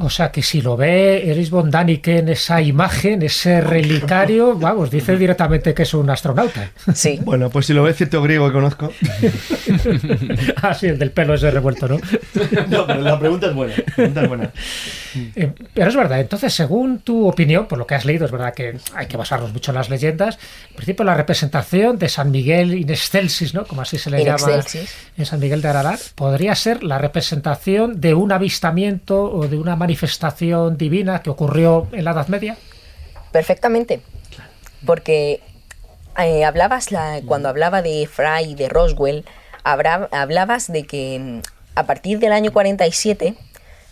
O sea que si lo ve Eris Bondanique en esa imagen, ese relicario, vamos, dice directamente que es un astronauta.
Sí.
Bueno, pues si lo ve cierto griego que conozco.
ah, sí, el del pelo ese revuelto, ¿no?
no, pero la pregunta es buena. la pregunta es buena.
Eh, pero es verdad, entonces, según tu opinión, por lo que has leído, es verdad que hay que basarnos mucho en las leyendas. En principio, la representación de San Miguel in excelsis, ¿no? Como así se le
In
llama
excelsis.
en San Miguel de Aralar, podría ser la representación de un avistamiento o de una manifestación divina que ocurrió en la Edad Media.
Perfectamente. Porque eh, hablabas, la- cuando hablaba de Fry y de Roswell, habra- hablabas de que mm, a partir del año 47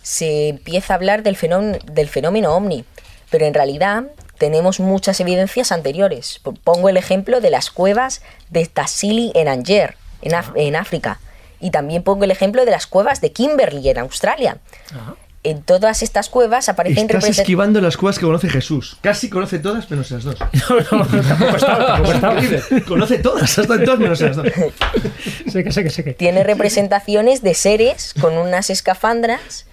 se empieza a hablar del fenómeno, del fenómeno ovni, pero en realidad tenemos muchas evidencias anteriores. Pongo el ejemplo de las cuevas de Tassili en Anger, en, Af- en África, y también pongo el ejemplo de las cuevas de Kimberley en Australia. En todas estas cuevas aparecen
Estás
represent-
esquivando las cuevas que conoce Jesús. Casi conoce todas menos esas dos.
No, no, tampoco estaba, tampoco estaba.
Conoce todas, hasta en todas menos esas dos.
Sí que sé, que sé que.
tiene representaciones de seres con unas escafandras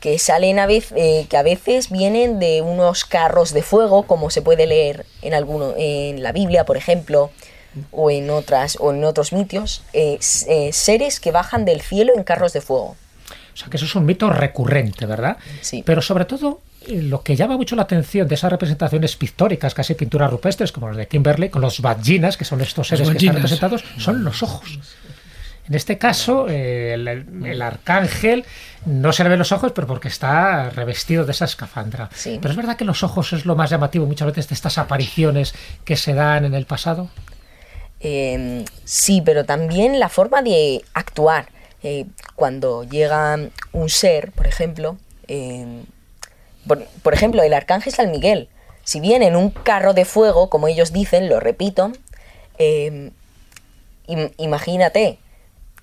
que salen a veces, que a veces vienen de unos carros de fuego, como se puede leer en alguno, en la Biblia, por ejemplo, o en otras, o en otros mitos, eh, eh, seres que bajan del cielo en carros de fuego.
O sea que eso es un mito recurrente, ¿verdad?
Sí.
Pero sobre todo, eh, lo que llama mucho la atención de esas representaciones pictóricas, casi pinturas rupestres, como los de Kimberley, con los vaginas, que son estos seres que están representados, son los ojos. En este caso, eh, el, el arcángel no se le ven los ojos, pero porque está revestido de esa escafandra.
Sí.
Pero es verdad que los ojos es lo más llamativo muchas veces de estas apariciones que se dan en el pasado.
Eh, sí, pero también la forma de actuar. Eh, cuando llega un ser, por ejemplo, eh, por, por ejemplo, el arcángel San Miguel, si viene en un carro de fuego, como ellos dicen, lo repito, eh, im- imagínate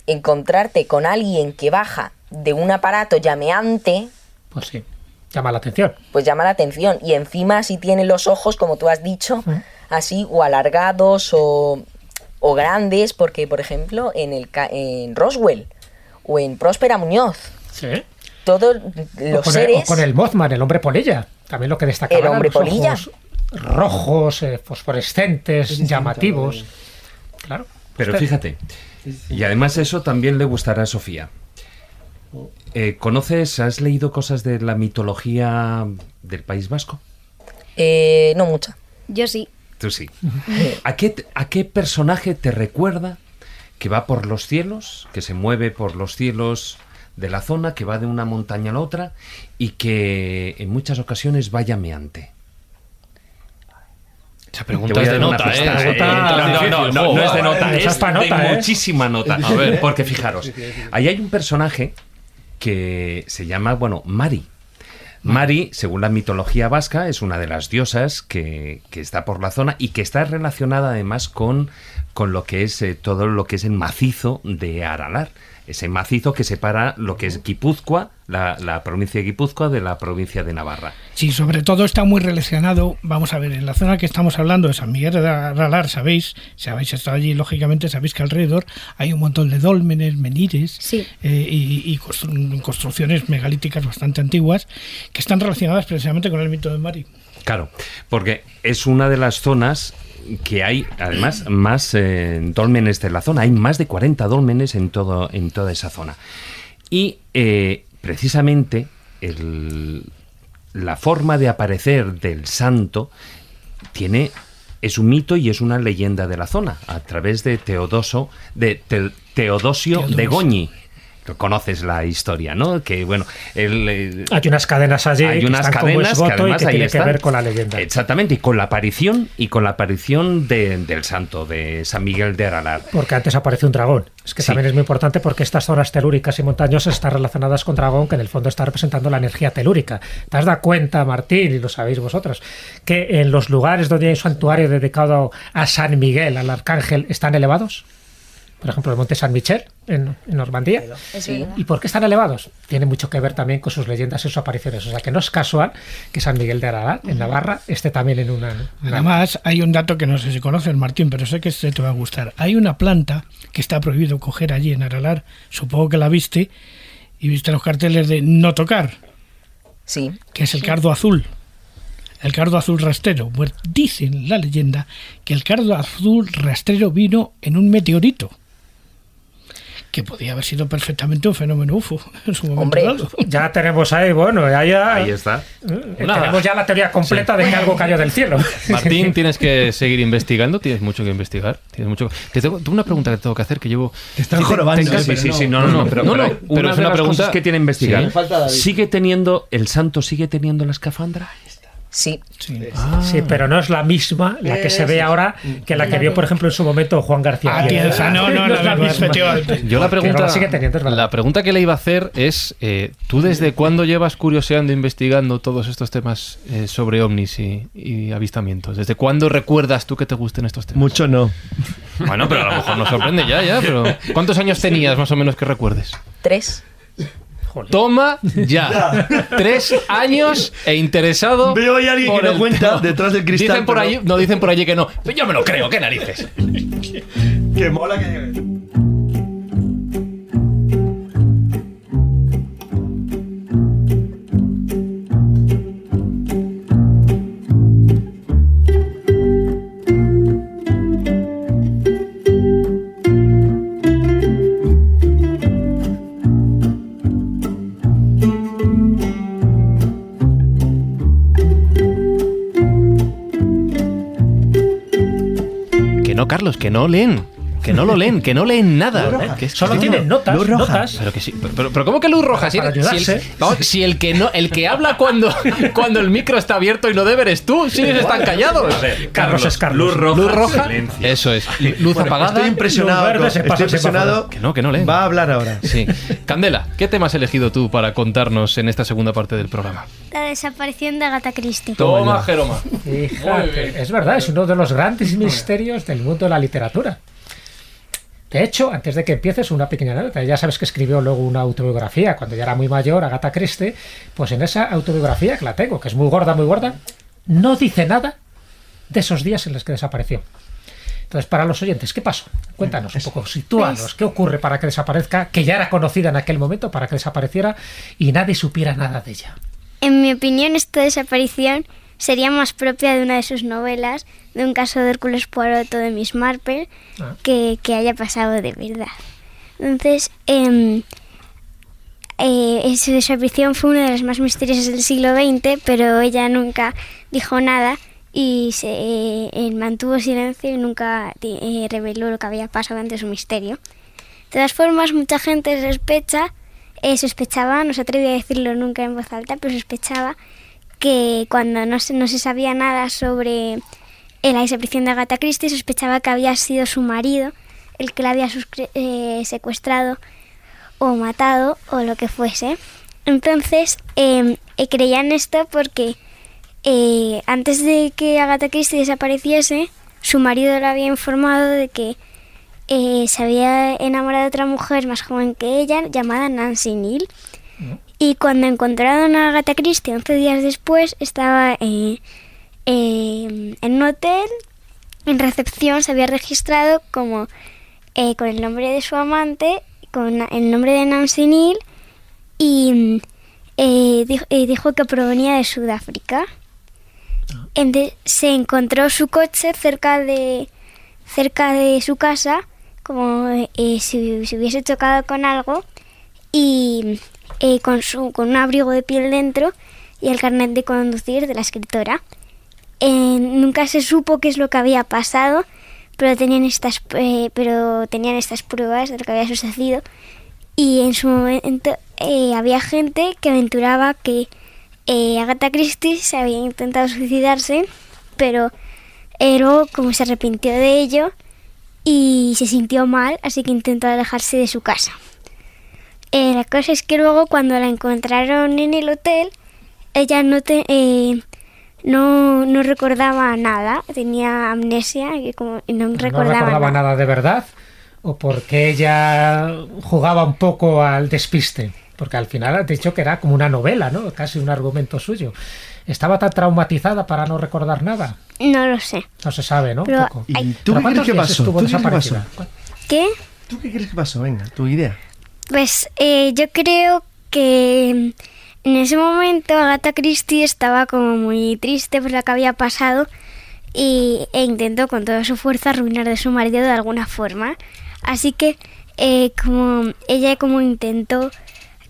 encontrarte con alguien que baja de un aparato llameante,
Pues sí, llama la atención.
pues llama la atención. Y encima si tiene los ojos, como tú has dicho, así o alargados o, o grandes, porque por ejemplo en, el, ca- en Roswell o en Próspera Muñoz,
Sí.
todos
O
los
con,
seres...
el, o con el Mothman, el hombre polilla. También lo que destaca.
El hombre polilla.
Rojos, eh, fosforescentes, llamativos. Claro.
Pero
Usted-
fíjate, y además eso también le gustará a Sofía. Eh, ¿Conoces, has leído cosas de la mitología del País Vasco?
eh, no mucha.
Yo sí.
Tú sí. ¿A qué, te- ¿A qué personaje te recuerda que va por los cielos, que se mueve por los cielos de la zona, que va de una montaña a la otra y que en muchas ocasiones va llameante?
Esa pregunta es de nota. ¿eh?
Pregunta
No, no, no, no, no es de nota, es
es pa' nota,
de
¿eh?
muchísima nota.
A ver.
Porque fijaros, ahí hay un personaje que se llama, bueno, Mari. Mari, según la mitología vasca, es una de las diosas que, que está por la zona y que está relacionada además con con lo que es eh, todo lo que es el macizo de Aralar. Ese macizo que separa lo que es Guipúzcoa, la, la provincia de Guipúzcoa, de la provincia de Navarra.
Sí, sobre todo está muy relacionado, vamos a ver, en la zona que estamos hablando de San Miguel de Aralar, sabéis, si habéis estado allí, lógicamente sabéis que alrededor hay un montón de dólmenes, menires
Sí.
eh, y, y constru- construcciones megalíticas bastante antiguas que están relacionadas precisamente con el mito de Mari.
Claro, porque es una de las zonas que hay, además, más eh, dólmenes de la zona. Hay más de 40 dólmenes en, todo, en toda esa zona. Y eh, precisamente el- la forma de aparecer del santo tiene es un mito y es una leyenda de la zona a través de Teodoso de Te- Teodosio de. Goñi. Conoces la historia, ¿no? Que bueno, él, eh,
Hay unas cadenas allí
hay
que
unas
están como
cadenas que
y que tiene que ver con la leyenda.
Exactamente, y con la aparición y con la aparición de- del santo de San Miguel de Aralar.
Porque antes aparece un dragón. Es que
Sí.
también es muy importante porque estas zonas telúricas y montañosas están relacionadas con dragón, que en el fondo está representando la energía telúrica. ¿Te has dado cuenta, Martín, y lo sabéis vosotros, que en los lugares donde hay un santuario dedicado a San Miguel, al arcángel, están elevados? Por ejemplo, el monte San Michel, en, en Normandía. ¿Y por qué están elevados? Tiene mucho que ver también con sus leyendas y sus apariciones. O sea que no es casual que San Miguel de Aralar, en Navarra, esté también en una... una-
Además, hay un dato que no sé si conoces, Martín, pero sé que este te va a gustar. Hay una planta que está prohibido coger allí en Aralar, supongo que la viste, y viste los carteles de no tocar,
Sí,
que es el cardo azul. El cardo azul rastrero. Pues dicen la leyenda que el cardo azul rastrero vino en un meteorito. Que podía haber sido perfectamente un fenómeno UFO en su momento
Hombre.
dado.
Ya tenemos ahí, bueno, ya, ya-
Ahí está.
eh, tenemos ya la teoría completa de que algo cayó del cielo.
Martín, tienes que seguir investigando, tienes mucho que investigar. Tienes mucho... Te tengo, una pregunta que tengo que hacer que llevo...
Te están jorobando.
Sí, sí,
no.
sí, no, no, no, pero,
No, no,
pero
pero
una
es
de
una
las
pregunta-
cosas que tiene que investigar.
Sí.
Falta David.
¿Sigue teniendo, el santo sigue teniendo la escafandra?
Sí.
Sí, pero no es la misma la que se ve ahora que la que vio, por ejemplo, en su momento Juan García.
Ah,
Piedra.
piensa, no, no,
es
la misma.
Yo la pregunta,
no la sigue teniendo, es verdad.
la pregunta que le iba a hacer es, eh, ¿tú desde cuándo llevas curioseando, investigando todos estos temas eh, sobre ovnis y, y avistamientos? ¿Desde cuándo recuerdas tú que te gusten estos temas?
Mucho no.
Bueno, pero a lo mejor nos sorprende ya, ya, pero ¿cuántos años tenías más o menos que recuerdes?
Tres.
Toma ya. Tres años e interesado.
Veo ahí a alguien que no cuenta detrás del cristal,
Dicen por
pero-
allí, no dicen por allí que no. Yo me lo creo, qué narices.
Que mola que
Carlos, que no leen. Que no lo leen, que no leen nada. Que es-
Solo tienen notas,
Luz roja.
notas.
Pero que sí, pero, pero ¿cómo que luz roja? Si,
Para
si el,
ayudarse.
vamos, si el que no, el que habla cuando, cuando el micro está abierto y no debe eres tú, si ellos están callados.
Carlos es Carlos.
Luz roja.
Luz roja,
silencio.
eso es. Luz apagada.
Estoy impresionado.
Verde, se
estoy
pasa
impresionado.
Que no, que no leen.
Va a hablar ahora.
Sí. Candela, ¿qué tema has elegido tú para contarnos en esta segunda parte del programa?
La desaparición de Agatha Christie.
Toma, Jeroma.
Es verdad, es uno de los grandes misterios del mundo de la literatura. De hecho, antes de que empieces, una pequeña anécdota. Ya sabes que escribió luego una autobiografía cuando ya era muy mayor, Agatha Christie. Pues en esa autobiografía, que la tengo, que es muy gorda, muy gorda, no dice nada de esos días en los que desapareció. Entonces, para los oyentes, ¿qué pasó? Cuéntanos un poco, sitúanos, ¿qué ocurre para que desaparezca, que ya era conocida en aquel momento, para que desapareciera y nadie supiera nada de ella?
En mi opinión, esta desaparición sería más propia de una de sus novelas, de un caso de Hércules Poirot de Miss Marple,
Ah.
que, que haya pasado de verdad. Entonces, em, eh, esa desaparición fue una de las más misteriosas del siglo XX, pero ella nunca dijo nada y se eh, mantuvo silencio y nunca eh, reveló lo que había pasado ante su misterio. De todas formas, mucha gente sospecha, eh, sospechaba, no se atrevía a decirlo nunca en voz alta, pero sospechaba que cuando no se, no se sabía nada sobre eh, la desaparición de Agatha Christie, sospechaba que había sido su marido el que la había eh, secuestrado o matado o lo que fuese. Entonces, eh, eh, creían esto porque eh, antes de que Agatha Christie desapareciese, su marido le había informado de que eh, se había enamorado de otra mujer más joven que ella, llamada Nancy Neal. Y cuando encontraron a Agatha Christie 11 días después, estaba eh, eh, en un hotel, en recepción, se había registrado como eh, con el nombre de su amante, con el nombre de Nancy Neal, y eh, dijo, dijo que provenía de Sudáfrica. Ente- se encontró su coche cerca de cerca de su casa, como si se hubiese chocado con algo, y eh, con, su, con un abrigo de piel dentro y el carnet de conducir de la escritora. Nunca se supo qué es lo que había pasado, pero tenían estas, eh, pero tenían estas pruebas de lo que había sucedido. Y en su momento eh, había gente que aventuraba que eh, Agatha Christie se había intentado suicidarse, pero eh, luego como se arrepintió de ello y se sintió mal, así que intentó alejarse de su casa. La cosa es que luego cuando la encontraron en el hotel, ella no te, eh, no, no recordaba nada, tenía amnesia y como y no,
no
recordaba,
recordaba
nada.
nada de verdad o porque ella jugaba un poco al despiste. Porque al final has dicho que era como una novela, ¿no? Casi un argumento suyo. ¿Estaba tan traumatizada para no recordar nada?
No lo sé.
No se sabe, ¿no? Un
Pero
poco.
¿Y tú
¿Pero
qué crees que pasó?
estuvo
¿Tú qué pasó?
¿Qué?
¿Tú qué crees que pasó? Venga, tu idea.
Pues eh, yo creo que en ese momento Agatha Christie estaba como muy triste por lo que había pasado y, e intentó con toda su fuerza arruinar de su marido de alguna forma. Así que eh, como ella como intentó,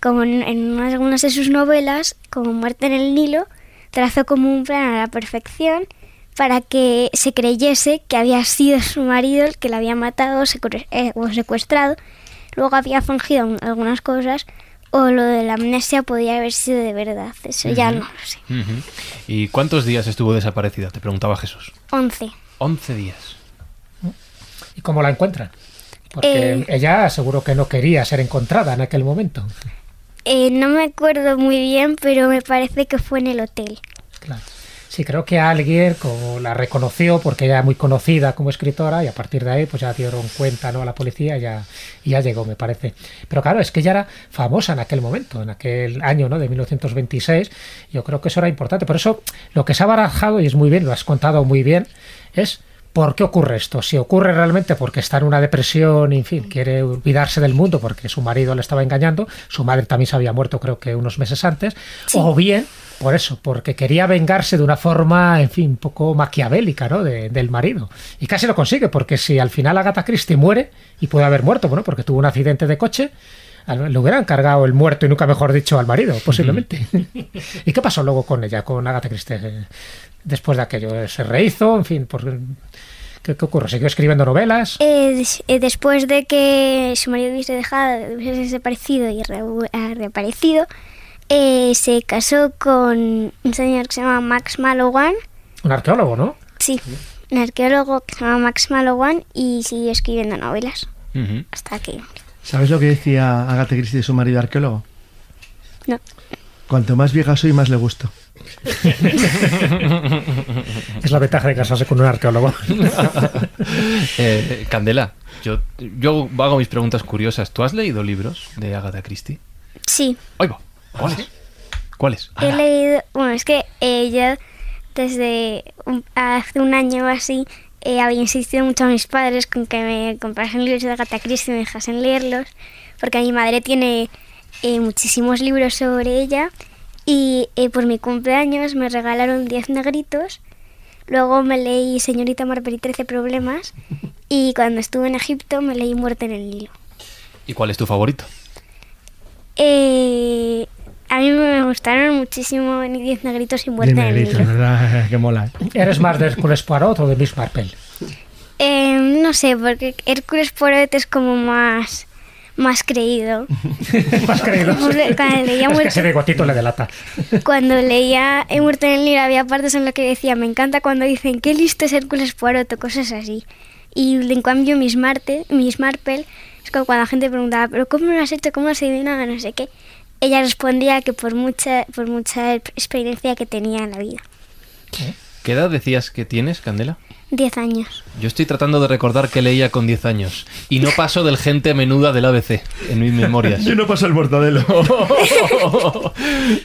como en, en unas- algunas de sus novelas, como Muerte en el Nilo, trazó como un plan a la perfección para que se creyese que había sido su marido el que la había matado secue- eh, o secuestrado. Luego había fingido un- algunas cosas o lo de la amnesia podía haber sido de verdad. Eso ya no lo sé.
¿Y cuántos días estuvo desaparecida? Te preguntaba Jesús.
11.
11 días.
¿Y cómo la encuentran? Porque
Eh.
ella seguro que no quería ser encontrada en aquel momento.
Eh, no me acuerdo muy bien, pero me parece que fue en el hotel.
Claro. Sí, creo que alguien como la reconoció porque ella es muy conocida como escritora y a partir de ahí pues ya dieron cuenta ¿no? a la policía y ya, y ya llegó, me parece. Pero claro, es que ella era famosa en aquel momento, en aquel año ¿no? de 1926. Yo creo que eso era importante. Por eso lo que se ha barajado, y es muy bien, lo has contado muy bien, es ¿Por qué ocurre esto? Si ocurre realmente porque está en una depresión, en fin, quiere olvidarse del mundo porque su marido le estaba engañando, su madre también se había muerto creo que unos meses antes, o bien por eso, porque quería vengarse de una forma, en fin, un poco maquiavélica, ¿no? De- del marido. Y casi lo consigue, porque si al final Agatha Christie muere, y puede haber muerto, bueno, porque tuvo un accidente de coche, le hubieran cargado el muerto y nunca mejor dicho al marido, posiblemente. ¿Y qué pasó luego con ella, con Agatha Christie? eh, Después de aquello, ¿se rehizo? En fin, por... ¿qué, qué ocurre? ¿Siguió escribiendo novelas?
Eh, eh, después de que su marido hubiese dejado, hubiese desaparecido y re- ha reaparecido, eh, se casó con un señor que se llama Max Mallowan.
Un arqueólogo, ¿no?
Sí, un arqueólogo que se llama Max Mallowan y siguió escribiendo novelas hasta que...
¿Sabes lo que decía Agatha Christie de su marido arqueólogo?
No.
Cuanto más vieja soy, más le gusto.
Es la ventaja de casarse con un arqueólogo.
Eh, Candela, yo, yo hago mis preguntas curiosas. ¿Tú has leído libros de Agatha Christie?
Sí,
Ahí ¿Cuáles? ¿Cuáles?
he leído... Bueno, es que eh, yo desde un- hace un año o así eh, había insistido mucho a mis padres con que me comprasen libros de Agatha Christie y me dejasen leerlos, porque mi madre tiene eh, muchísimos libros sobre ella y eh, por mi cumpleaños me regalaron 10 negritos. Luego me leí Señorita Marvel y 13 problemas y cuando estuve en Egipto me leí Muerte en el Nilo.
¿Y cuál es tu favorito?
Eh, a mí me gustaron muchísimo ni 10 negritos y Muerte
Bien
en el
negrito,
Nilo.
¿verdad? que mola.
¿Eres más de Hércules Poirot o de Miss Marple?
Eh, no sé, porque Hércules Poirot es como más, más creído.
¿Has creído?
Cuando leía,
Es que
Muerte,
ese bigotito le delata.
cuando leía eh, Muerte en el Nilo había partes en las que decía, me encanta cuando dicen, qué listo es Hércules Poirot o cosas así. Y en cambio Miss, Marte, Miss Marple es como cuando la gente preguntaba, pero ¿cómo lo has hecho? ¿Cómo has adivinado? No sé qué. Ella respondía que por mucha, por mucha experiencia que tenía en la vida.
¿Qué edad decías que tienes, Candela?
10 años.
Yo estoy tratando de recordar que leía con 10 años y no paso del gente menuda del ABC en mis memorias.
Yo no paso el mortadelo.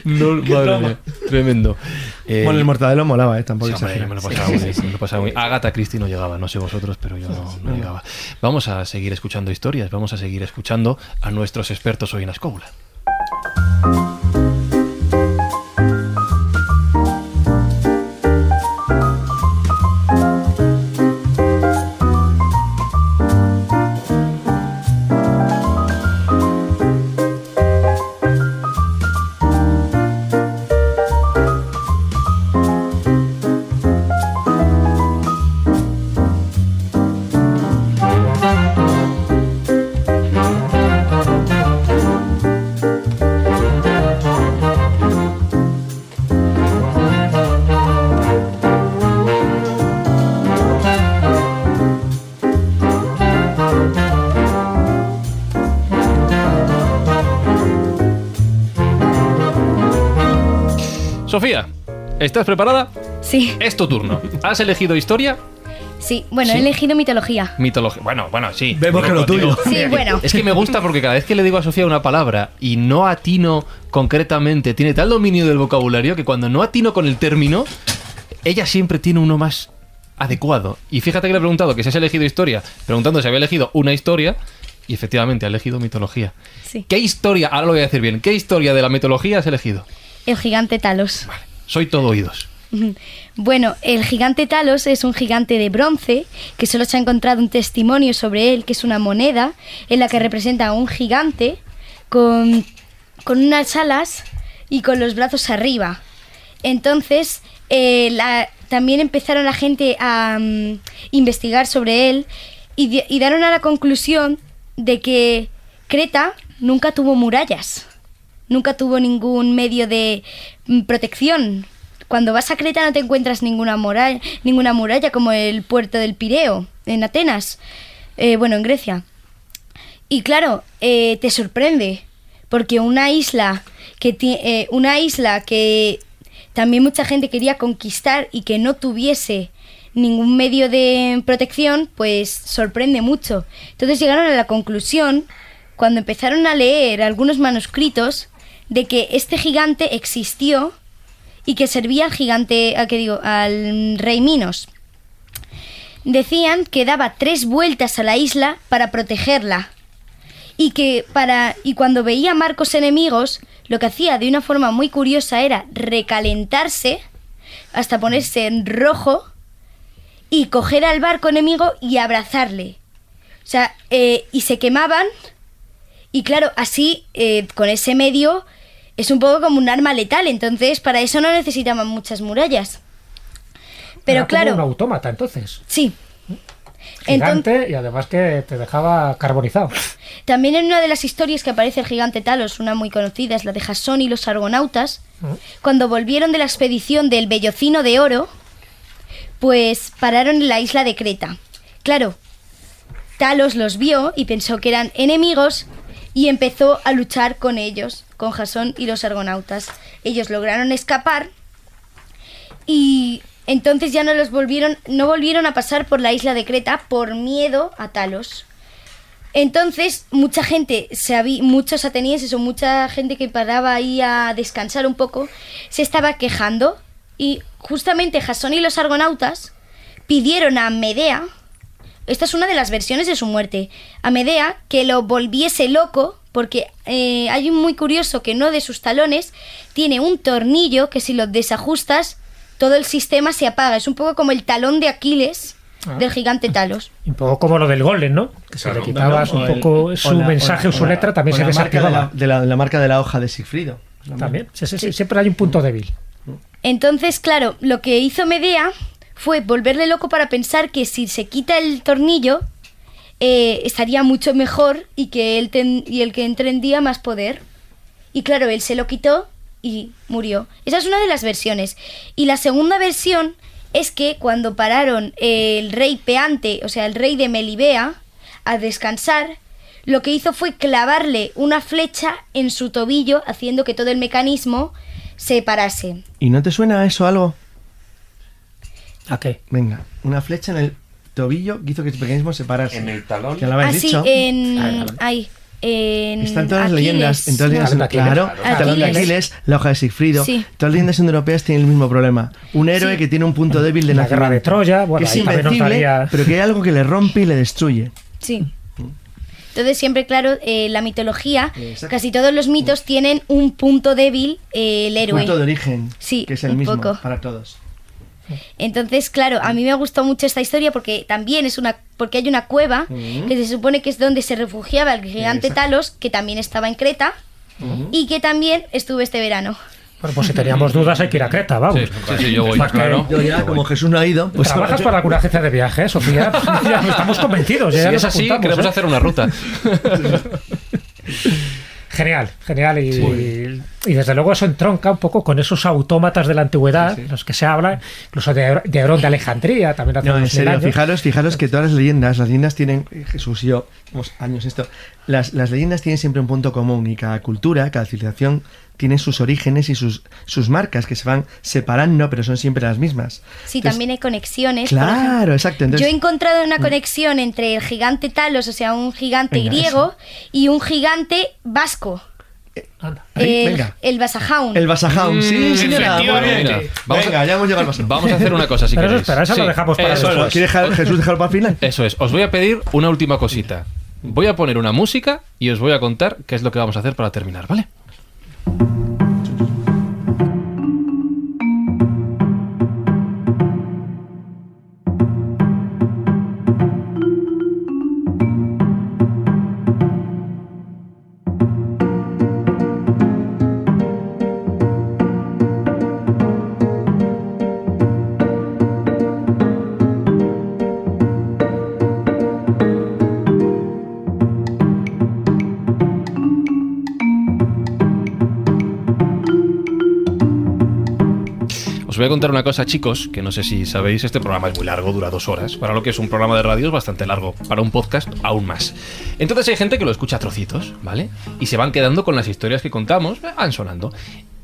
No, madre mía, tremendo. Eh,
Bueno, el mortadelo molaba, ¿eh? Tampoco
Sí, hombre, me lo pasaba muy bien, me lo pasaba muy bien. Agatha Christie no llegaba, no sé vosotros, pero yo no, no llegaba. Vamos a seguir escuchando historias, vamos a seguir escuchando a nuestros expertos hoy en Ascóbula. Sofía, ¿estás preparada?
Sí,
Es tu turno. ¿Has elegido historia?
sí. Bueno,
Sí.
he elegido mitología.
Mitología. Bueno, bueno, sí.
Vemos que lo tuyo.
Sí, bueno.
Es que me gusta porque cada vez que le digo a Sofía una palabra y no atino concretamente, tiene tal dominio del vocabulario que cuando no atino con el término, ella siempre tiene uno más adecuado. Y fíjate que le he preguntado que si has elegido historia, preguntando si había elegido una historia, y efectivamente ha elegido mitología.
Sí.
¿Qué historia, ahora lo voy a decir bien, qué historia de la mitología has elegido?
El gigante Talos.
Soy todo oídos.
Bueno, el gigante Talos es un gigante de bronce que solo se ha encontrado un testimonio sobre él, que es una moneda en la que representa a un gigante con, con unas alas y con los brazos arriba. Entonces, eh, también empezaron la gente a mm, investigar sobre él y, y dieron a la conclusión de que Creta nunca tuvo murallas, nunca tuvo ningún medio de protección. Cuando vas a Creta no te encuentras ninguna muralla, ninguna muralla como el puerto del Pireo en Atenas, eh, bueno, en Grecia. Y claro, eh, te sorprende, porque una isla que eh, una isla que también mucha gente quería conquistar y que no tuviese ningún medio de protección, pues sorprende mucho. Entonces llegaron a la conclusión, cuando empezaron a leer algunos manuscritos, de que este gigante existió y que servía al gigante, a que digo, al rey Minos. Decían que daba tres vueltas a la isla para protegerla y que para y cuando veía marcos enemigos lo que hacía de una forma muy curiosa era recalentarse hasta ponerse en rojo y coger al barco enemigo y abrazarle o sea eh, y se quemaban y claro así eh, con ese medio es un poco como un arma letal entonces para eso no necesitaban muchas murallas pero
Era como
claro
un autómata, entonces.
sí
Gigante y además que te dejaba carbonizado.
También en una de las historias que aparece el gigante Talos, una muy conocida, es la de Jasón y los argonautas, cuando volvieron de la expedición del Bellocino de Oro, pues pararon en la isla de Creta. Claro, Talos los vio y pensó que eran enemigos y empezó a luchar con ellos, con Jasón y los argonautas. Ellos lograron escapar y entonces ya no los volvieron, no volvieron a pasar por la isla de Creta por miedo a Talos. Entonces, mucha gente, se habí- muchos atenienses o mucha gente que paraba ahí a descansar un poco, se estaba quejando y justamente Jasón y los argonautas pidieron a Medea, esta es una de las versiones de su muerte, a Medea que lo volviese loco porque eh, hay un muy curioso que uno de sus talones tiene un tornillo que si lo desajustas todo el sistema se apaga, es un poco como el talón de Aquiles
Ah.
del gigante Talos.
Un poco como lo del golem, ¿no? Que si le quitabas un
el-
poco
o
su
la-
mensaje o,
la-
su letra, también
o
se
de
desactivaba.
la, de la- la marca de la hoja de Sigfrido.
También. Sí, sí, sí, siempre hay un punto débil.
Entonces, claro, lo que hizo Medea fue volverle loco para pensar que si se quita el tornillo eh, estaría mucho mejor y que él ten- y el que tendría más poder. Y claro, él se lo quitó y murió. Esa es una de las versiones. Y la segunda versión es que cuando pararon el rey Peante, o sea, el rey de Melibea, a descansar, lo que hizo fue clavarle una flecha en su tobillo, haciendo que todo el mecanismo se parase.
¿Y no te suena eso algo?
¿A qué?
Venga, una flecha en el tobillo que hizo que su pequeñismo separarse.
En el talón.
Que lo habéis
Ah, sí,
dicho.
en. Ahí. En
Están todas las
Aquiles.
leyendas, en todas las leyendas,
Aquiles.
claro,
Claro.
el talón de
Aquiles.
Aquiles, la hoja de Sigfrido,
Sí.
todas las leyendas indoeuropeas tienen el mismo problema. Un héroe
Sí.
que tiene un punto débil de
La guerra de Troya, bueno,
que es invencible, pero que hay algo que le rompe y le destruye.
Sí. Entonces siempre, claro, eh, la mitología,
Exacto.
casi todos los mitos tienen un punto débil eh, el héroe.
Punto de origen,
Sí,
que es el mismo
poco.
para todos.
Entonces, claro, a mí me gustó mucho esta historia porque también es una porque hay una cueva que se supone que es donde se refugiaba el gigante
Exacto.
Talos, que también estaba en Creta y que también estuvo este verano.
Bueno, pues si teníamos dudas hay que ir a Creta, vamos.
Sí, sí, sí, yo voy,
Más que-
claro.
Yo ya, como Jesús no ha ido, pues
¿Trabajas
ahora yo-
para alguna agencia de viajes, Sofía? ya estamos convencidos. Ya
Si es así, queremos
¿eh?
hacer una ruta.
Genial, genial. Y, y desde luego eso entronca un poco con esos autómatas de la antigüedad, los que se habla, incluso de, de Herón de Alejandría, también hace
No, en
unos
serio,
años.
fijaros, fijaros que todas las leyendas, las leyendas tienen, eh, Jesús y yo, años esto, las, las leyendas tienen siempre un punto común y cada cultura, cada civilización tiene sus orígenes y sus, sus marcas que se van separando, pero son siempre las mismas.
Sí,
Entonces,
también hay conexiones.
Claro, exacto. Entonces,
Yo he encontrado una conexión entre el gigante Talos, o sea, un gigante
Venga,
griego, y un gigante vasco,
Anda.
ahí,
el,
venga.
el Basajaun.
El Basajaun, sí,
Mm,
señora, muy bien.
efectivamente.
Vamos a-
venga, ya hemos llegado al Basajaun.
Vamos a hacer una cosa, si
Pero
queréis.
espera, eso lo dejamos para
eso
después.
es.
¿Quiere dejar- Jesús dejarlo para el final?
Eso es. Os voy a pedir una última cosita. Voy a poner una música y os voy a contar qué es lo que vamos a hacer para terminar, ¿vale? Voy a contar una cosa, chicos, que no sé si sabéis, este programa es muy largo, dura dos horas. Para lo que es un programa de radio es bastante largo. Para un podcast, aún más. Entonces hay gente que lo escucha a trocitos, ¿vale? Y se van quedando con las historias que contamos, eh, van sonando.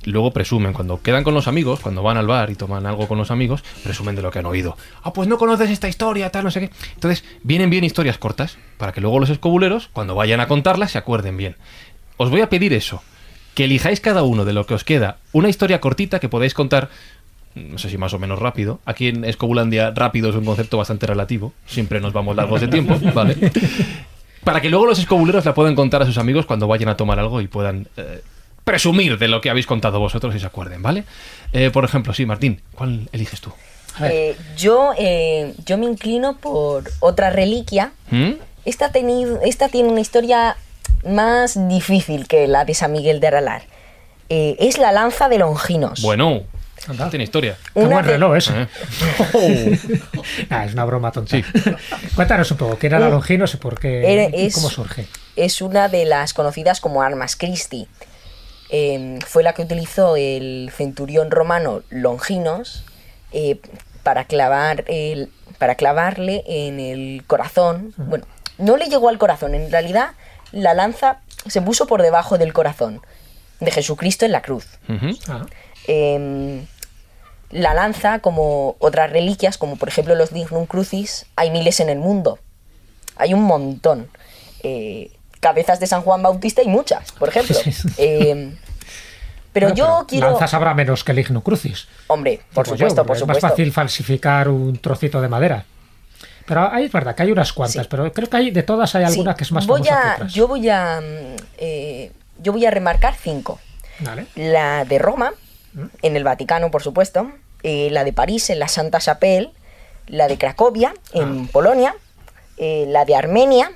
Luego presumen, cuando quedan con los amigos, cuando van al bar y toman algo con los amigos, presumen de lo que han oído. Ah, pues no conoces esta historia, tal, no sé qué. Entonces, vienen bien historias cortas, para que luego los escobuleros, cuando vayan a contarlas, se acuerden bien. Os voy a pedir eso, que elijáis cada uno de lo que os queda una historia cortita que podáis contar no sé si más o menos rápido. Aquí en Escobulandia rápido es un concepto bastante relativo. Siempre nos vamos largos de tiempo, ¿vale? Para que luego los escobuleros la puedan contar a sus amigos cuando vayan a tomar algo y puedan eh, presumir de lo que habéis contado vosotros y se acuerden, ¿vale? Eh, por ejemplo, sí, Martín, ¿cuál eliges tú?
Eh, yo, eh, yo me inclino por otra reliquia.
¿Mm?
Esta, esta tiene una historia más difícil que la de San Miguel de Aralar. Eh, es la lanza de Longinos.
Bueno,
Anda.
tiene historia.
Qué
Una
buen
de-
reloj ese. Es una broma tonta. Cuéntanos un poco, ¿quién era Longinos y por qué?
Era-
y
es-
¿Cómo surge?
es una de las conocidas como armas Christi. Eh, fue la que utilizó el centurión romano Longinos eh, para, clavar el, para clavarle en el corazón. Bueno, no le llegó al corazón, en realidad la lanza se puso por debajo del corazón de Jesucristo en la cruz.
Ujú.
Ah,
Eh, la lanza, como otras reliquias, como por ejemplo los Dignum Crucis, hay miles en el mundo. Hay un montón. Eh, cabezas de San Juan Bautista y muchas, por ejemplo. Eh, pero
bueno,
yo quiero...
Lanzas habrá menos que el Ignum Crucis.
Hombre, por supuesto,
yo,
por supuesto.
Es más fácil falsificar un trocito de madera. Pero ahí es verdad que hay unas cuantas,
Sí.
pero creo que hay, de todas hay alguna
Sí,
que es más
voy
famosa que
a,
otras.
Yo voy a... mm, eh, yo voy a remarcar cinco. La de Roma. En el Vaticano, por supuesto. eh, la de París, en la Santa Chapelle. La de Cracovia, en
Ah.
Polonia. eh, la de Armenia.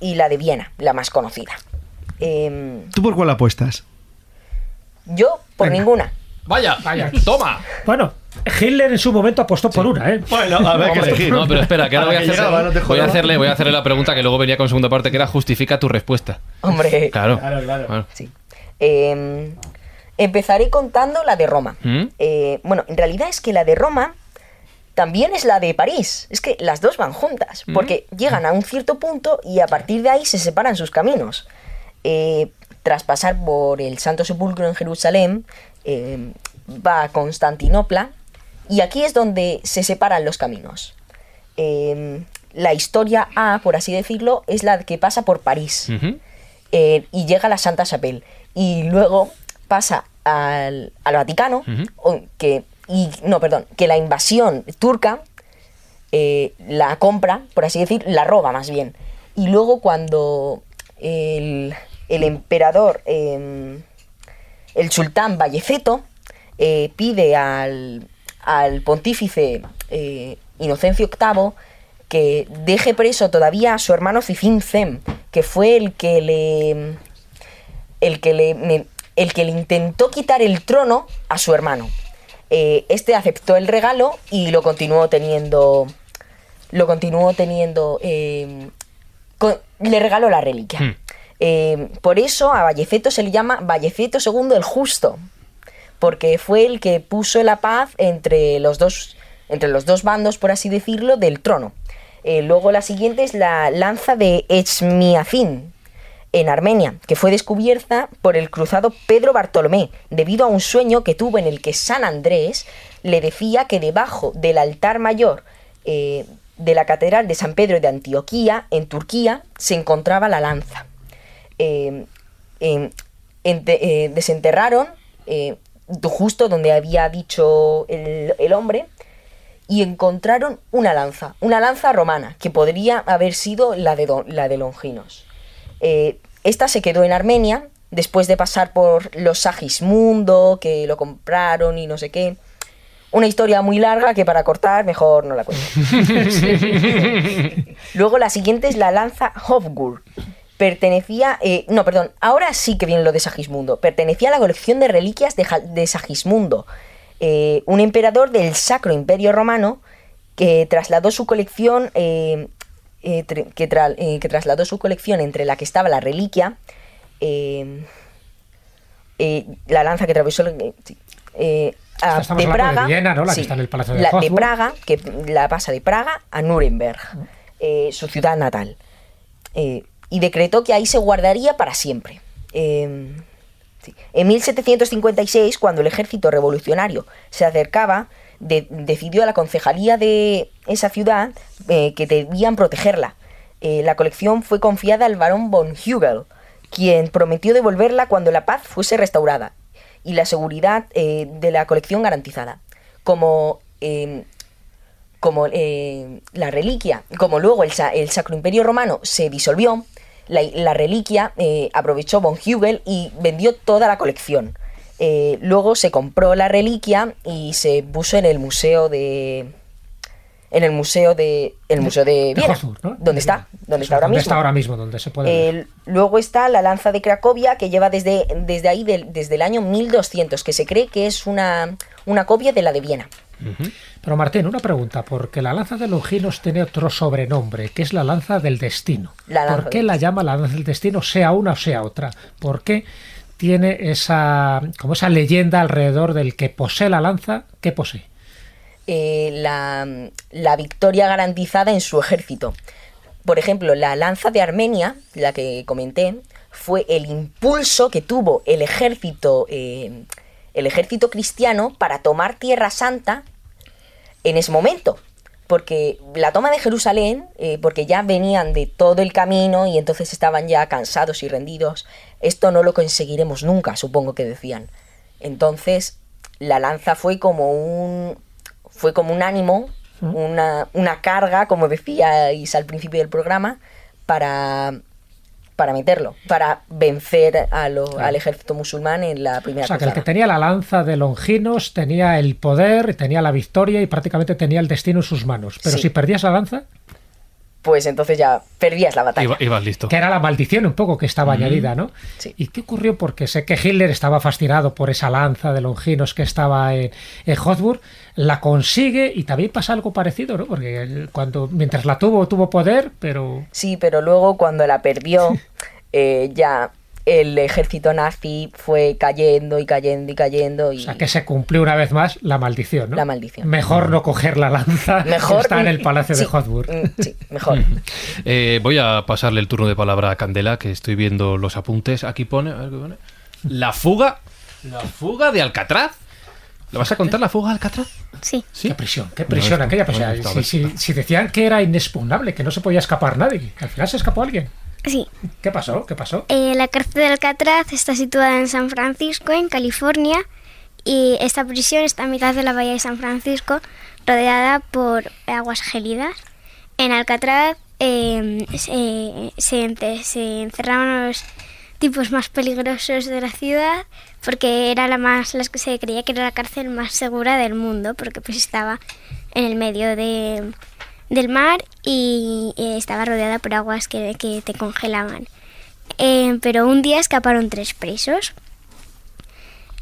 Y la de Viena, la más conocida. Em,
¿Tú por cuál apuestas?
yo, por
Venga.
ninguna.
Vaya,
Vaya.
toma.
Bueno, Hitler en su momento apostó por una, ¿eh?
Bueno, a ver, que elegir.
No, pero espera, que ahora voy a,
que
hacerle,
llegaba, no
voy a hacerle, voy a hacerle la pregunta que luego venía con segunda parte, que era justifica tu respuesta.
Hombre.
Claro.
Claro, claro.
Bueno.
Sí. Em, empezaré contando la de Roma.
¿Mm?
Eh, bueno, en realidad es que la de Roma también es la de París. Es que las dos van juntas, porque llegan a un cierto punto y a partir de ahí se separan sus caminos. Eh, tras pasar por el Santo Sepulcro en Jerusalén, eh, va a Constantinopla Y aquí es donde se separan los caminos. Eh, la historia A, por así decirlo, es la que pasa por París eh, y llega a la Santa Chapelle. Y luego pasa al, al Vaticano, que, y, no, perdón, que la invasión turca eh, la compra, por así decir, la roba más bien. Y luego cuando el, el emperador, eh, el sultán Valleceto, eh, pide al, al pontífice eh, Inocencio VIII que deje preso todavía a su hermano Cicín Zem, que fue el que le el que le el que le intentó quitar el trono a su hermano. Eh, este aceptó el regalo y lo continuó teniendo lo continuó teniendo eh, con- le regaló la reliquia.
Hmm.
Eh, por eso a Valleceto se le llama Valleceto II el Justo, porque fue el que puso la paz entre los dos, entre los dos bandos, por así decirlo, del trono. Luego la siguiente es la lanza de Echmiadzin, en Armenia, que fue descubierta por el cruzado Pedro Bartolomé, debido a un sueño que tuvo en el que San Andrés le decía que debajo del altar mayor eh, de la Catedral de San Pedro de Antioquía, en Turquía, se encontraba la lanza. Eh, eh, desenterraron justo donde había dicho el, el hombre y encontraron una lanza, una lanza romana, que podría haber sido la de, Don- la de Longinos. Eh, esta se quedó en Armenia después de pasar por los Sagismundo, que lo compraron y no sé qué. Una historia muy larga que para cortar mejor no la cuento. Luego la siguiente es la lanza Hofgur. Pertenecía, eh, no, perdón, ahora sí que viene lo de Sagismundo. Pertenecía a la colección de reliquias de, Sagismundo, eh, un emperador del Sacro Imperio Romano que trasladó su colección, eh, eh, tr- que, tra- eh, que trasladó su colección entre la que estaba la reliquia, eh, la lanza que atravesó a- de Praga,
Viena, ¿no? La que
sí,
está en el Palacio de
la- de. Praga, que la pasa de Praga a Nuremberg, eh, su ciudad natal. Y decretó que ahí se guardaría para siempre. Sí. En 1756, cuando el ejército revolucionario se acercaba, de- decidió a la concejalía de esa ciudad eh, que debían protegerla. Eh, la colección fue confiada al barón von Hugel, quien prometió devolverla cuando la paz fuese restaurada y la seguridad eh, de la colección garantizada. Como como la reliquia, como luego el, el Sacro Imperio Romano se disolvió, la, la reliquia aprovechó von Hugel y vendió toda la colección. Eh, luego se compró la reliquia y se puso en el museo de en el museo de el museo de donde
De
está, donde está ahora
donde
mismo.
está ahora mismo, donde se puede ver.
Luego está la lanza de Cracovia, que lleva desde, desde ahí, desde el año 1200, que se cree que es una, una copia de la de Viena.
Pero Martín, una pregunta, porque la lanza de Longinos tiene otro sobrenombre, que es la lanza del destino.
La lanza
¿Por qué
del
la llama la lanza del destino, sea una o sea otra? ¿Por qué tiene esa, como esa leyenda alrededor del que posee la lanza? ¿Qué posee?
eh, la, la victoria garantizada en su ejército. Por ejemplo, la lanza de Armenia, la que comenté, fue el impulso que tuvo el ejército, eh, el ejército cristiano para tomar Tierra Santa en ese momento. Porque la toma de Jerusalén, eh, porque ya venían de todo el camino y entonces estaban ya cansados y rendidos, esto no lo conseguiremos nunca, supongo que decían. Entonces, la lanza fue como un, fue como un ánimo, una, una carga, como decíais al principio del programa, para, para meterlo, para vencer a lo- al ejército musulmán en la primera
O sea, que el que tenía la lanza de Longinos tenía el poder, tenía la victoria y prácticamente tenía el destino en sus manos. Pero
Sí.
si perdías la lanza,
Pues entonces ya perdías la batalla.
Iba- ibas listo.
que era la maldición un poco que estaba añadida, ¿no?
Sí.
¿Y qué ocurrió? Porque sé que Hitler estaba fascinado por esa lanza de Longinos que estaba en, en Hotburg, la consigue y también pasa algo parecido, ¿no? Porque él, cuando mientras la tuvo, tuvo poder, pero
Sí, pero luego cuando la perdió, eh, ya el ejército nazi fue cayendo y cayendo y cayendo y
o sea, que se cumplió una vez más la maldición, ¿no?
La maldición.
Mejor no coger la lanza
mejor
que está en el palacio
sí,
de Hotburg.
mm, Sí, mejor.
Eh, voy a pasarle el turno de palabra a Candela, que estoy viendo los apuntes. Aquí pone, a ver qué pone. La fuga, la fuga de Alcatraz. ¿Le vas a contar la fuga de Alcatraz?
Sí.
¿Sí?
Qué prisión, qué prisión
No,
aquella.
no,
Pues,
no,
si, si- si decían que era inexpugnable, que no se podía escapar nadie, al final se escapó alguien.
Sí.
¿Qué pasó? ¿Qué pasó?
Eh, la cárcel de Alcatraz está situada en San Francisco, en California, y esta prisión está a mitad de la bahía de San Francisco, rodeada por aguas gélidas. En Alcatraz eh, se, se encerraban los tipos más peligrosos de la ciudad porque era la más las que se creía que era la cárcel más segura del mundo porque pues estaba en el medio de, del mar y eh, estaba rodeada por aguas que, que te congelaban. Eh, pero un día escaparon tres presos.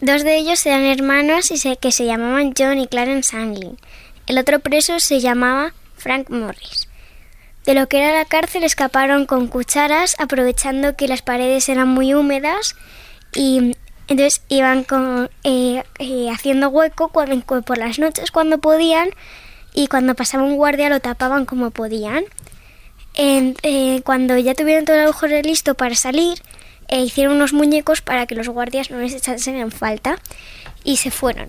Dos de ellos eran hermanos y se, que se llamaban John y Clarence Anglin. El otro preso se llamaba Frank Morris. De lo que era la cárcel escaparon con cucharas, aprovechando que las paredes eran muy húmedas y entonces iban con, eh, eh, haciendo hueco cuando, cu- por las noches cuando podían y cuando pasaba un guardia lo tapaban como podían. Eh, cuando ya tuvieron todo el agujero listo para salir, eh, hicieron unos muñecos para que los guardias no les echasen en falta y se fueron.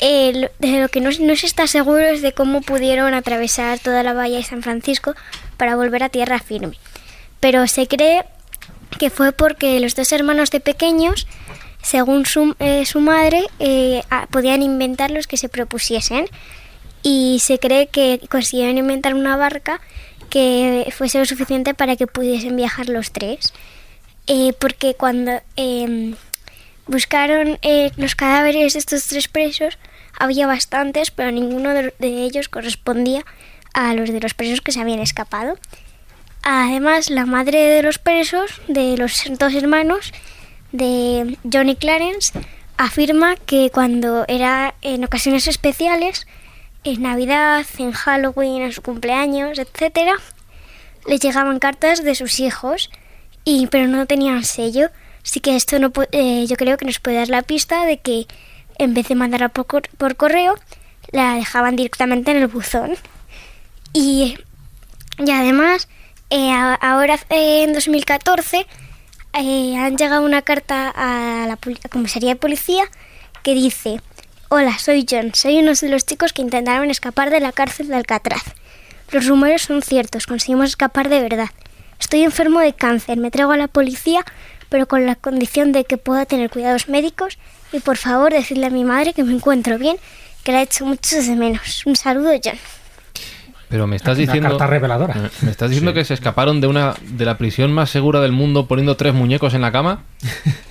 De lo que no, no se está seguro es de cómo pudieron atravesar toda la bahía de San Francisco para volver a tierra firme. Pero se cree que fue porque los dos hermanos de pequeños, según su, eh, su madre, podían inventar los que se propusiesen. Y se cree que consiguieron inventar una barca que fuese lo suficiente para que pudiesen viajar los tres. Eh, porque cuando em, buscaron eh, los cadáveres de estos tres presos, había bastantes, pero ninguno de, de ellos correspondía a los de los presos que se habían escapado. Además, la madre de los presos, de los dos hermanos, de Johnny Clarence, afirma que cuando era en ocasiones especiales, en Navidad, en Halloween, en su cumpleaños, etcétera, les llegaban cartas de sus hijos, y pero no tenían sello. Así que esto no eh, yo creo que nos puede dar la pista de que en vez de mandarla por, por correo, la dejaban directamente en el buzón. Y, y además, eh, ahora eh, en 2014 eh, han llegado una carta a la, comisaría de policía que dice, Hola, soy John, soy uno de los chicos que intentaron escapar de la cárcel de Alcatraz. Los rumores son ciertos, conseguimos escapar de verdad. Estoy enfermo de cáncer, me traigo a la policía, pero con la condición de que pueda tener cuidados médicos y por favor decirle a mi madre que me encuentro bien, que la he hecho mucho de menos. Un saludo, John.
Pero me estás
Una
diciendo.
carta reveladora.
Me estás diciendo que se escaparon de una de la prisión más segura del mundo poniendo tres muñecos en la cama.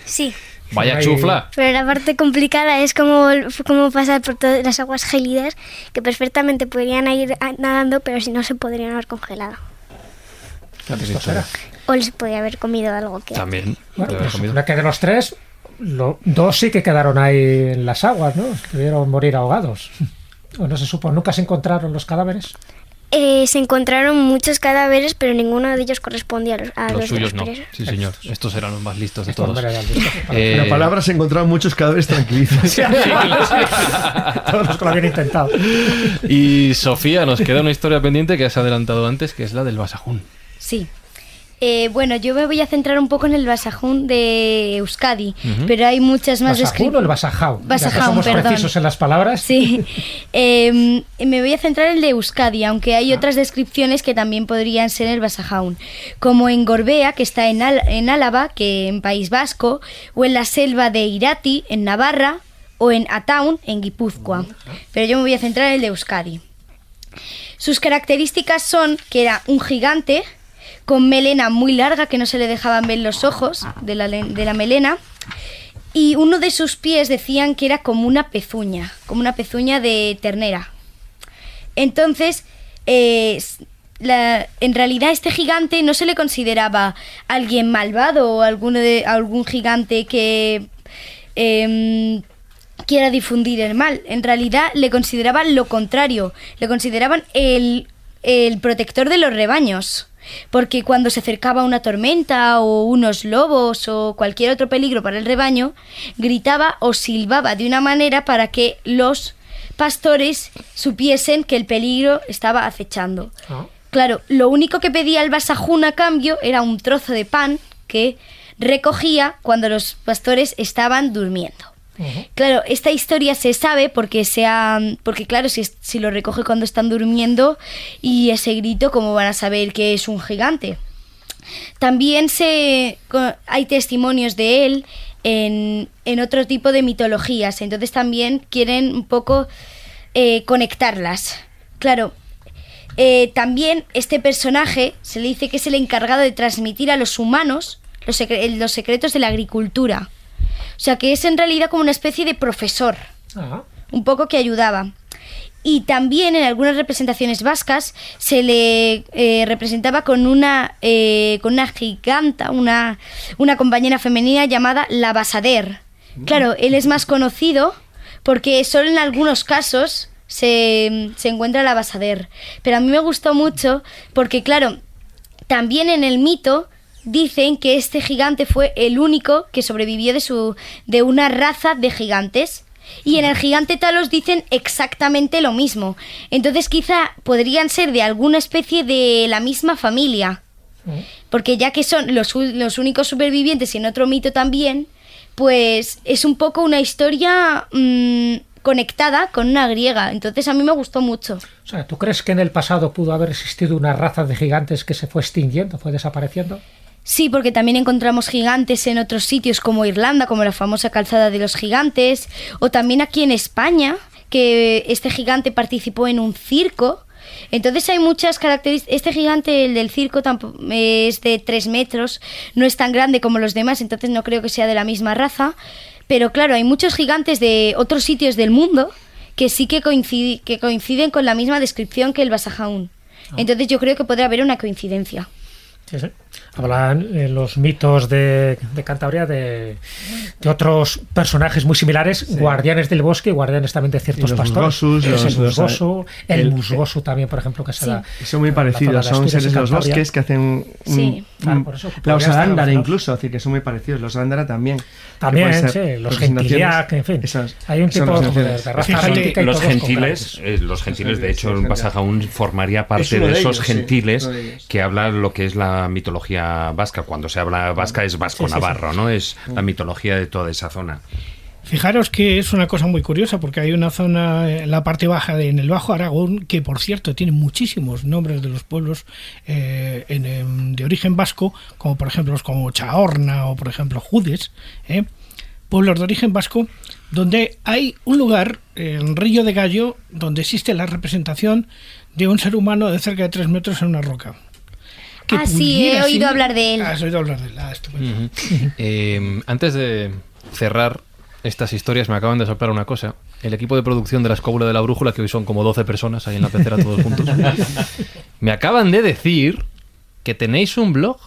Sí.
Vaya chufla.
Pero la parte complicada es cómo, cómo pasar por todas las aguas gélidas, que perfectamente podrían ir nadando, pero si no se podrían haber congelado. O les podría haber comido algo que...
También.
Bueno, pues
comido.
supone que de los tres, lo- dos sí que quedaron ahí en las aguas, ¿no? Debieron morir ahogados. O no se supo, nunca se encontraron los cadáveres.
Eh, se encontraron muchos cadáveres, pero ninguno de ellos correspondía a los, a
Los
los de
suyos
los
no.
presos.
Sí, señor. Estos eran los más listos de todos. Eh,
En la palabra se encontraron muchos cadáveres tranquilizos.
Todos los que lo habían intentado.
Y Sofía, nos queda una historia pendiente que has adelantado antes, que es la del Basajún.
Sí. Eh, bueno, yo me voy a centrar un poco en el Basajún de Euskadi, pero hay muchas más
¿Basajún o el que
Basajau,
somos
perdón.
precisos en las palabras.
Sí. Eh, me voy a centrar en el de Euskadi, aunque hay otras descripciones que también podrían ser el Basajaun, como en Gorbea, que está en, Al- en Álava, que en País Vasco, o en la selva de Irati, en Navarra, o en Ataun, en Guipúzcoa. Pero yo me voy a centrar en el de Euskadi. Sus características son que era un gigante con melena muy larga que no se le dejaban ver los ojos de la, de la melena y uno de sus pies decían que era como una pezuña, como una pezuña de ternera. Entonces, eh, la- en realidad este gigante no se le consideraba alguien malvado o alguno de, algún gigante que em, quiera difundir el mal. En realidad le consideraban lo contrario, le consideraban el, el protector de los rebaños. Porque cuando se acercaba una tormenta o unos lobos o cualquier otro peligro para el rebaño, gritaba o silbaba de una manera para que los pastores supiesen que el peligro estaba acechando.
Ah.
Claro, lo único que pedía el Basajún a cambio era un trozo de pan que recogía cuando los pastores estaban durmiendo. Claro, esta historia se sabe porque sea, porque claro, si, lo recoge cuando están durmiendo y ese grito, ¿cómo van a saber que es un gigante? También se, hay testimonios de él en, en otro tipo de mitologías, entonces también quieren un poco eh, conectarlas. Claro, eh, también este personaje se le dice que es el encargado de transmitir a los humanos los secretos de la agricultura. O sea que es en realidad como una especie de profesor,
Ah,
un poco que ayudaba. Y también en algunas representaciones vascas se le eh, representaba con una, eh, con una giganta, una, una compañera femenina llamada La Basader. Claro, él es más conocido porque solo en algunos casos se, se encuentra La Basader. Pero a mí me gustó mucho porque, claro, también en el mito dicen que este gigante fue el único que sobrevivió de su de una raza de gigantes. Y en el gigante Talos dicen exactamente lo mismo. Entonces quizá podrían ser de alguna especie de la misma familia. Porque ya que son los, los únicos supervivientes y en otro mito también, pues es un poco una historia mm, conectada con una griega. Entonces a mí me gustó mucho.
o sea, ¿tú crees que en el pasado pudo haber existido una raza de gigantes que se fue extinguiendo, fue desapareciendo?
Sí, porque también encontramos gigantes en otros sitios como Irlanda, como la famosa calzada de los gigantes, o también aquí en España, que este gigante participó en un circo. Entonces hay muchas características. Este gigante, el del circo, es de 3 metros, no es tan grande como los demás, entonces no creo que sea de la misma raza. Pero claro, hay muchos gigantes de otros sitios del mundo que sí que, coincidi- que coinciden con la misma descripción que el Basajaún. Entonces yo creo que podría haber una coincidencia.
Sí, sí. Hablan en los mitos de, de Cantabria de, de otros personajes muy similares, guardianes del bosque y guardianes también de ciertos pastores.
musgosus, los-
el
los-
musgoso, el,
el-
musgoso también, por ejemplo, que se da.
Son muy parecidos, son seres de los bosques que hacen un,
Sí.
Claro, por eso,
la osadándara incluso, es decir, que son muy parecidos. Los osadándara también.
También, sí, los gentiliac, en fin.
esas-
Hay un tipo de, de raza
Fíjate,
los gentiles, eh, los gentiles, de
Sí,
hecho,
sí,
en
sí.
Basajaún formaría parte de esos
sí,
gentiles que hablan lo que es la mitología vasca. Cuando se habla vasca es vasco-navarro, ¿no? Es la mitología de toda esa zona.
Fijaros que es una cosa muy curiosa porque hay una zona en la parte baja de, en el Bajo Aragón que por cierto tiene muchísimos nombres de los pueblos eh, en, de origen vasco como por ejemplo los como Chaorna o por ejemplo Judes ¿eh? pueblos de origen vasco donde hay un lugar en Río de Gallo donde existe la representación de un ser humano de cerca de 3 metros en una roca que
Ah, sí, he oído
ser-
hablar de él.
Ah, has oído hablar de él. Ah, estupendo.
Eh, antes de cerrar estas historias, me acaban de soplar una cosa. El equipo de producción de la Escóbula de la Brújula, que hoy son como 12 personas ahí en la pecera todos juntos, me acaban de decir que tenéis un blog.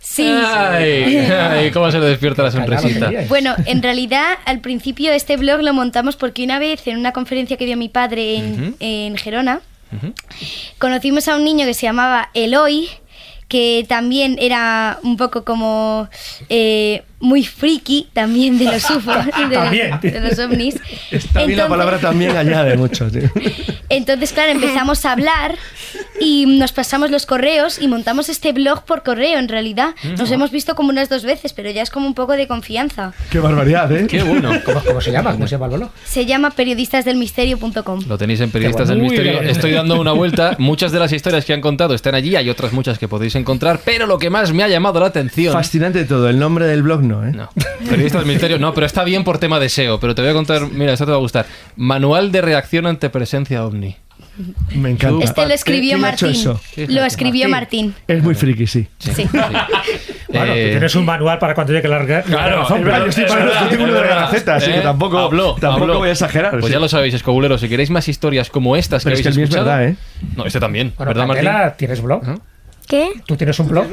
Sí.
Ay, ay, cómo se le despierta la sonrisita.
Bueno, en realidad al principio este blog lo montamos porque una vez en una conferencia que dio mi padre en,
Ujú.
en Gerona, Conocimos a un niño que se llamaba Eloy, que también era un poco como eh, muy friki también de los UFO, de, de los ovnis.
Está bien la
Entonces-
palabra también añade mucho. tío.
Entonces, claro, empezamos a hablar y nos pasamos los correos y montamos este blog por correo, en realidad. Nos hemos visto como unas dos veces, pero ya es como un poco de confianza.
Qué barbaridad, ¿eh?
Qué bueno.
¿Cómo, cómo se llama? ¿Cómo se llama el blog?
Se llama periodistasdelmisterio.com.
Lo tenéis en Periodistas del
bueno.
Muy
Misterio. Estoy dando una vuelta. Muchas de las historias que han contado están allí. Hay otras muchas que podéis encontrar. Pero lo que más me ha llamado la atención.
Fascinante todo. El nombre del blog no, ¿eh?
No, Periodistas del Misterio. No, pero está bien por tema de SEO. Pero te voy a contar. Mira, esto te va a gustar. Manual de reacción ante presencia ovni.
Me encanta.
Este lo escribió
¿Quién ha hecho
Martín.
eso?
Lo escribió Martín.
Es muy friki, sí.
Sí.
Bueno,
Eh,
tú tienes un manual para cuando llegue la la
Claro,
razón,
yo estoy para de la Gaceta, así que tampoco,
Habló,
tampoco
habló.
voy a exagerar.
Pues
sí.
ya lo sabéis, escobuleros. Si queréis más historias como estas
Pero
que
es que
habéis
el mío es
escuchado.
verdad, ¿eh?
No, este también.
Bueno,
¿Verdad, Martín?
¿tienes blog?
¿Qué?
¿Tú tienes un blog?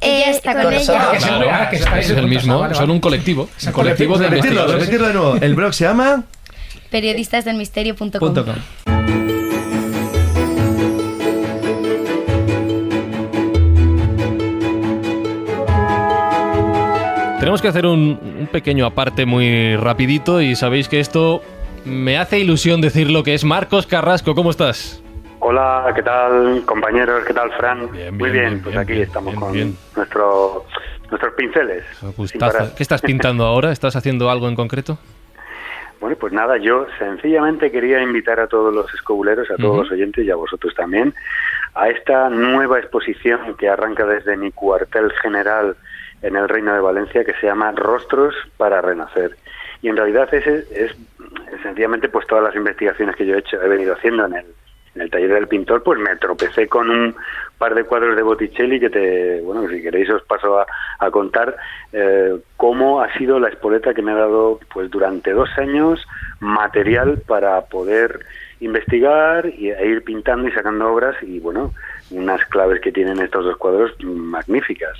Ella está con
ella.
ella.
que es el-
Claro,
ah, que
es el mismo.
vale,
Son un colectivo.
Es un
colectivo de
Repetirlo, repetirlo de nuevo. El blog se llama...
Periodistasdelmisterio.com.
Tenemos que hacer un, un pequeño aparte muy rapidito y sabéis que esto me hace ilusión decirlo que es Marcos Carrasco. ¿Cómo estás?
Hola, ¿qué tal compañeros? ¿Qué tal Fran?
Bien,
Muy
bien,
bien,
bien,
pues aquí estamos con nuestro nuestros pinceles.
¿Qué estás pintando ahora? ¿Estás haciendo algo en concreto?
Bueno, pues nada, yo sencillamente quería invitar a todos los escobuleros, a todos los oyentes y a vosotros también, a esta nueva exposición que arranca desde mi cuartel general en el Reino de Valencia, que se llama Rostros para Renacer. Y en realidad es, es, sencillamente pues todas las investigaciones que yo he hecho, he venido haciendo en el, en el taller del pintor, pues me tropecé con un par de cuadros de Botticelli que te, bueno, si queréis os paso a, contar eh, cómo ha sido la espoleta que me ha dado, pues durante dos años, material para poder investigar y, e ir pintando y sacando obras y, bueno, unas claves que tienen estos dos cuadros magníficas.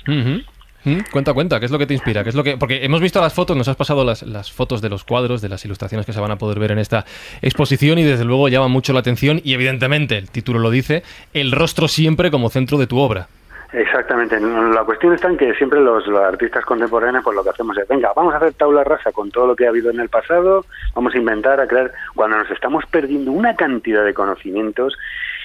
¿Mm? Cuenta, cuenta, ¿qué es lo que te inspira? ¿Qué es lo que... Porque hemos visto las fotos, nos has pasado las, las, fotos de los cuadros, de las ilustraciones que se van a poder ver en esta exposición y desde luego llama mucho la atención y evidentemente, el título lo dice, el rostro siempre como centro de tu obra.
Exactamente. La cuestión está en que siempre los, artistas contemporáneos, pues lo que hacemos es, venga, vamos a hacer tabla rasa con todo lo que ha habido en el pasado, vamos a inventar, a crear, cuando nos estamos perdiendo una cantidad de conocimientos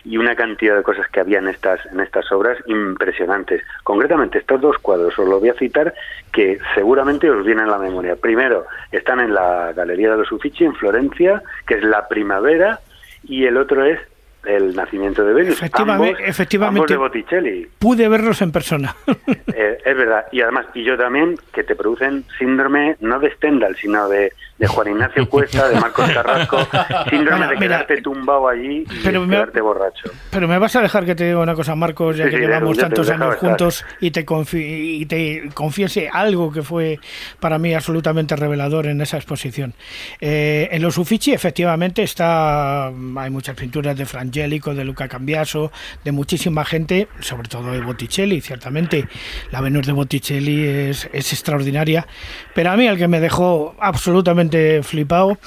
y una cantidad de cosas que había en estas, en estas obras impresionantes. Concretamente, estos dos cuadros os los voy a citar que seguramente os vienen a la memoria. Primero, están en la Galería de los Uffizi, en Florencia, que es la primavera, y el otro es el nacimiento de Venus.
Efectivamente, efectivamente
de Botticelli.
Pude verlos en persona.
Eh, es verdad. Y además, y yo también, que te producen síndrome no de Stendhal, sino de, de Juan Ignacio Cuesta, de Marcos Carrasco, síndrome de quedarte tumbado allí y pero quedarte borracho.
Pero me vas a dejar que te diga una cosa, Marcos, ya que llevamos tantos años juntos y te, y te confiese algo que fue para mí absolutamente revelador en esa exposición. Eh, en los Uffizi, efectivamente, está hay muchas pinturas de Frank de Luca Cambiaso, de muchísima gente, sobre todo de Botticelli, ciertamente la Venus de Botticelli es, es extraordinaria, pero a mí el que me dejó absolutamente flipado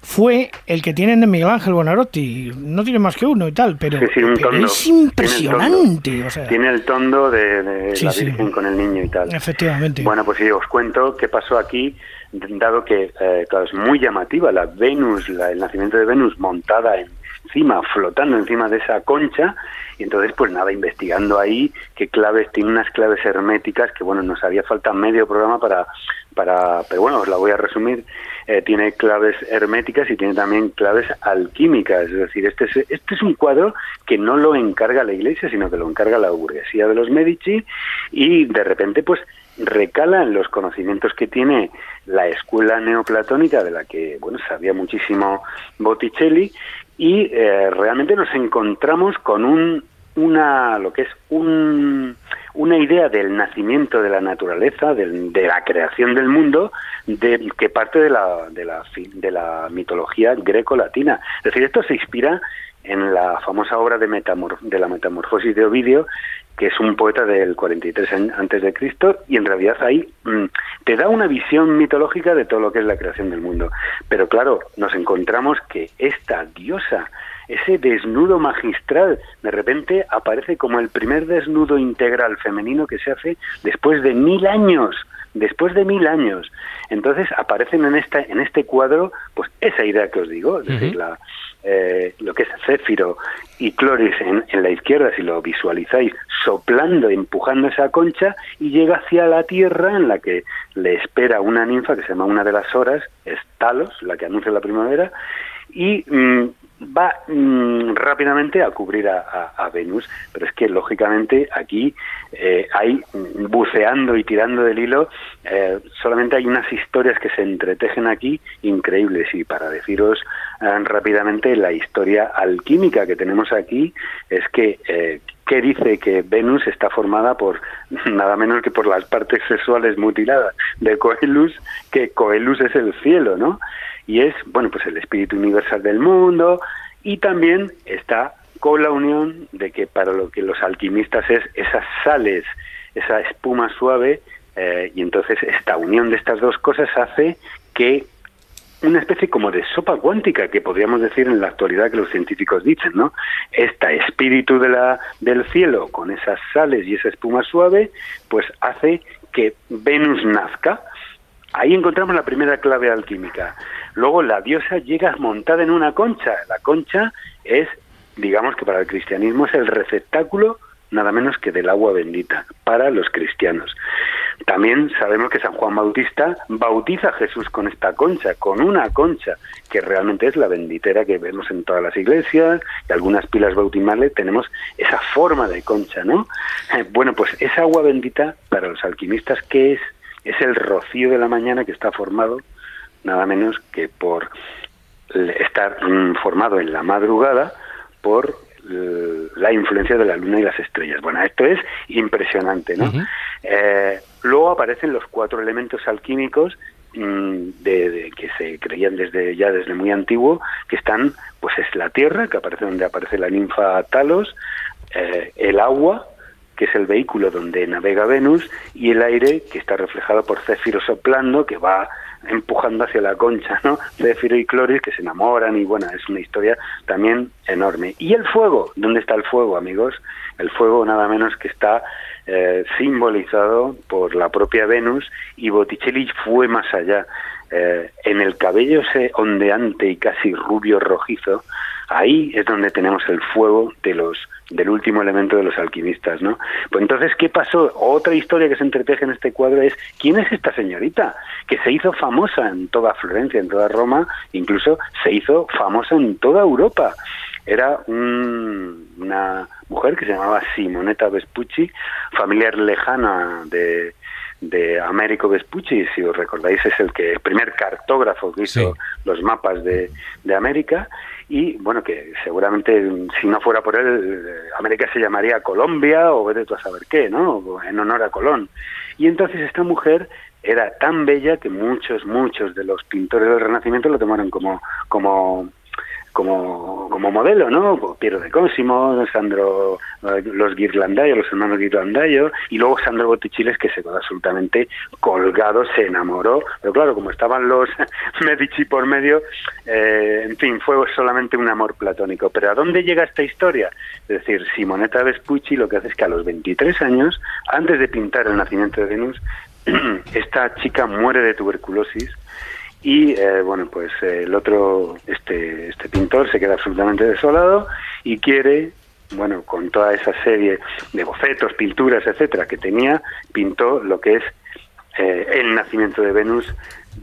fue el que tienen de Miguel Ángel Bonarotti, no tiene más que uno y tal, pero, es impresionante.
Tiene el tondo, de, la Virgen con el niño y tal.
Efectivamente.
Bueno, pues sí, os cuento qué pasó aquí dado que eh, es muy llamativa la Venus, el nacimiento de Venus montada en, encima, flotando encima de esa concha, y entonces pues nada, investigando ahí qué claves, tiene unas claves herméticas que bueno, nos haría falta medio programa para, para pero bueno, os la voy a resumir, eh, tiene claves herméticas y tiene también claves alquímicas, es decir, este es, este es un cuadro que no lo encarga la iglesia, sino que lo encarga la burguesía de los Medici, y de repente pues recala en los conocimientos que tiene la escuela neoplatónica de la que bueno sabía muchísimo Botticelli y eh, realmente nos encontramos con un, una, lo que es un, una idea del nacimiento de la naturaleza, de la creación del mundo, de, que parte de la, de la, de la mitología greco-latina. Es decir, esto se inspira en la famosa obra de, metamor de la Metamorfosis de Ovidio, que es un poeta del 43 antes de Cristo, y en realidad ahí mm, te da una visión mitológica de todo lo que es la creación del mundo. Pero claro, nos encontramos que esta diosa, ese desnudo magistral, de repente aparece como el primer desnudo integral femenino que se hace después de mil años después de mil años. Entonces aparecen en esta en este cuadro, pues esa idea que os digo, es decir, la, eh, lo que es Céfiro y Cloris en, en, la izquierda, si lo visualizáis, soplando, empujando esa concha y llega hacia la tierra en la que le espera una ninfa que se llama una de las horas, es Talos, la que anuncia la primavera, y mm, va mm, rápidamente a cubrir a, Venus, pero es que lógicamente aquí eh, hay mm, buceando y tirando del hilo, eh, solamente hay unas historias que se entretejen aquí increíbles. Y para deciros eh, rápidamente la historia alquímica que tenemos aquí es que que dice que Venus está formada por nada menos que por las partes sexuales mutiladas de Coelus, que Coelus es el cielo, ¿no? y es, bueno, pues el espíritu universal del mundo y también está con la unión de que para lo que los alquimistas es esas sales, esa espuma suave, eh, y entonces esta unión de estas dos cosas hace que una especie como de sopa cuántica que podríamos decir en la actualidad que los científicos dicen, ¿no? Este espíritu de la, del cielo con esas sales y esa espuma suave, pues hace que Venus nazca. Ahí encontramos la primera clave alquímica. Luego la diosa llega montada en una concha. La concha es, digamos que para el cristianismo es el receptáculo nada menos que del agua bendita para los cristianos. También sabemos que San Juan Bautista bautiza a Jesús con esta concha, con una concha, que realmente es la benditera que vemos en todas las iglesias y algunas pilas bautismales tenemos esa forma de concha, ¿no? Eh, bueno, pues esa agua bendita para los alquimistas, ¿qué es? Es el rocío de la mañana que está formado nada menos que por estar mm, formado en la madrugada por la influencia de la luna y las estrellas. Bueno, esto es impresionante, ¿no? Eh, luego aparecen los cuatro elementos alquímicos mm, de, que se creían desde ya desde muy antiguo, que están, pues es la tierra, que aparece donde aparece la ninfa Talos, eh, el agua, que es el vehículo donde navega Venus, y el aire, que está reflejado por Céfiro soplando, que va empujando hacia la concha, ¿no? Céfiro y Cloris que se enamoran y bueno, es una historia también enorme. ¿Y el fuego? ¿Dónde está el fuego, amigos? El fuego nada menos que está eh, simbolizado por la propia Venus y Botticelli fue más allá. Eh, en el cabello ese ondeante y casi rubio rojizo, ahí es donde tenemos el fuego de los del último elemento de los alquimistas, ¿no? Pues entonces, ¿qué pasó? Otra historia que se entreteje en este cuadro es ¿quién es esta señorita? Que se hizo famosa en toda Florencia, en toda Roma, incluso se hizo famosa en toda Europa. Era una mujer que se llamaba Simonetta Vespucci, familiar lejana de, de Américo Vespucci, si os recordáis, es el que el primer cartógrafo que hizo los mapas de, de América y bueno, que seguramente si no fuera por él, América se llamaría Colombia o vete tú a saber qué, ¿no? En honor a Colón. Y entonces esta mujer era tan bella que muchos, muchos de los pintores del Renacimiento lo tomaron como, como como, como modelo, ¿no? Piero de Cosimo, Sandro, los Ghirlandaio, los hermanos Ghirlandaio, y luego Sandro Botticelli que se quedó absolutamente colgado, se enamoró, pero claro, como estaban los Medici por medio, eh, en fin, fue solamente un amor platónico. Pero ¿a dónde llega esta historia? Es decir, Simonetta Vespucci lo que hace es que a los 23 años, antes de pintar el nacimiento de Venus, esta chica muere de tuberculosis, y eh, bueno pues el otro este este pintor se queda absolutamente desolado y quiere bueno con toda esa serie de bocetos pinturas etcétera que tenía pintó lo que es eh, el nacimiento de Venus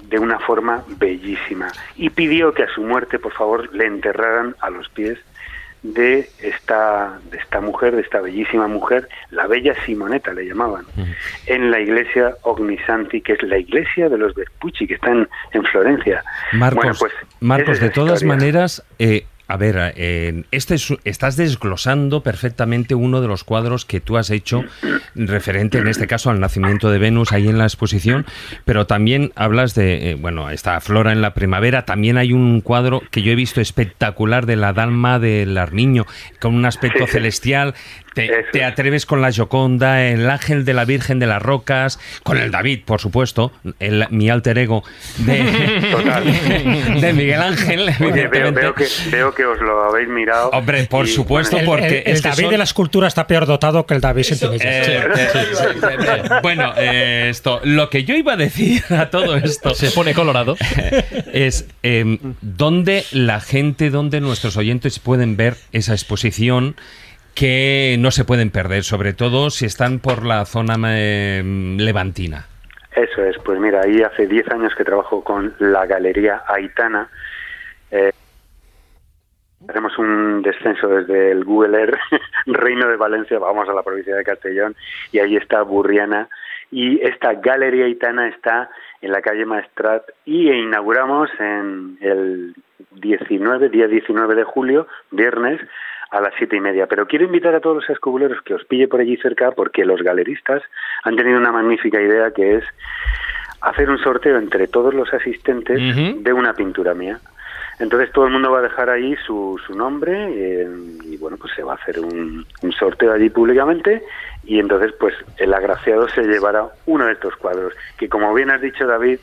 de una forma bellísima. Y pidió que a su muerte por favor le enterraran a los pies de esta, de esta mujer, de esta bellísima mujer, la bella Simoneta le llamaban, en la iglesia Ognisanti, que es la iglesia de los Vespucci, que está en, Florencia.
Marcos, pues, Marcos de todas maneras, eh, a ver, eh, este estás desglosando perfectamente uno de los cuadros que tú has hecho referente, en este caso, al nacimiento de Venus ahí en la exposición, pero también hablas de, eh, bueno, esta flora en la primavera, también hay un cuadro que yo he visto espectacular de la Dalma del Arniño, con un aspecto celestial, te, atreves con la Joconda, el ángel de la Virgen de las Rocas, con el David, por supuesto, el, mi alter ego de, de Miguel Ángel.
veo, que, veo, que, os lo habéis mirado.
Hombre, por supuesto, porque.
El, David de la escultura está peor dotado que el David
eh, bueno, eh, esto, lo que yo iba a decir a todo esto.
Se pone colorado.
Es eh, dónde la gente, dónde nuestros oyentes pueden ver esa exposición que no se pueden perder, sobre todo si están por la zona em, levantina.
Eso es, pues mira, ahí hace 10 años que trabajo con la Galería Aitana. Eh, Hacemos un descenso desde el Google Earth, Reino de Valencia, vamos a la provincia de Castellón, y ahí está Burriana. Y esta Galería Aitana está en la calle Maestrat y inauguramos en el 19, día 19 de julio, viernes, a las siete y media. Pero quiero invitar a todos los escobuleros que os pille por allí cerca porque los galeristas han tenido una magnífica idea que es hacer un sorteo entre todos los asistentes de una pintura mía. Entonces todo el mundo va a dejar ahí su, su nombre eh, y bueno, pues se va a hacer un, un, sorteo allí públicamente y entonces pues el agraciado se llevará uno de estos cuadros, que como bien has dicho David,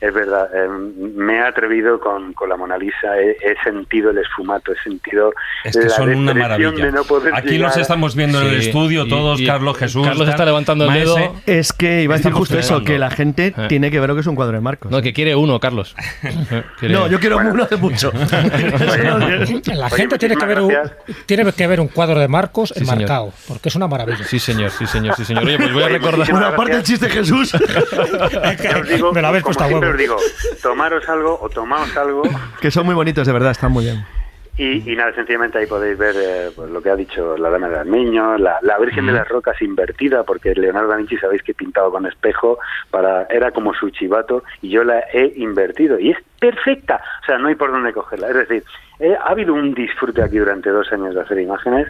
es verdad, eh, me he atrevido con, con la Mona Lisa, he, he sentido el esfumato, he sentido
Es que
la
son una maravilla.
de no poder
Aquí
llegar
los estamos viendo en el estudio, todos,
y-
Carlos Jesús.
Carlos está levantando el dedo.
Es que iba a decir justo eso, que la gente
Eh.
tiene que ver lo que es un cuadro de Marcos.
No, que quiere uno, Carlos. Quiere-
No, yo quiero uno de mucho.
La gente tiene que, ver un, tiene que ver un cuadro de Marcos
Sí, señor.
enmarcado, porque es una maravilla.
Sí, señor, sí, señor, sí, señor. Oye, pues voy a recordar.
Bueno, aparte del chiste de Jesús.
Me lo habéis puesto a
siempre os digo, tomaros algo o tomaos algo
que son muy bonitos, de verdad, están muy bien.
y, y nada, sencillamente ahí podéis ver eh, pues, lo que ha dicho la Dama de Armiño, la, la Virgen de las Rocas invertida, porque Leonardo da Vinci sabéis que pintaba con espejo, para era como su chivato y yo la he invertido y es perfecta, o sea, no hay por dónde cogerla. Es decir, eh, ha habido un disfrute aquí durante dos años de hacer imágenes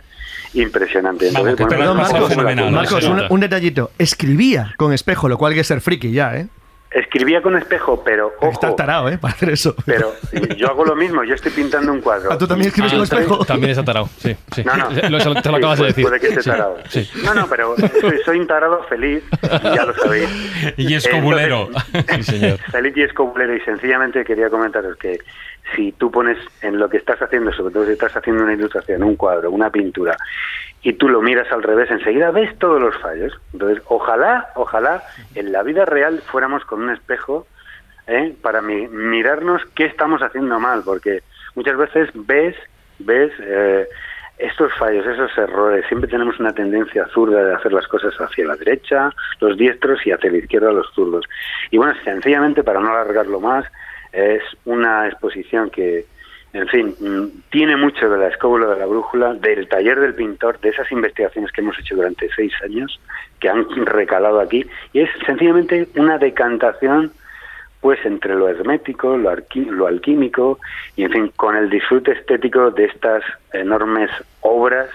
impresionante.
Vamos,
bueno,
pasado
Marcos,
Marcos, un, un detallito. Escribía con espejo, lo cual hay que ser friki ya, ¿eh?
Escribía con espejo, pero
Está
ojo,
tarado, ¿eh? Para hacer eso.
pero yo hago lo mismo, yo estoy pintando un cuadro.
Ah, ¿tú también escribes con
y-
espejo?
También es atarado, sí. sí.
No, no.
Lo, te lo
Sí,
acabas de
puede-
decir.
Puede que esté
Sí,
tarado.
sí.
No, no, pero soy, soy un tarado feliz, ya lo sabéis.
Y escobulero.
Señor.
Feliz y escobulero, y sencillamente quería comentaros que si tú pones en lo que estás haciendo, sobre todo si estás haciendo una ilustración, un cuadro, una pintura, y tú lo miras al revés, enseguida ves todos los fallos. Entonces, ojalá, ojalá en la vida real fuéramos con un espejo ¿eh? para mi- mirarnos qué estamos haciendo mal, porque muchas veces ves, ves eh, estos fallos, esos errores. Siempre tenemos una tendencia zurda de hacer las cosas hacia la derecha, los diestros, y hacia la izquierda, los zurdos. Y bueno, sencillamente, para no alargarlo más, es una exposición que, en fin, mm, tiene mucho de la escóbula de la brújula, del taller del pintor, de esas investigaciones que hemos hecho durante seis años, que han recalado aquí, y es sencillamente una decantación pues entre lo hermético, lo, lo alquímico y en fin, con el disfrute estético de estas enormes obras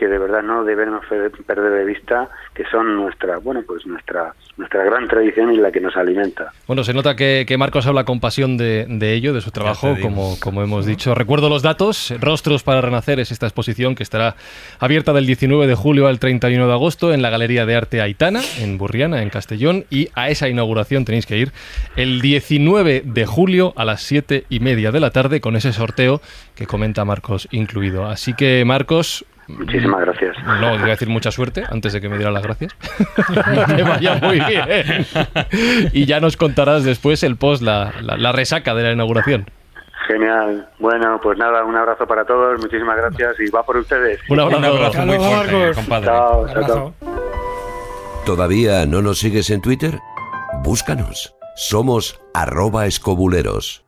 que de verdad no debemos perder de vista que son nuestra, bueno, pues nuestra nuestra gran tradición y la que nos alimenta.
Bueno, se nota que, que Marcos habla con pasión de, de ello, de su trabajo, como, como hemos dicho. Recuerdo los datos. Rostros para Renacer es esta exposición que estará abierta del 19 de julio al 31 de agosto en la Galería de Arte Aitana, en Burriana, en Castellón. Y a esa inauguración tenéis que ir el 19 de julio a las 7 y media de la tarde con ese sorteo que comenta Marcos incluido. Así que, Marcos,
Muchísimas gracias.
no, te voy a decir mucha suerte antes de que me dieran las gracias. que vaya muy bien. Y ya nos contarás después el post, la, la- la resaca de la inauguración.
Genial. Bueno, pues nada, un abrazo para todos, muchísimas gracias y va por ustedes.
Un abrazo.
Un abrazo muy fuerte,
Marcos.
compadre.
Chao,
Un
chao.
¿Todavía no nos sigues en Twitter? Búscanos. Somos arroba escobuleros.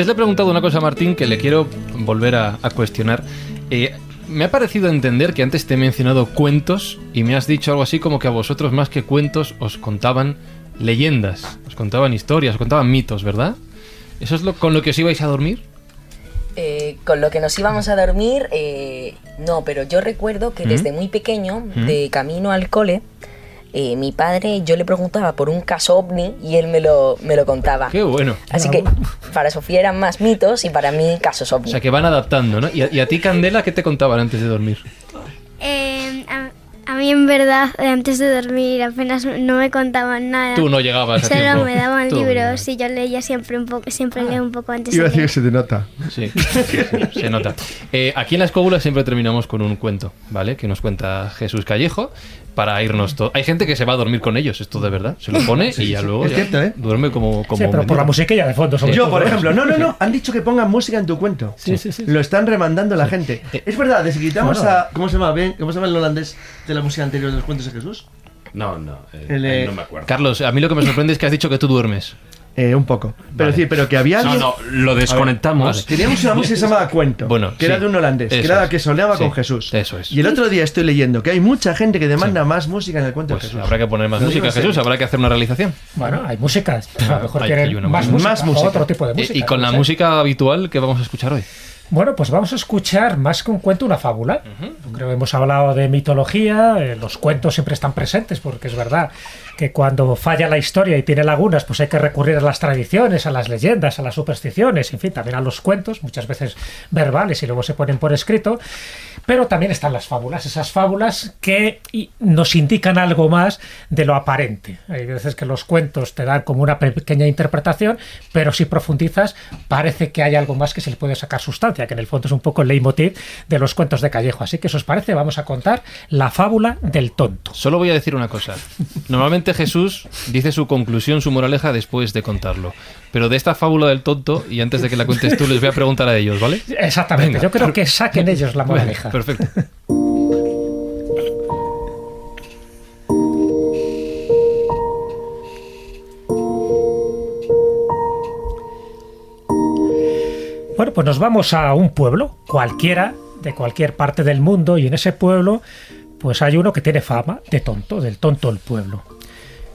Antes le he preguntado una cosa a Martín que le quiero volver a, a cuestionar. Eh, me ha parecido entender que antes te he mencionado cuentos y me has dicho algo así como que a vosotros más que cuentos os contaban leyendas, os contaban historias, os contaban mitos, ¿verdad? ¿Eso es lo, con lo que os ibais a dormir?
Eh, con lo que nos íbamos a dormir, eh, no, pero yo recuerdo que
¿Mm?
desde muy pequeño,
¿Mm?
de camino al cole, eh, mi padre, yo le preguntaba por un caso ovni y él me lo, me lo contaba.
Qué bueno.
Así que para Sofía eran más mitos y para mí casos
O
ovni.
sea, que van adaptando, ¿no? ¿Y a, y a ti, Candela, qué te contaban antes de dormir?
Eh, a, a mí en verdad eh, antes de dormir apenas no me contaban nada.
Tú no llegabas a
Solo me daban
Tú,
libros y yo leía siempre un poco, siempre leo un poco antes
Iba a
de
decir
leer.
que se te nota.
Sí, sí, se nota. Eh, aquí en la escóbula siempre terminamos con un cuento, ¿vale? Que nos cuenta Jesús Callejo para irnos todos. Hay gente que se va a dormir con ellos, esto de verdad. Se lo pone y ya luego
Es
ya
cierto, ¿eh?
duerme como, como
Sí, pero por la musiquilla de fondo. sobre
Yo,
todo,
por
¿eh?
ejemplo, no, no, no, han dicho que pongan música en tu cuento.
Sí, sí, sí.
Lo están remandando la gente. Es verdad, desde que quitamos
Bueno.
a. ¿Cómo se llama? ¿Cómo se llama el holandés de la música anterior de los cuentos de Jesús?
No, no, eh,
El, eh,
no me acuerdo.
Carlos, a mí lo que me sorprende es que has dicho que tú duermes.
Eh, un poco. Pero
Vale.
decir, pero que había
No,
alguien.
no, lo desconectamos.
Teníamos una música que se llamaba Cuento,
Bueno,
que era
sí.
de un holandés, que era la que soleaba
Sí,
con Jesús.
eso es.
Y el otro día estoy leyendo que hay mucha gente que demanda más música en el cuento
Pues
de Jesús.
habrá que poner más música. Jesús, habrá que hacer una realización.
Bueno, hay música. pero a lo mejor
Hay-
quieren
hay una
más
música.
Más
otro tipo de
Eh,
música.
y con
no
la
sé.
música habitual que vamos a escuchar hoy.
Bueno, pues vamos a escuchar más que un cuento, una fábula. Creo que hemos hablado de mitología, eh, los cuentos siempre están presentes, porque es verdad que cuando falla la historia y tiene lagunas, pues hay que recurrir a las tradiciones, a las leyendas, a las supersticiones, en fin, también a los cuentos, muchas veces verbales y luego se ponen por escrito. Pero también están las fábulas, esas fábulas que nos indican algo más de lo aparente. Hay veces que los cuentos te dan como una pequeña interpretación, pero si profundizas parece que hay algo más que se le puede sacar sustancia, que en el fondo es un poco el leitmotiv de los cuentos de Callejo. Así que, si os parece, vamos a contar la fábula del tonto.
Solo voy a decir una cosa. Normalmente Jesús dice su conclusión, su moraleja después de contarlo. Pero de esta fábula del tonto, y antes de que la cuentes tú, les voy a preguntar a ellos, ¿vale?
Exactamente,
Venga.
yo creo que saquen ellos la
Bueno,
moraleja.
perfecto.
Bueno, pues nos vamos a un pueblo, cualquiera, de cualquier parte del mundo, y en ese pueblo, pues hay uno que tiene fama de tonto, del tonto el pueblo.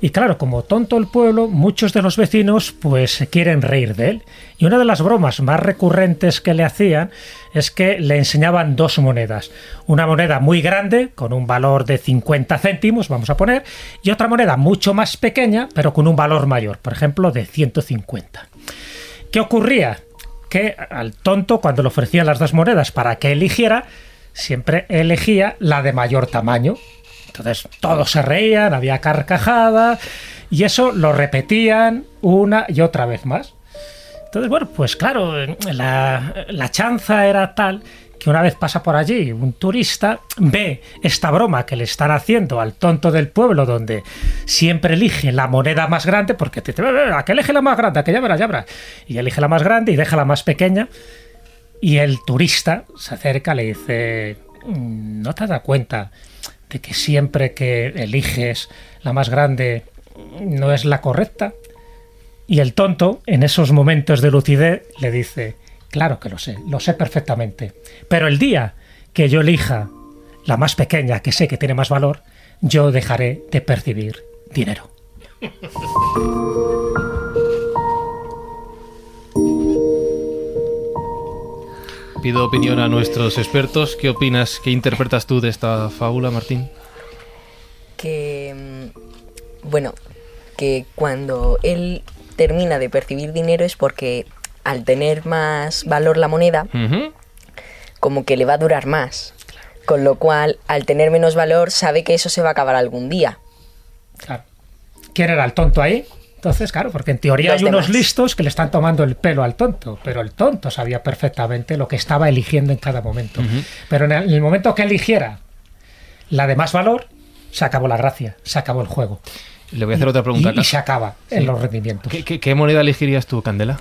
Y claro, como tonto el pueblo, muchos de los vecinos pues se quieren reír de él. Y una de las bromas más recurrentes que le hacían es que le enseñaban dos monedas. Una moneda muy grande, con un valor de 50 céntimos, vamos a poner, y otra moneda mucho más pequeña, pero con un valor mayor, por ejemplo, de 150. ¿Qué ocurría? Que al tonto, cuando le ofrecían las dos monedas para que eligiera, siempre elegía la de mayor tamaño. Entonces todos se reían, había carcajadas y eso lo repetían una y otra vez más. Entonces, bueno, pues claro, la, la chanza era tal que una vez pasa por allí un turista, ve esta broma que le están haciendo al tonto del pueblo, donde siempre elige la moneda más grande, porque te, te a que elige la más grande, a que ya verás, ya. Y elige la más grande y deja la más pequeña. Y el turista se acerca, le dice, "Mm, ¿no te das cuenta de que siempre que eliges la más grande no es la correcta? Y el tonto, en esos momentos de lucidez, le dice, claro que lo sé, lo sé perfectamente, pero el día que yo elija la más pequeña, que sé que tiene más valor, yo dejaré de percibir dinero.
Pido opinión a nuestros expertos. ¿Qué opinas, qué interpretas tú de esta fábula, Martín?
que mm, bueno que cuando él termina de percibir dinero es porque al tener más valor la moneda como que le va a durar más con lo cual al tener menos valor sabe que eso se va a acabar algún día
Claro. ¿Quién era el tonto ahí? Entonces, claro, porque en teoría
Los
hay unos listos que le están tomando el pelo al tonto, pero el tonto sabía perfectamente lo que estaba eligiendo en cada momento. Pero en el, en el momento que eligiera la de más valor, se acabó la gracia, se acabó el juego.
Le voy a hacer otra pregunta.
Y, y se acaba en los rendimientos.
¿Qué, qué- qué moneda elegirías tú, Candela?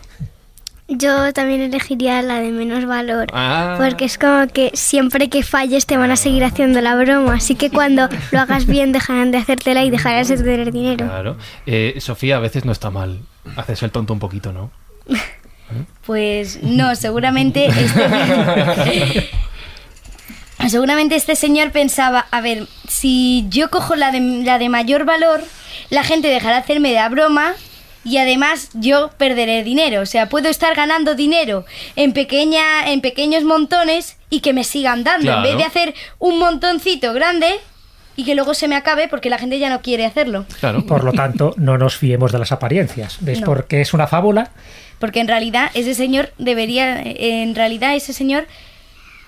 Yo también elegiría la de menos valor.
Ah.
Porque es como que siempre que falles te van a seguir haciendo la broma. Así que cuando lo hagas bien dejarán de hacértela y dejarás de tener dinero.
Claro. Eh, Sofía, a veces no está mal hacerse el tonto un poquito, ¿no?
Pues no, seguramente este... seguramente este señor pensaba, a ver, si yo cojo la de, la de mayor valor, la gente dejará de hacerme la broma y además yo perderé dinero. O sea, puedo estar ganando dinero en, pequeña, en pequeños montones y que me sigan dando. En vez de hacer un montoncito grande y que luego se me acabe porque la gente ya no quiere hacerlo.
Claro.
Por lo tanto, no nos fiemos de las apariencias. ¿Ves?
No.
Porque es una fábula.
Porque en realidad ese señor debería, en realidad ese señor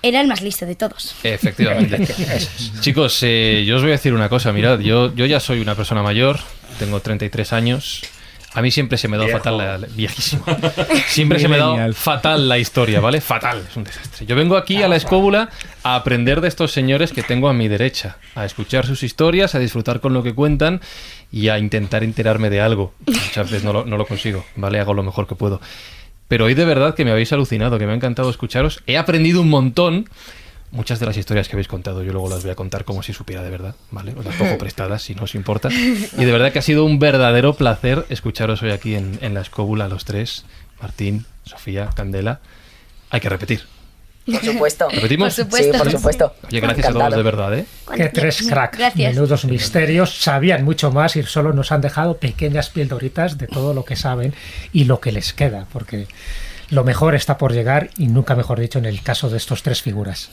era el más listo de todos.
Efectivamente. Chicos, eh, yo os voy a decir una cosa. Mirad, yo, yo ya soy una persona mayor, tengo 33 años. A mí siempre se me ha dado fatal la, la- viejísimo. Siempre se me ha dado
Millennial.
fatal la historia, ¿vale? Fatal, es un desastre. Yo vengo aquí a la escóbula a aprender de estos señores que tengo a mi derecha, a escuchar sus historias, a disfrutar con lo que cuentan y a intentar enterarme de algo. Muchas veces no lo, no lo consigo, ¿vale? Hago lo mejor que puedo. Pero hoy de verdad que me habéis alucinado, que me ha encantado escucharos. He aprendido un montón. Muchas de las historias que habéis contado yo luego las voy a contar como si supiera de verdad, ¿vale? Os las cojo prestadas si no os importa. Y de verdad que ha sido un verdadero placer escucharos hoy aquí en, en la escóbula los tres, Martín, Sofía, Candela. Hay que repetir.
por supuesto
¿Repetimos?
Por supuesto.
sí por supuesto
Oye, gracias a todos
Encantado.
de verdad, ¿eh?
Que tres cracks,
Gracias.
menudos misterios, sabían mucho más y solo nos han dejado pequeñas pildoritas de todo lo que saben y lo que les queda, porque lo mejor está por llegar y nunca mejor dicho en el caso de estos tres figuras.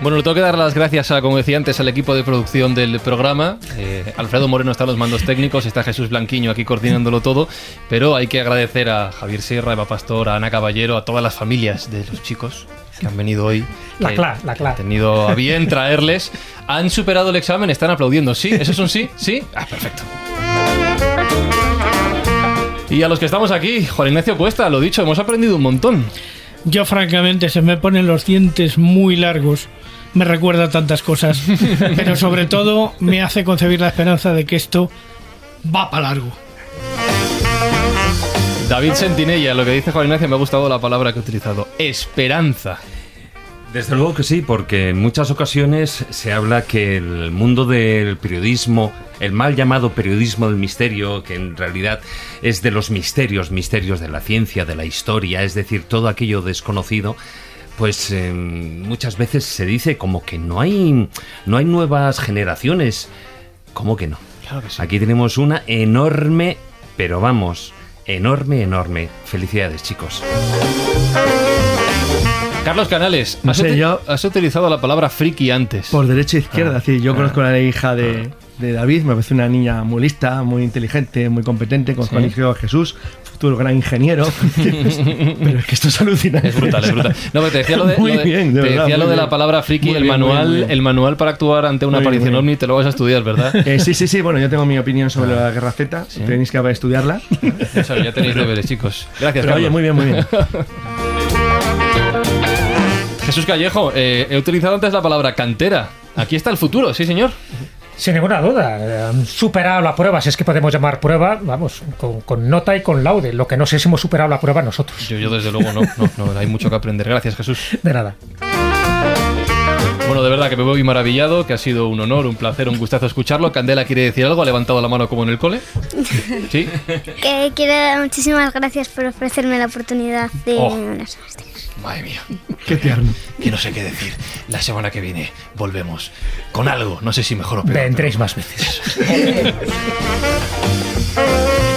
Bueno, le tengo que dar las gracias, a, como decía antes, al equipo de producción del programa. Eh, Alfredo Moreno está en los mandos técnicos, está Jesús Blanquiño aquí coordinándolo todo, pero hay que agradecer a Javier Sierra, Eva Pastor, a Ana Caballero, a todas las familias de los chicos que han venido hoy.
La cla, la cla.
Han tenido a bien traerles. Han superado el examen, están aplaudiendo. ¿Sí? ¿Eso es un sí? ¿Sí? Ah, perfecto. Y a los que estamos aquí, Juan Ignacio Cuesta, lo dicho, hemos aprendido un montón.
Yo francamente se me ponen los dientes muy largos. Me recuerda tantas cosas. Pero sobre todo me hace concebir la esperanza de que esto va para largo.
David Sentinella, lo que dice Juan Ignacio, me ha gustado la palabra que ha utilizado. Esperanza.
Desde luego que sí, porque en muchas ocasiones se habla que el mundo del periodismo, el mal llamado periodismo del misterio, que en realidad es de los misterios, misterios de la ciencia, de la historia, es decir, todo aquello desconocido, pues eh, muchas veces se dice como que no hay, no hay nuevas generaciones. ¿Cómo que no?
Claro que sí.
Aquí tenemos una enorme, pero vamos, enorme, enorme. Felicidades, chicos.
Carlos Canales,
No
has,
sé,
uti-
yo-
has utilizado la palabra friki antes.
Por derecha e izquierda.
Ah.
Es decir, yo conozco a la hija de, de David, me parece una niña muy lista, muy inteligente, muy competente, con
Sí.
Juan Jesús, futuro gran ingeniero. Pero es que esto es alucinante.
Es brutal, es brutal. No, pero te decía lo de,
Muy
lo de-
bien, de
te
verdad,
decía lo de la palabra friki,
Muy
el
bien,
manual, el manual para actuar ante una
Muy
aparición ovni, te lo vas a estudiar, ¿verdad?
Eh, sí, sí, sí, bueno, yo tengo mi opinión sobre la Guerra Z, tenéis que estudiarla.
O sea, ya tenéis deberes, chicos. Gracias,
Pero oye, muy bien, muy bien.
Jesús Callejo, eh, he utilizado antes la palabra cantera. Aquí está el futuro, sí, señor.
Sin ninguna duda, eh, han superado la prueba, si es que podemos llamar prueba, vamos, con, con nota y con laude. Lo que no sé si hemos superado la prueba nosotros.
Yo, yo desde luego no, no, no, hay mucho que aprender. Gracias, Jesús.
De nada.
Bueno, de verdad que me voy maravillado, que ha sido un honor, un placer, un gustazo escucharlo. Candela quiere decir algo, ha levantado la mano como en el cole. Sí.
Que quiero dar muchísimas gracias por ofrecerme la oportunidad de
Oh. Madre mía.
Qué tierno.
Que no sé qué decir. La semana que viene volvemos con algo, no sé si mejor o peor.
Vendréis más veces.